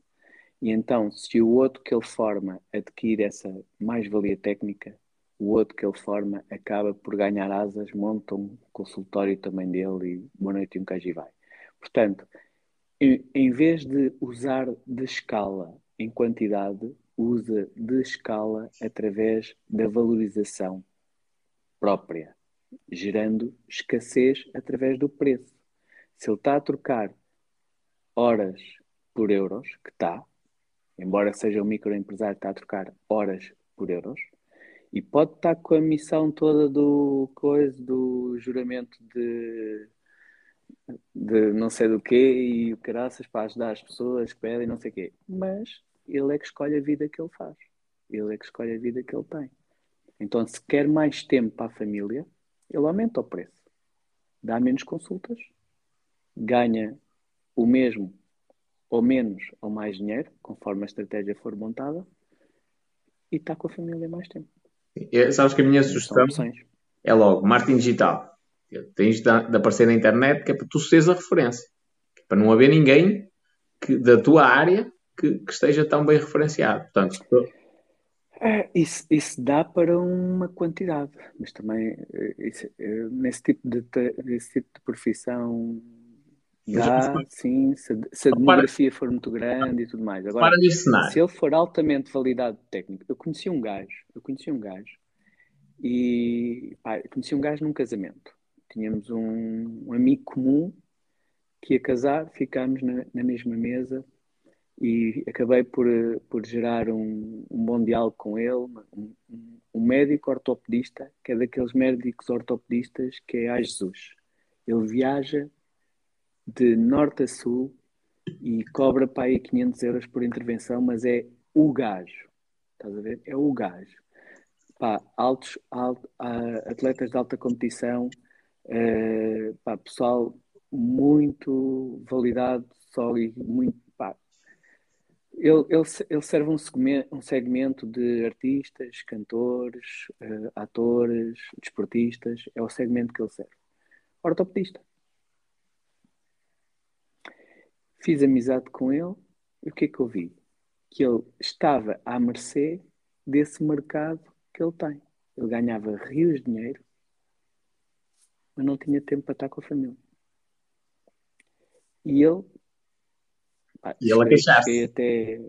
E então, se o outro que ele forma adquire essa mais-valia técnica, o outro que ele forma acaba por ganhar asas, monta um consultório também dele e boa noite e um caju vai. Portanto, em, em vez de usar de escala em quantidade, usa de escala através da valorização própria, gerando escassez através do preço. Se ele está a trocar horas por euros, que está, embora seja um microempresário, está a trocar horas por euros, e pode estar com a missão toda do coisa do juramento de de não sei do quê e o caraças para ajudar as pessoas que pedem não sei o quê. Mas ele é que escolhe a vida que ele faz. Ele é que escolhe a vida que ele tem. Então, se quer mais tempo para a família, ele aumenta o preço. Dá menos consultas, ganha o mesmo ou menos ou mais dinheiro, conforme a estratégia for montada, e está com a família mais tempo. sabes que a minha sugestão é logo marketing digital Tens de, de, aparecer na internet que é para tu seres a referência. Para não haver ninguém que, da tua área que, que esteja tão bem referenciado. Portanto, É, isso, isso dá para uma quantidade, mas também eh, isso, eh, nesse, tipo de, nesse tipo de profissão dá, sim, se, se a demografia for muito grande e tudo mais. Agora, se ele for altamente validado técnico, eu conheci um gajo, eu conheci um gajo e pá, conheci um gajo num casamento. Tínhamos um, um amigo comum que ia casar, ficámos na, na mesma mesa e acabei por, por gerar um, um bom diálogo com ele, um, um, médico ortopedista, que é daqueles médicos ortopedistas que é a Jesus. Ele viaja de norte a sul e cobra para aí 500 euros por intervenção, mas é o gajo. Estás a ver? É o gajo. Pá, altos, alto, atletas de alta competição, uh, pá, pessoal muito validado, sólido, muito ele, ele, ele serve um segmento, de artistas, cantores, uh, atores, desportistas. É o segmento que ele serve. Ortopedista. Fiz amizade com ele e o que é que eu vi? Que ele estava à mercê desse mercado que ele tem. Ele ganhava rios de dinheiro, mas não tinha tempo para estar com a família. E ele Pá, e ele a queixar-se. Até...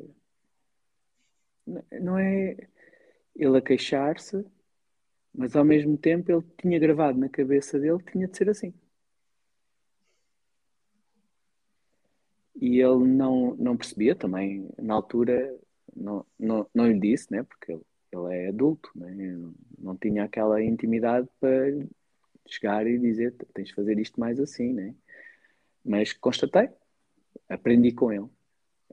Não é ele a queixar-se, mas ao mesmo tempo ele tinha gravado na cabeça dele que tinha de ser assim. E ele não, não percebia também, na altura, não, não, não lhe disse, né? porque ele, ele é adulto, né? não tinha aquela intimidade para chegar e dizer tens de fazer isto mais assim, né? mas constatei aprendi com ele.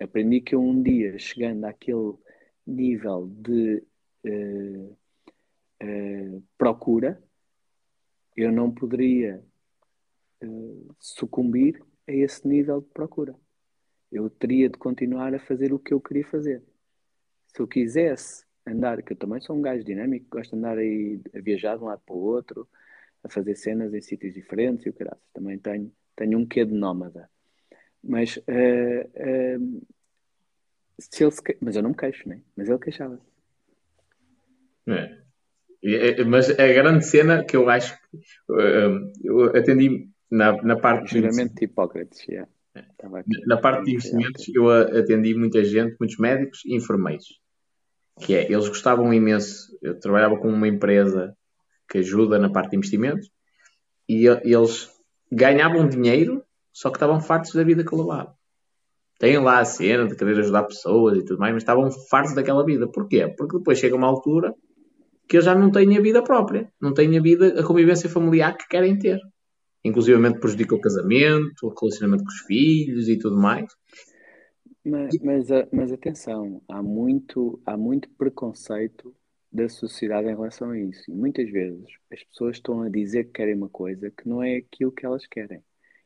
Aprendi que eu um dia, chegando àquele nível de uh, uh, procura, eu não poderia uh, sucumbir a esse nível de procura. Eu teria de continuar a fazer o que eu queria fazer. Se eu quisesse andar, que eu também sou um gajo dinâmico, gosto de andar aí a viajar de um lado para o outro, a fazer cenas em sítios diferentes e o que Também tenho, tenho um quê de nómada. Mas, uh, uh, se ele que... mas eu não me queixo, né? Mas ele queixava. É. É, mas a grande cena que eu acho que uh, eu atendi na, na parte Juramento de Hipócrates, yeah. na parte de investimentos eu atendi muita gente, muitos médicos e enfermeiros que é, eles gostavam imenso eu trabalhava com uma empresa que ajuda na parte de investimentos e eles ganhavam dinheiro só que estavam fartos da vida que levavam. Têm lá a cena de querer ajudar pessoas e tudo mais, mas estavam fartos daquela vida. Porquê? Porque depois chega uma altura que eles já não têm a vida própria, não têm a vida, a convivência familiar que querem ter. Inclusive prejudica o casamento, o relacionamento com os filhos e tudo mais. Mas, mas, mas atenção, há muito, há muito preconceito da sociedade em relação a isso. E muitas vezes as pessoas estão a dizer que querem uma coisa que não é aquilo que elas querem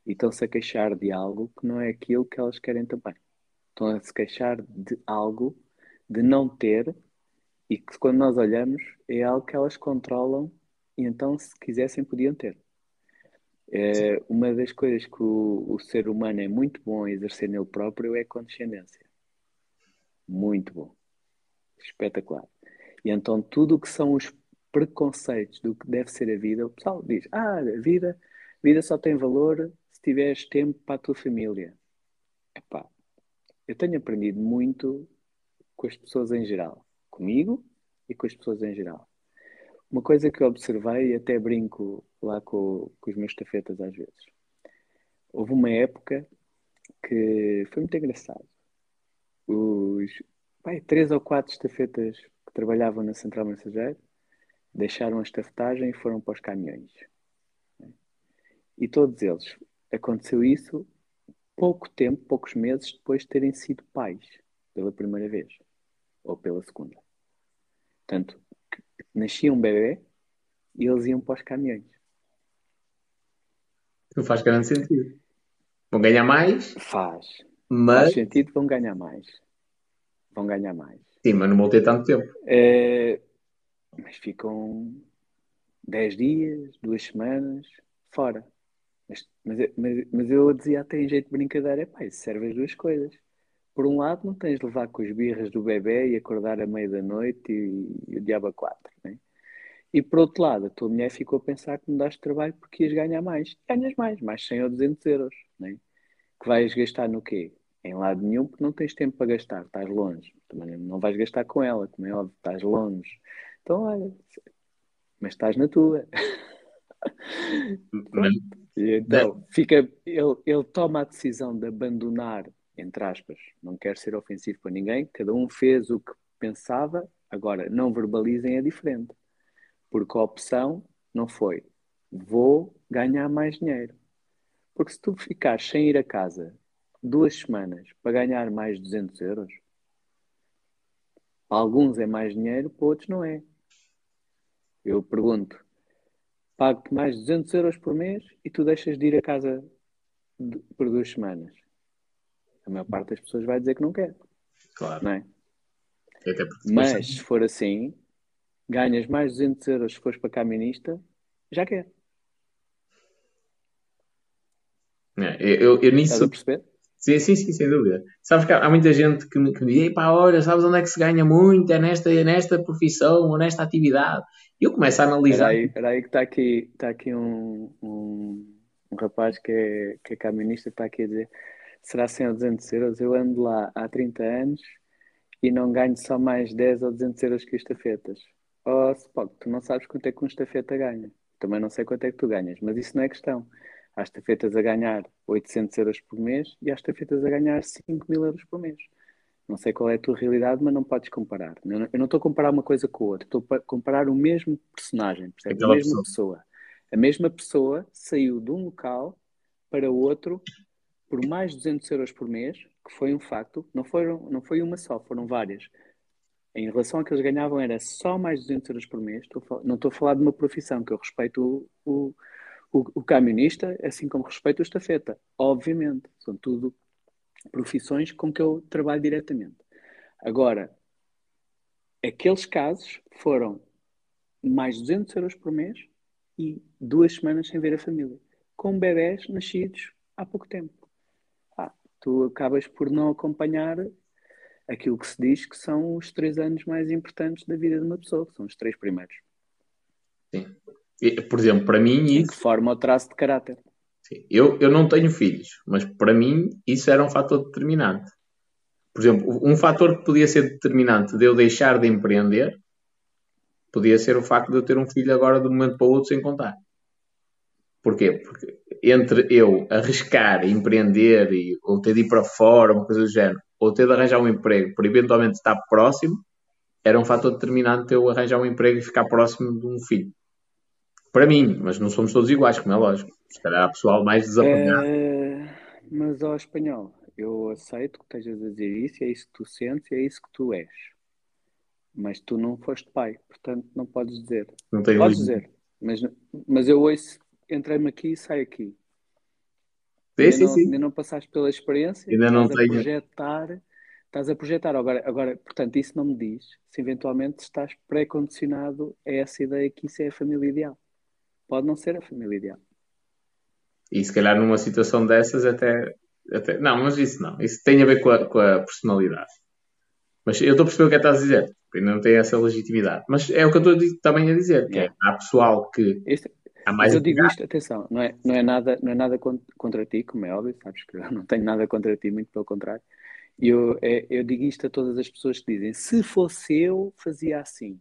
e estão-se a queixar de algo que não é aquilo que elas querem também. Estão a se queixar de algo de não ter e que quando nós olhamos é algo que elas controlam e então se quisessem podiam ter. É, uma das coisas que o, o, ser humano é muito bom a exercer nele próprio é a condescendência. Muito bom. Espetacular. E então tudo o que são os preconceitos do que deve ser a vida, o pessoal diz, ah, a vida, a vida só tem valor tiveres tempo para a tua família. Epá, eu tenho aprendido muito com as pessoas em geral. Comigo e com as pessoas em geral. Uma coisa que eu observei e até brinco lá com, com os meus tafetas às vezes. Houve uma época que foi muito engraçado. Os três ou quatro estafetas que trabalhavam na Central Mensageiro deixaram a estafetagem e foram para os caminhões. E todos eles aconteceu isso pouco tempo, poucos meses depois de terem sido pais pela primeira vez ou pela segunda. Portanto, nascia um bebê e eles iam para os caminhões. Não faz grande sentido. Vão ganhar mais? Faz. Mas... Faz sentido, vão ganhar mais. Vão ganhar mais. Sim, mas não vão ter tanto tempo. É... Mas ficam 10 dias, duas semanas, fora. Mas, mas, mas, mas eu dizia até em jeito de brincadeira, pá, isso serve as duas coisas. por um lado, não tens de levar com as birras do bebê e acordar à meia da noite e, e o diabo a quatro, né? E por outro lado, a tua mulher ficou a pensar que mudaste de trabalho porque ias ganhar mais. Ganhas mais, mais 100 ou 200 euros, né? Que vais gastar no quê? Em lado nenhum, porque não tens tempo para gastar, estás longe. Também não vais gastar com ela, como é óbvio, estás longe. Então, olha, mas estás na tua. Então, fica, ele, ele toma a decisão de abandonar, entre aspas, não quero ser ofensivo para ninguém, cada um fez o que pensava, agora não verbalizem é diferente, porque a opção não foi vou ganhar mais dinheiro. Porque se tu ficares sem ir a casa duas semanas para ganhar mais 200 euros, para alguns é mais dinheiro, para outros não é. Eu pergunto, pago-te mais 200 euros por mês e tu deixas de ir a casa de, por duas semanas. A maior parte das pessoas vai dizer que não quer. Claro. Não é? Mas se for assim, ganhas mais 200 euros se fores para caminista, já quer. É, eu, eu, nisso. Estás a perceber? Sim, sim, sim, sem dúvida. Sabes que há, muita gente que me, que me diz, pá, olha, sabes onde é que se ganha muito? É nesta, é nesta profissão ou nesta atividade. E eu começo a analisar. Espera aí, que está aqui, está aqui um, um, um rapaz que é, que é caminista, está aqui a dizer, será 100 ou 200 euros? Eu ando lá há 30 anos e não ganho só mais 10 ou 200 euros que estafetas. Oh, Spock, tu não sabes quanto é que um estafeta ganha. Também não sei quanto é que tu ganhas, mas isso não é questão. Há estafetas a ganhar 800 euros por mês e há estafetas a ganhar 5 mil euros por mês. Não sei qual é a tua realidade, mas não podes comparar. Eu não estou a comparar uma coisa com a outra. Estou a comparar o mesmo personagem, percebes? a mesma pessoa. pessoa. A mesma pessoa saiu de um local para outro por mais de 200 euros por mês, que foi um facto. Não, foram, não foi uma só, foram várias. Em relação ao que eles ganhavam, era só mais de 200 euros por mês. Estou, não estou a falar de uma profissão, que eu respeito o, o o, o camionista, assim como respeito o estafeta, obviamente, são tudo profissões com que eu trabalho diretamente. Agora, aqueles casos foram mais 200 euros por mês e duas semanas sem ver a família, com bebés nascidos há pouco tempo. Ah, tu acabas por não acompanhar aquilo que se diz que são os três anos mais importantes da vida de uma pessoa, que são os três primeiros. Sim. Por exemplo, para mim. Isso, que forma o traço de caráter. Sim, eu, eu não tenho filhos, mas para mim isso era um fator determinante. Por exemplo, um fator que podia ser determinante de eu deixar de empreender podia ser o facto de eu ter um filho agora de um momento para o outro sem contar. Porquê? Porque entre eu arriscar, empreender e, ou ter de ir para fora, uma coisa do género, ou ter de arranjar um emprego para eventualmente estar próximo, era um fator determinante eu arranjar um emprego e ficar próximo de um filho. Para mim, mas não somos todos iguais, como é lógico. Se calhar há pessoal mais desapanhado. É, mas ao espanhol, eu aceito que estejas a dizer isso, é isso que tu sentes e é isso que tu és. Mas tu não foste pai, portanto não podes dizer. Não tenho podes dizer, mas, mas eu ouço, entrei-me aqui e saio aqui. Sim, ainda, sim, não, sim. ainda não passaste pela experiência, ainda não estás tenho. a projetar, estás a projetar. Agora, agora, portanto, isso não me diz se eventualmente estás pré-condicionado a essa ideia que isso é a família ideal pode não ser a família ideal. E se calhar numa situação dessas até, até. Não, mas isso não. Isso tem a ver com a, com a personalidade. Mas eu estou a perceber o que é que estás a dizer. Ainda não tem essa legitimidade. Mas é o que eu estou também a dizer. Que é, há pessoal que. Este, há mais mas eu digo isto, atenção, não é, não é nada, não é nada contra ti, como é óbvio, sabes que eu não tenho nada contra ti, muito pelo contrário. Eu, é, eu digo isto a todas as pessoas que dizem: se fosse eu, fazia assim.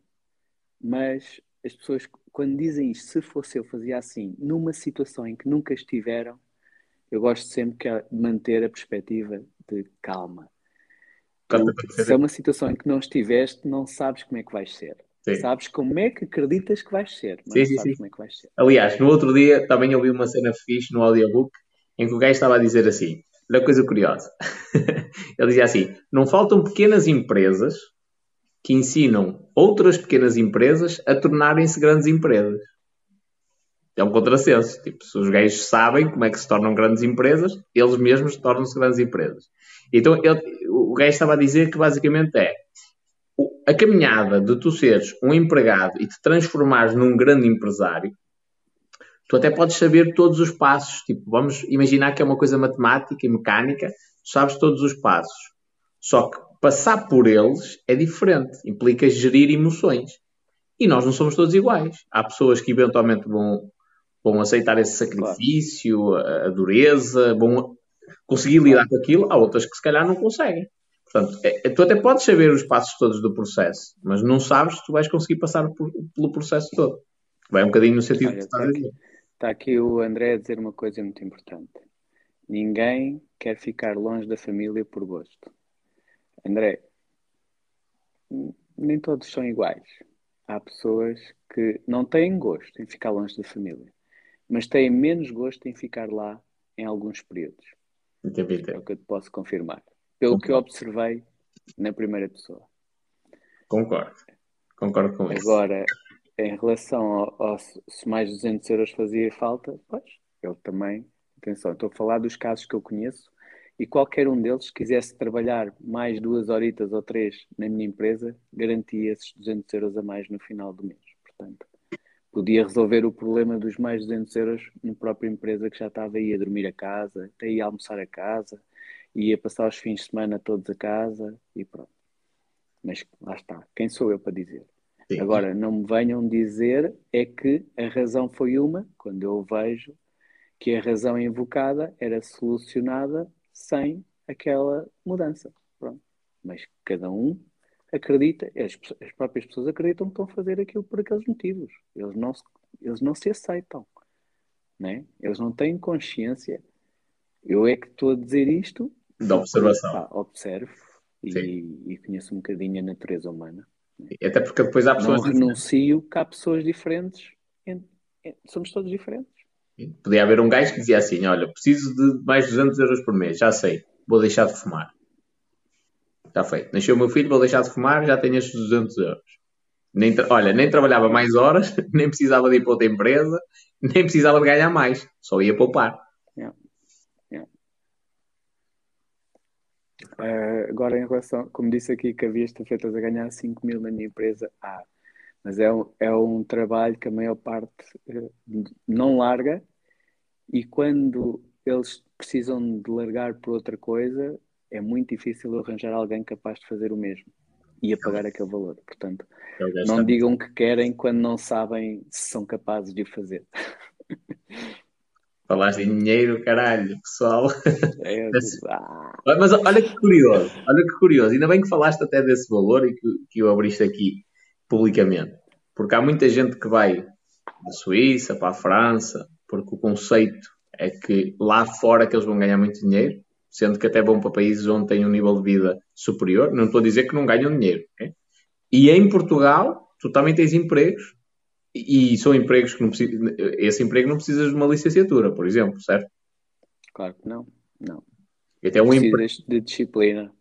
Mas as pessoas, quando dizem isto, se fosse eu, fazia assim, numa situação em que nunca estiveram, eu gosto sempre de é manter a perspectiva de calma. se é uma situação em que não estiveste, não sabes como é que vais ser. Sim. Sabes como é que acreditas que vais ser, mas sim, não sabes como é que vais ser. Aliás, no outro dia também ouvi uma cena fixe no audiobook em que o gajo estava a dizer assim: olha coisa curiosa. Ele dizia assim: não faltam pequenas empresas que ensinam outras pequenas empresas a tornarem-se grandes empresas. É um contrassenso. Tipo, se os gajos sabem como é que se tornam grandes empresas, eles mesmos tornam-se grandes empresas. Então, ele, o gajo estava a dizer que basicamente é a caminhada de tu seres um empregado e te transformares num grande empresário, tu até podes saber todos os passos. Tipo, vamos imaginar que é uma coisa matemática e mecânica, sabes todos os passos. Só que passar por eles é diferente, implica gerir emoções. E nós não somos todos iguais. Há pessoas que eventualmente vão, vão aceitar esse sacrifício, claro. a dureza, vão conseguir lidar com aquilo, há outras que se calhar não conseguem. Portanto, é, tu até podes saber os passos todos do processo, mas não sabes se tu vais conseguir passar por, pelo processo todo. Vai um bocadinho no sentido Olha, que está, aqui, está aqui o André a dizer uma coisa muito importante. Ninguém quer ficar longe da família por gosto. André, nem todos são iguais. Há pessoas que não têm gosto em ficar longe da família, mas têm menos gosto em ficar lá em alguns períodos. É o que eu te posso confirmar. Pelo Concordo. que eu observei na primeira pessoa. Concordo. Concordo com isso. Agora, em relação ao, ao, se mais 200 euros fazia falta, pois, eu também, atenção, estou a falar dos casos que eu conheço e qualquer um deles quisesse trabalhar mais duas horitas ou três na minha empresa, garantia esses 200 euros a mais no final do mês. Portanto, podia resolver o problema dos mais 200 euros na própria empresa que já estava aí a dormir a casa, até ia almoçar a casa, ia passar os fins de semana todos a casa e pronto. Mas lá está, quem sou eu para dizer? Sim. Agora, não me venham dizer é que a razão foi uma, quando eu vejo que a razão invocada era solucionada sem aquela mudança. Pronto. Mas cada um acredita, as, as, próprias pessoas acreditam que estão a fazer aquilo por aqueles motivos. Eles não se, eles não se aceitam. Né? Eles não têm consciência. Eu é que estou a dizer isto. Da observação. Pá, observo e, e, conheço um bocadinho a natureza humana. Até porque depois há pessoas. Não renuncio que há pessoas diferentes. Somos todos diferentes. Podia haver um gajo que dizia assim: Olha, preciso de mais 200 euros por mês, já sei, vou deixar de fumar. Está feito. Nasceu o meu filho, vou deixar de fumar, já tenho estes 200 euros. Nem olha, nem trabalhava mais horas, nem precisava de ir para outra empresa, nem precisava de ganhar mais, só ia poupar. Uh, agora, em relação, como disse aqui, que havia estafetas a ganhar 5 mil na minha empresa, ah, mas é um, é um trabalho que a maior parte uh, não larga e quando eles precisam de largar por outra coisa, é muito difícil arranjar alguém capaz de fazer o mesmo e a pagar aquele valor. Portanto, não digam que querem quando não sabem se são capazes de o fazer. Falaste em dinheiro, caralho, pessoal. É, ah. Mas olha que curioso, olha que curioso. Ainda bem que falaste até desse valor e que, que o abriste aqui publicamente. Porque há muita gente que vai da Suíça para a França, porque o conceito é que lá fora que eles vão ganhar muito dinheiro, sendo que até vão para países onde têm um nível de vida superior. Não estou a dizer que não ganham dinheiro. Okay? E em Portugal, tu também tens empregos, e são empregos que não. Esse emprego não precisas de uma licenciatura, por exemplo, certo? Claro que não. Não. Até um precisas empre... de disciplina.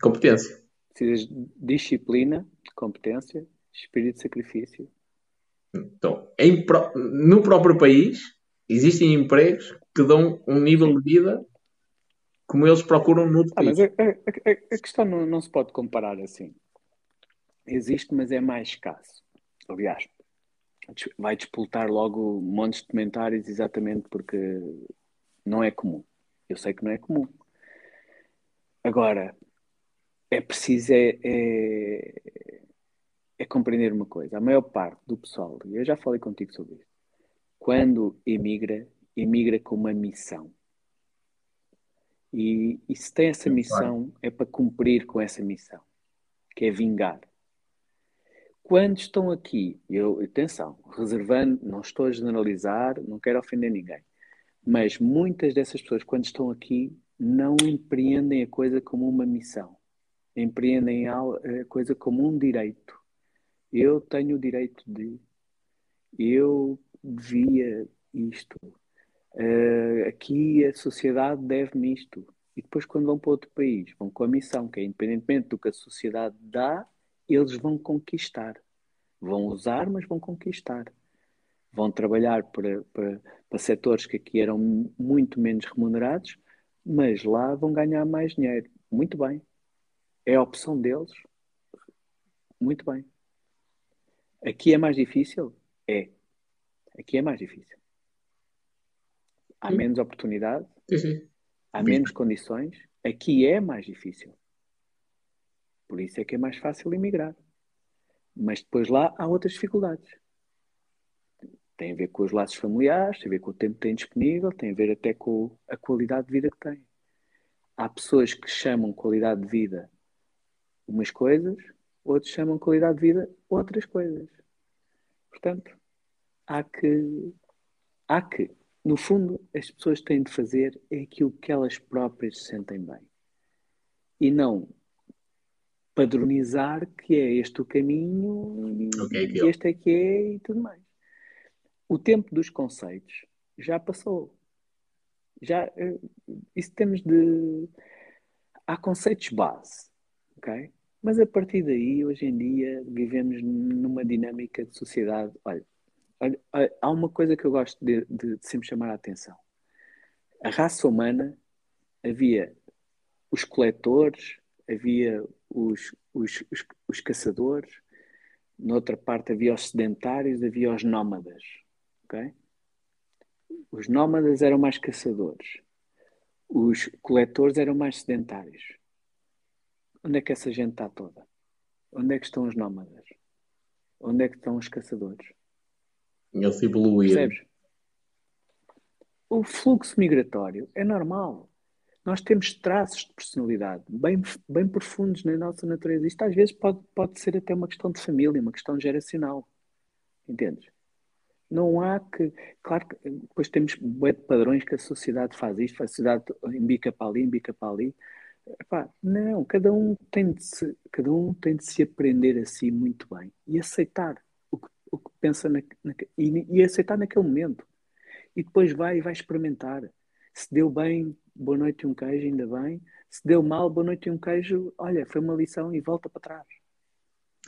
Competência. Precisas de disciplina, competência Espírito de sacrifício. Então, em, no próprio país, existem empregos que dão um nível de vida como eles procuram no outro ah, país. Mas a, a, a questão não, não, se pode comparar assim. Existe, mas é mais escasso. Aliás, vai disputar logo montes de comentários exatamente porque não é comum. Eu sei que não é comum. Agora, é preciso é, é é compreender uma coisa. A maior parte do pessoal, e eu já falei contigo sobre isso, quando emigra, emigra com uma missão. E, e se tem essa missão, é para cumprir com essa missão, que é vingar. Quando estão aqui, eu, atenção, reservando, não estou a generalizar, não quero ofender ninguém, mas muitas dessas pessoas, quando estão aqui, não empreendem a coisa como uma missão, empreendem a coisa como um direito eu tenho o direito de, eu devia isto, uh, aqui a sociedade deve-me isto. E depois, quando vão para outro país, vão com a missão, que é independentemente do que a sociedade dá, eles vão conquistar. Vão usar, mas vão conquistar. Vão trabalhar para, para, para setores que aqui eram muito menos remunerados, mas lá vão ganhar mais dinheiro. Muito bem. É a opção deles. Muito bem. Aqui é mais difícil? É. Aqui é mais difícil. Há menos oportunidade, sim. há menos condições. Aqui é mais difícil. Por isso é que é mais fácil emigrar. Mas depois lá há outras dificuldades. Tem a ver com os laços familiares, tem a ver com o tempo que tem disponível, tem a ver até com a qualidade de vida que tem. Há pessoas que chamam qualidade de vida umas coisas, outros chamam qualidade de vida outras coisas. Portanto, há que, há que, no fundo, as pessoas têm de fazer é aquilo que elas próprias se sentem bem. E não padronizar que é este o caminho e okay, este é que é e tudo mais. O tempo dos conceitos já passou. Já, eh, isso temos de. Há conceitos base, ok? Mas a partir daí, hoje em dia, vivemos numa dinâmica de sociedade. Olha, olha há uma coisa que eu gosto de, de, de sempre chamar a atenção. A raça humana havia os coletores, havia os, os, os, os caçadores, noutra parte havia os sedentários, havia os nómadas. Okay? Os nómadas eram mais caçadores, os coletores eram mais sedentários. Onde é que essa gente está toda? Onde é que estão os nómadas? Onde é que estão os caçadores? Eles evoluíram. Percebes? O fluxo migratório é normal. Nós temos traços de personalidade bem, bem profundos na nossa natureza. Isto às vezes pode, pode ser até uma questão de família, uma questão geracional. Entendes? Não há que. Claro que depois temos padrões que a sociedade faz isto, a sociedade embica para ali, embica para ali. Epá, não, cada um, tem de se, cada um tem de se aprender a si muito bem e aceitar o que, o que pensa na, na, e, e aceitar naquele momento. E depois vai e vai experimentar. Se deu bem, boa noite e um queijo, ainda bem. Se deu mal, boa noite e um queijo, olha, foi uma lição e volta para trás.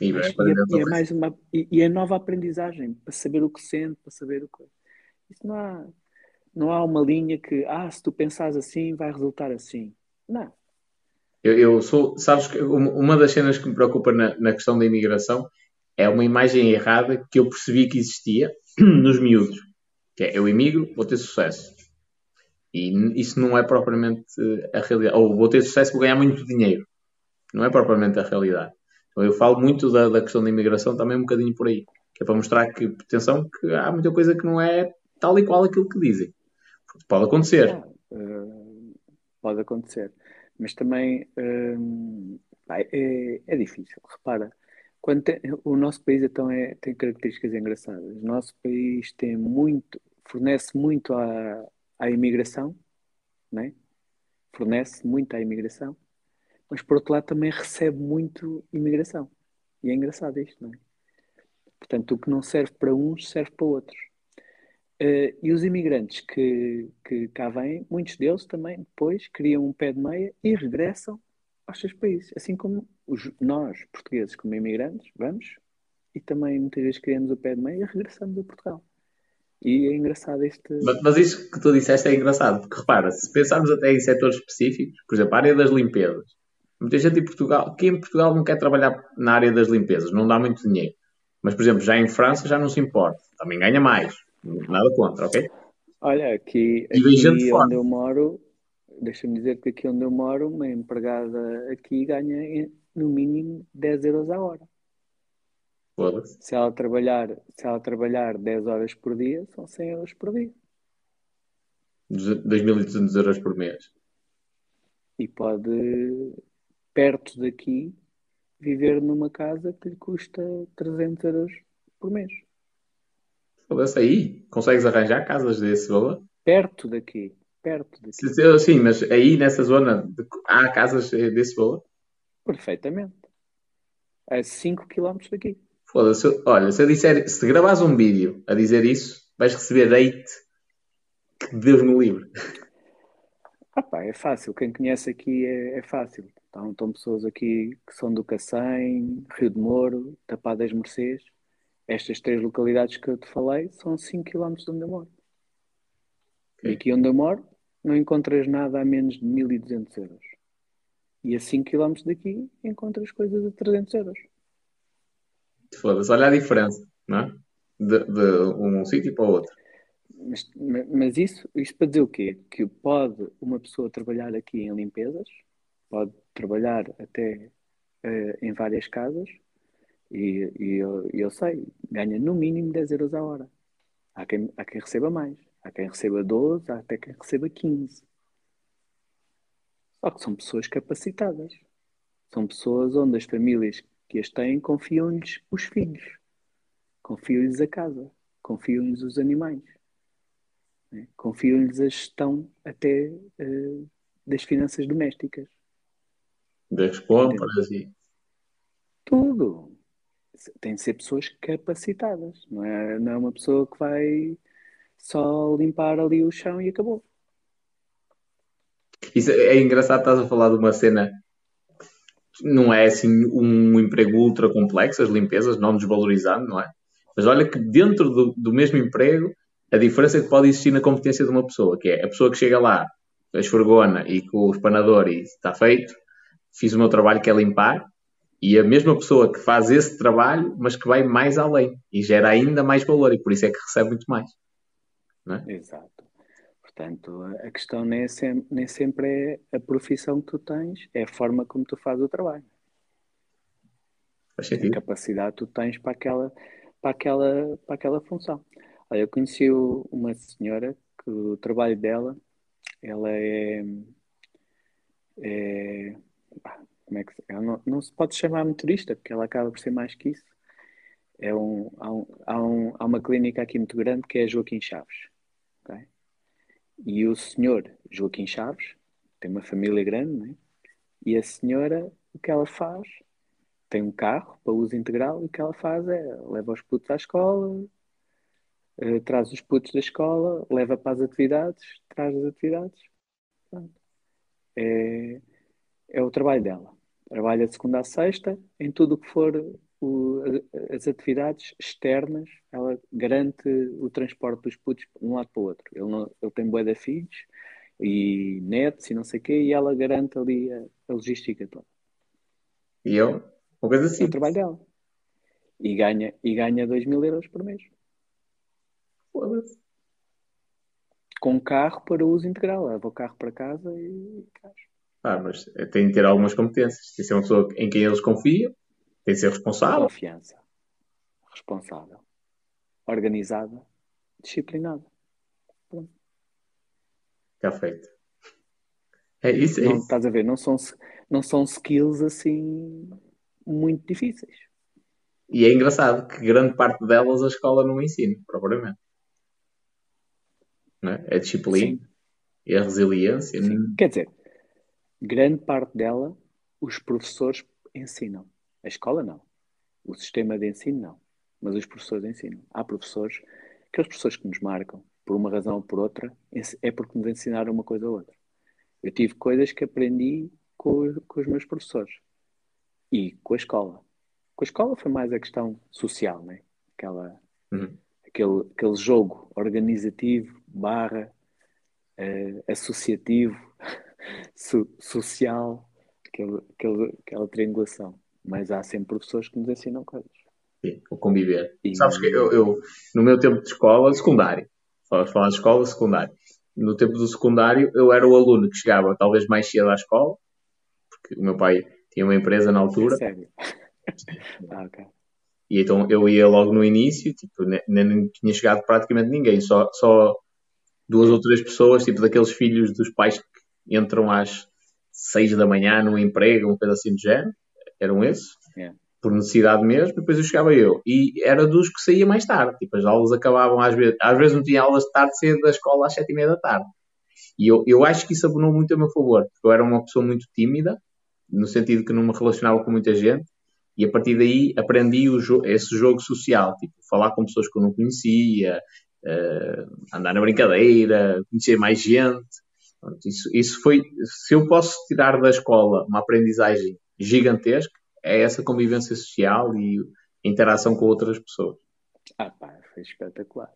E, e, é, e é, mais uma e, e é nova aprendizagem para saber o que sente, para saber o que. Isso não há, não há uma linha que, ah, se tu pensares assim, vai resultar assim. Não. Eu, eu sou, sabes que uma das cenas que me preocupa na, na questão da imigração é uma imagem errada que eu percebi que existia nos miúdos. Que é, eu imigro, vou ter sucesso. E isso não é propriamente a realidade. Ou vou ter sucesso, vou ganhar muito dinheiro. Não é propriamente a realidade. Então eu falo muito da, da questão da imigração também um bocadinho por aí. Que é para mostrar que, atenção, que há muita coisa que não é tal e qual aquilo que dizem. Pode acontecer. Uh, pode acontecer. Mas também uh, é, é, difícil. Repara, quando tem, o nosso país então é, tem características engraçadas. O nosso país tem muito, fornece muito à, à imigração, né? fornece muito à imigração, mas por outro lado também recebe muito imigração. E é engraçado isto, não é? Portanto, o que não serve para uns serve para outros. Uh, e os imigrantes que, que cá vêm, muitos deles também depois criam um pé de meia e regressam aos seus países. Assim como os, nós, portugueses, como imigrantes, vamos e também muitas vezes criamos o pé de meia e regressamos a Portugal. E é engraçado este. Mas, mas isso que tu disseste é engraçado, porque repara, se pensarmos até em setores específicos, por exemplo, a área das limpezas, muita gente em Portugal, quem em Portugal não quer trabalhar na área das limpezas, não dá muito dinheiro. Mas, por exemplo, já em França já não se importa, também ganha mais, nada contra, ok? Olha, aqui, aqui onde eu moro, deixa-me dizer que aqui onde eu moro, uma empregada aqui ganha no mínimo 10 euros a hora. Se ela trabalhar, se ela trabalhar 10 horas por dia, são 100 euros por dia. 2.200 euros por mês. E pode, perto daqui, viver numa casa que lhe custa 300 euros por mês. Foda-se aí. Consegues arranjar casas desse valor? Perto daqui. Perto daqui. Sim, mas aí nessa zona há casas desse valor? Perfeitamente. A 5 km daqui. Foda-se. Olha, se eu disser, se gravares um vídeo a dizer isso, vais receber hate que Deus me livre. Ah pá, é fácil. Quem conhece aqui é, é fácil. Então, estão pessoas aqui que são do Cacém, Rio de Moro, Tapadas Mercês. Estas três localidades que eu te falei são 5 km de onde eu moro. Okay. E aqui onde eu moro não encontras nada a menos de 1200 euros. E a 5 km daqui encontras coisas a 300 euros. Foda-se, olha a diferença, não é? De, de um sítio para o outro. Mas, mas isso, isso para dizer o quê? Que pode uma pessoa trabalhar aqui em limpezas, pode trabalhar até uh, em várias casas e, e eu, eu, sei, ganha no mínimo 10 euros a hora. Há quem, há quem receba mais, há quem receba 12, há até quem receba 15. Só que são pessoas capacitadas. São pessoas onde as famílias que as têm confiam-lhes os filhos, confiam-lhes a casa, confiam-lhes os animais, né? confiam-lhes a gestão até uh, das finanças domésticas. Das compras e. Tudo. Tem de ser pessoas capacitadas, não é, não é uma pessoa que vai só limpar ali o chão e acabou. Isso é engraçado, estás a falar de uma cena não é assim um emprego ultra complexo, as limpezas, não desvalorizando, não é? Mas olha que dentro do, do mesmo emprego, a diferença que pode existir na competência de uma pessoa, que é a pessoa que chega lá, esfregona e com o espanador e está feito, fiz o meu trabalho que é limpar, e a mesma pessoa que faz esse trabalho, mas que vai mais além e gera ainda mais valor, e por isso é que recebe muito mais. É? Exato. Portanto, a questão nem sempre, nem sempre é a profissão que tu tens, é a forma como tu fazes o trabalho. Faz sentido. A capacidade que tu tens para aquela, para aquela, para aquela função. Olha, eu conheci uma senhora que o trabalho dela, ela é, é como é que não, não se pode chamar motorista, porque ela acaba por ser mais que isso. É um, há, um, há, um, há uma clínica aqui muito grande que é Joaquim Chaves. Okay? E o senhor Joaquim Chaves tem uma família grande, né? e a senhora, o que ela faz? Tem um carro para uso integral e o que ela faz é leva os putos à escola, uh, traz os putos da escola, leva para as atividades, traz as atividades. É, é o trabalho dela. Trabalha de segunda a sexta em tudo o que for o, as atividades externas, ela garante o transporte dos putos de um lado para o outro. Ele, não, ele tem de filhos e netos e não sei o quê, e ela garante ali a, a logística toda. E eu? Uma coisa assim. É o trabalho dela. E ganha, e ganha 2 mil euros por mês. Foda-se. Com carro para uso integral. Leva o carro para casa e Ah, mas tem de ter algumas competências. Tem de ser uma pessoa em quem eles confiam tem de ser responsável. Confiança. Responsável. Organizada. Disciplinada. Pronto. Está feito. É isso, é não, isso. Estás a ver? Não são, não são skills assim muito difíceis. E é engraçado que grande parte delas a escola não ensina, propriamente. Não é? é a disciplina Sim. e a resiliência. Quer dizer, grande parte dela os professores ensinam. A escola não. O sistema de ensino não. Mas os professores ensinam. Há professores, aqueles professores que nos marcam, por uma razão ou por outra, é porque nos ensinaram uma coisa ou outra. Eu tive coisas que aprendi com, com os meus professores. E com a escola. Com a escola foi mais a questão social, né? Aquela, uhum. aquele, aquele jogo organizativo, barra, uh, associativo, so, social, aquele, aquele, aquela triangulação mas há sempre professores que nos ensinam coisas. Sim, o conviver. E... Sabes que eu, eu, no meu tempo de escola, secundário, vamos falar de escola secundária, no tempo do secundário, eu era o aluno que chegava talvez mais cedo à escola, porque o meu pai tinha uma empresa na altura. É sério? ah, ok. E então eu ia logo no início, tipo, nem, nem tinha chegado praticamente ninguém, só, só duas ou três pessoas, tipo daqueles filhos dos pais que entram às seis da manhã no emprego, uma coisa assim do género eram esses, yeah. por necessidade mesmo, depois eu chegava eu. E era dos que saía mais tarde, tipo, as aulas acabavam às vezes, às vezes não tinha aulas de tarde, saía da escola às sete e meia da tarde. E eu, eu acho que isso abonou muito a meu favor, porque eu era uma pessoa muito tímida, no sentido que não me relacionava com muita gente, e a partir daí aprendi o jo esse jogo social, tipo, falar com pessoas que eu não conhecia, uh, andar na brincadeira, conhecer mais gente. Isso, isso foi, se eu posso tirar da escola uma aprendizagem gigantesco é essa convivência social e interação com outras pessoas. Ah pá, foi espetacular.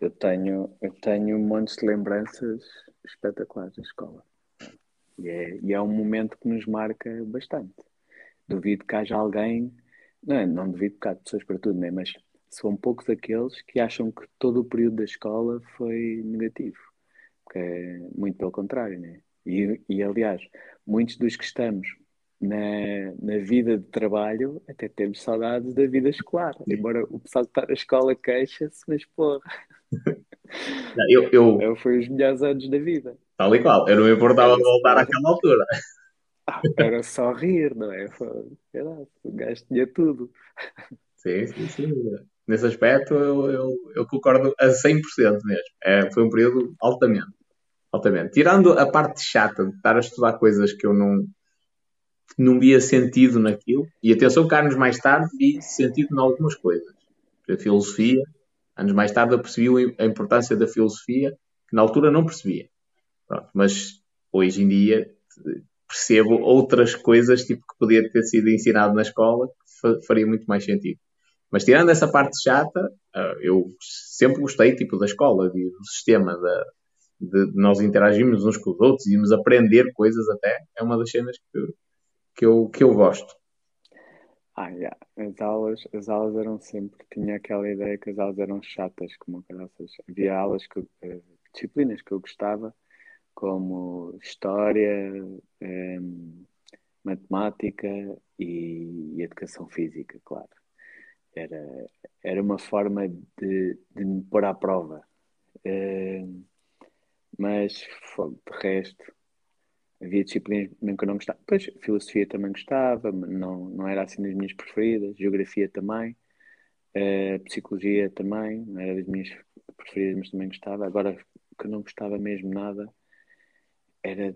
Eu tenho, eu tenho um monte de lembranças espetaculares da escola. E é, e é um momento que nos marca bastante. Duvido que haja alguém, não, é, não duvido que há pessoas para tudo, né? mas são poucos aqueles que acham que todo o período da escola foi negativo. É muito pelo contrário, né? E, e aliás, muitos dos que estamos na, na vida de trabalho até temos saudades da vida escolar. Embora o pessoal que está na escola queixa-se, mas porra. Eu, eu, Eu Foi os melhores anos da vida. tal e qual, eu não me importava voltar àquela altura. Ah, Era só rir, não é? Sei lá, o gajo tinha tudo. Sim, sim, sim. Nesse aspecto eu, eu, eu concordo a 100% mesmo. É, foi um período altamente, altamente. Tirando a parte chata de estar a estudar coisas que eu não, não via sentido naquilo, e atenção que anos mais tarde vi sentido em algumas coisas. A filosofia, anos mais tarde eu percebi a importância da filosofia, que na altura não percebia. Pronto, mas hoje em dia percebo outras coisas tipo que podia ter sido ensinado na escola que fa- faria muito mais sentido. Mas tirando essa parte chata, ah, eu sempre gostei tipo da escola, do sistema da, de, de nós interagirmos uns com os outros e irmos aprender coisas até. É uma das cenas que, que, eu, que eu gosto. Ah, yeah. As aulas, as aulas eram sempre, tinha aquela ideia que as aulas eram chatas, como caraças. Havia aulas que, eh, disciplinas que eu gostava, como história, em, matemática e, e educação física, claro. Era, era uma forma de, de me pôr à prova. Em, mas de resto, havia disciplinas mesmo que eu não gostava. Pois, filosofia também gostava, mas não, não era assim das minhas preferidas. Geografia também. Eh, psicologia também, não era das minhas preferidas, mas também gostava. Agora, o que eu não gostava mesmo nada era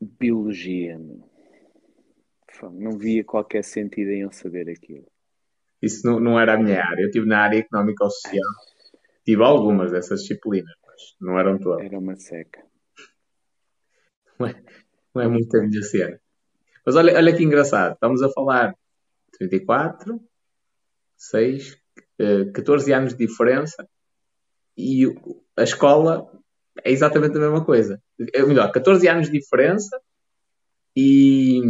biologia. meu. Não via qualquer sentido em eu saber aquilo. Isso não, não era a minha área. Eu estive na área económica ou social. Tive algumas dessas disciplinas, não eram todas. Era uma seca. Não é, não é muito a cena. Mas olha, olha que engraçado. Estamos a falar 34, 6, eh, 14 anos de diferença e a escola é exatamente a mesma coisa. É melhor, 14 anos de diferença e,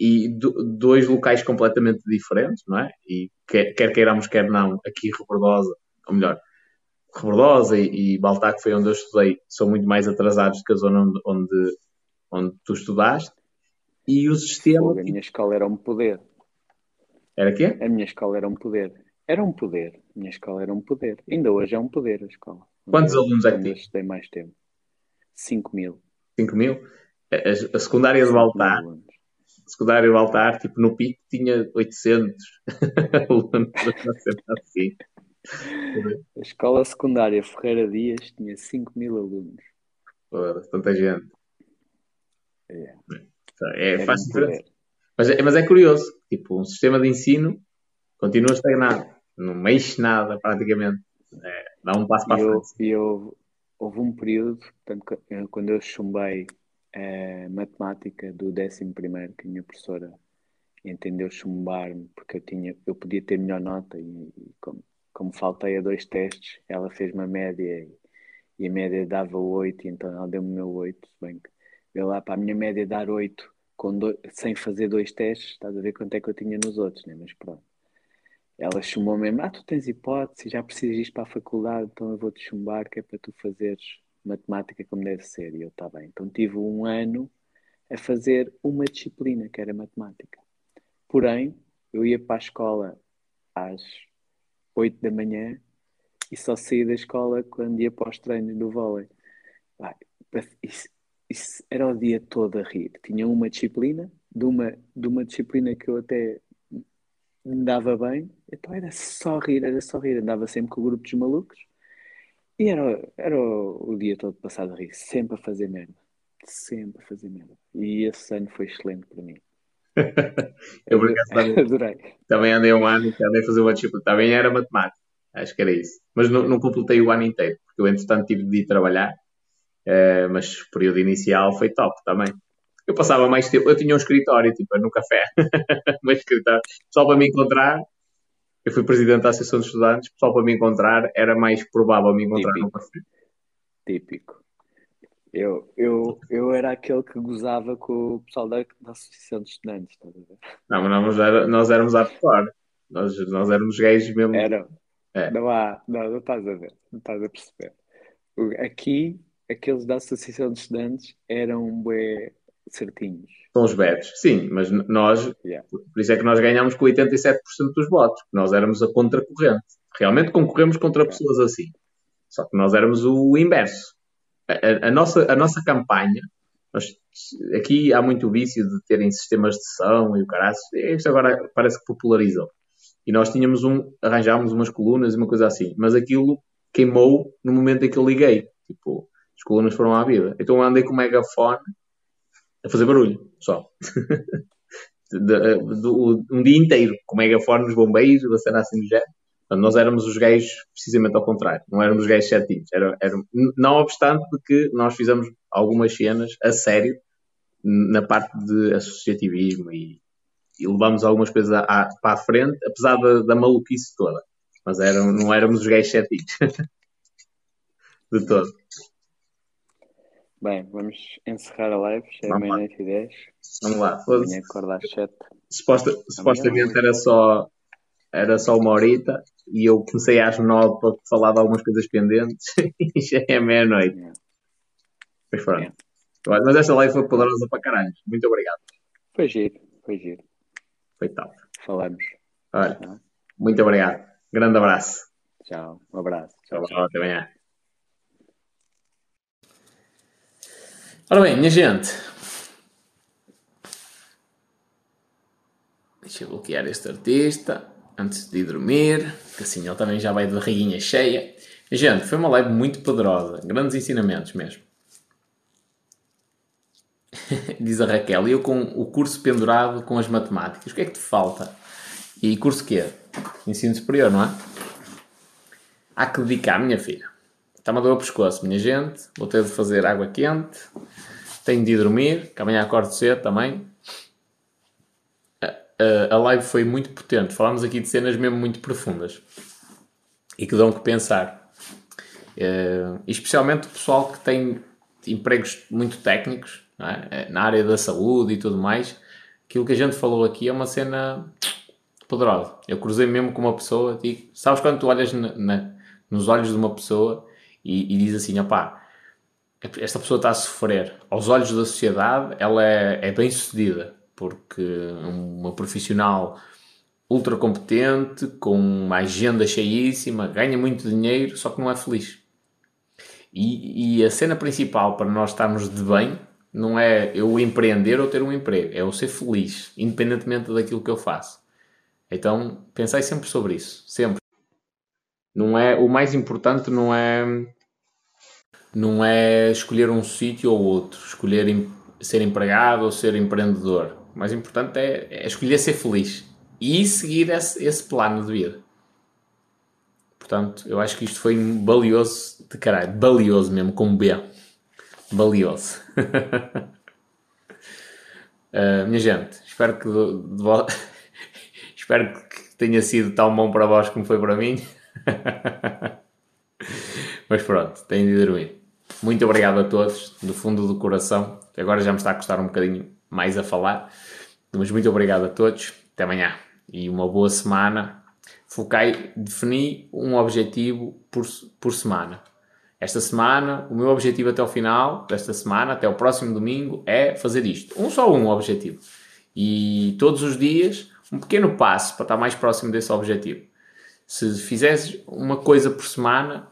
e do- dois locais completamente diferentes, não é? E quer, quer queiramos, quer não, aqui Rebordosa, ou melhor, Rebordosa e, e Baltar, que foi onde eu estudei, são muito mais atrasados do que a zona onde, onde, onde tu estudaste. E o sistema. A minha escola era um poder. Era quê? A minha escola era um poder. Era um poder. A minha escola era um poder. Ainda hoje é um poder a escola. Quantos Eu- alunos é que tinha? estudei mais tempo. 5 mil. 5 mil? A, a- secundária de Baltar, alunos. a secundária de Baltar, tipo no pico, tinha 800 alunos. assim. A escola secundária Ferreira Dias tinha 5 mil alunos. Foda-se, tanta gente. É, É, era faz diferença. poder. Mas, é- mas é curioso, tipo, um sistema de ensino continua estagnado. Não mexe nada, praticamente. É, dá um passo para eu, frente. e eu, houve um período, portanto, quando eu chumbei a matemática do 11º, que a minha professora entendeu chumbar-me, porque eu tinha, eu podia ter melhor nota e, e como, como faltei a dois testes, ela fez uma média e, e a média dava 8, e então ela deu-me o meu 8, se bem que eu lá para a minha média dar 8 com do- sem fazer dois testes, estás a ver quanto é que eu tinha nos outros, né? Mas pronto. Ela chumbou mesmo, ah, tu tens hipótese, já precisas isto para a faculdade, então eu vou-te chumbar, que é para tu fazeres matemática como deve ser. E eu, está bem. Então tive um ano a fazer uma disciplina, que era matemática. Porém, eu ia para a escola às 8 da manhã e só saía da escola quando ia para os treinos do vôlei. Isso, isso era o dia todo a rir. Tinha uma disciplina, de uma, de uma disciplina que eu até me dava bem, então era só rir, era só rir. Andava sempre com o grupo dos malucos e era, era o, o dia todo passado a rir, sempre a fazer merda. Sempre a fazer merda. E esse ano foi excelente para mim. Eu, por acaso, também, Adorei. também andei um ano andei a fazer uma disciplina. Também era matemática. Acho que era isso. Mas não, não completei o ano inteiro, porque eu, entretanto, tive de ir trabalhar. Eh, mas o período inicial foi top também. Eu passava mais tempo. Eu tinha um escritório, tipo, no café. um escritório. Só para me encontrar. Eu fui presidente da Associação de Estudantes. Só para me encontrar era mais provável me encontrar no Típico. café. Típico. Eu, eu, eu era aquele que gozava com o pessoal da, da Associação de Estudantes, estás a ver? Não, mas nós, era- nós éramos a fora. Nós, nós éramos gays mesmo. Era. É. Não há, não, não estás a ver, não estás a perceber. Aqui, aqueles da Associação de Estudantes eram bué, certinhos. São os betos, sim, mas nós, Yeah. por isso é que nós ganhamos com 87% dos votos, nós éramos a contracorrente. Realmente concorremos contra pessoas assim. Só que nós éramos o inverso. A, a- nossa, a nossa campanha, nós- aqui há muito vício de terem sistemas de som e o caraço, isto agora parece que popularizou. E nós tínhamos um, arranjámos umas colunas e uma coisa assim, mas aquilo queimou no momento em que eu liguei. Tipo, as colunas foram à vida. Então eu andei com o megafone a fazer barulho, só. De- de- do- um dia inteiro, com o megafone nos bombeiros, uma cena assim do género. Portanto, nós éramos os gays precisamente ao contrário, não éramos os gays certinhos. Era, era, não obstante de que nós fizemos algumas cenas a sério na parte de associativismo e, e levamos algumas coisas a- a- para a frente, apesar da, da maluquice toda. Mas eram, não éramos os gays certinhos. de todo. Bem, vamos encerrar a live, já é Vamos lá. meia-noite e dez. Vamos lá. Foda-se. Amanhã acorda às sete. Suposta, supostamente era só, era só uma horita e eu comecei às nove para falar de algumas coisas pendentes e já é meia-noite. Yeah. Mas pronto. Olha, Mas esta live foi poderosa para caralho. Muito obrigado. Foi giro, foi giro. Foi top. Falamos. Olha, muito obrigado. Grande abraço. Tchau, um abraço. Tchau, tchau. Até amanhã. Ora bem, minha gente. Deixa eu bloquear este artista antes de ir dormir, que assim ele também já vai de barriguinha cheia. Gente, foi uma live muito poderosa, grandes ensinamentos mesmo. Diz a Raquel, eu com o curso pendurado com as matemáticas, o que é que te falta? E curso quê? Ensino superior, não é? Há que dedicar, minha filha. Está-me a dor o pescoço, minha gente. Vou ter de fazer água quente. Tenho de ir dormir, que amanhã acordo cedo também. A, a- live foi muito potente. Falámos aqui de cenas mesmo muito profundas. E que dão que pensar. Eh, e especialmente o pessoal que tem empregos muito técnicos, é? Eh, na área da saúde e tudo mais. Aquilo que a gente falou aqui é uma cena poderosa. Eu cruzei mesmo com uma pessoa, digo, sabes quando tu olhas na- na- nos olhos de uma pessoa e, e diz assim, opá, esta pessoa está a sofrer. Aos olhos da sociedade, ela é, é bem sucedida, porque uma profissional ultra competente, com uma agenda cheíssima, ganha muito dinheiro, só que não é feliz. E, e a cena principal para nós estarmos de bem não é eu empreender ou ter um emprego, é eu ser feliz, independentemente daquilo que eu faço. Então, pensai sempre sobre isso, sempre. Não é, o mais importante não é não é escolher um sítio ou outro, escolher ser empregado ou ser empreendedor. O mais importante é, é escolher ser feliz e seguir esse, esse plano de vida. Portanto, eu acho que isto foi valioso de caralho, valioso mesmo, com B. Valioso. Uh, minha gente, espero que, espero que tenha sido tão bom para vós como foi para mim. Mas pronto, tenho de dormir. Muito obrigado a todos, do fundo do coração. Agora já me está a custar um bocadinho mais a falar. Mas muito obrigado a todos. Até amanhã. E uma boa semana. Foquei, defini um objetivo por, por semana. Esta semana, o meu objetivo até o final desta semana, até o próximo domingo, é fazer isto. Um só um objetivo. E todos os dias, um pequeno passo para estar mais próximo desse objetivo. Se fizeres uma coisa por semana,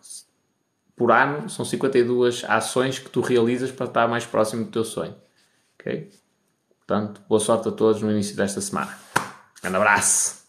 por ano, são 52 ações que tu realizas para estar mais próximo do teu sonho. Ok? Portanto, boa sorte a todos no início desta semana. Um abraço!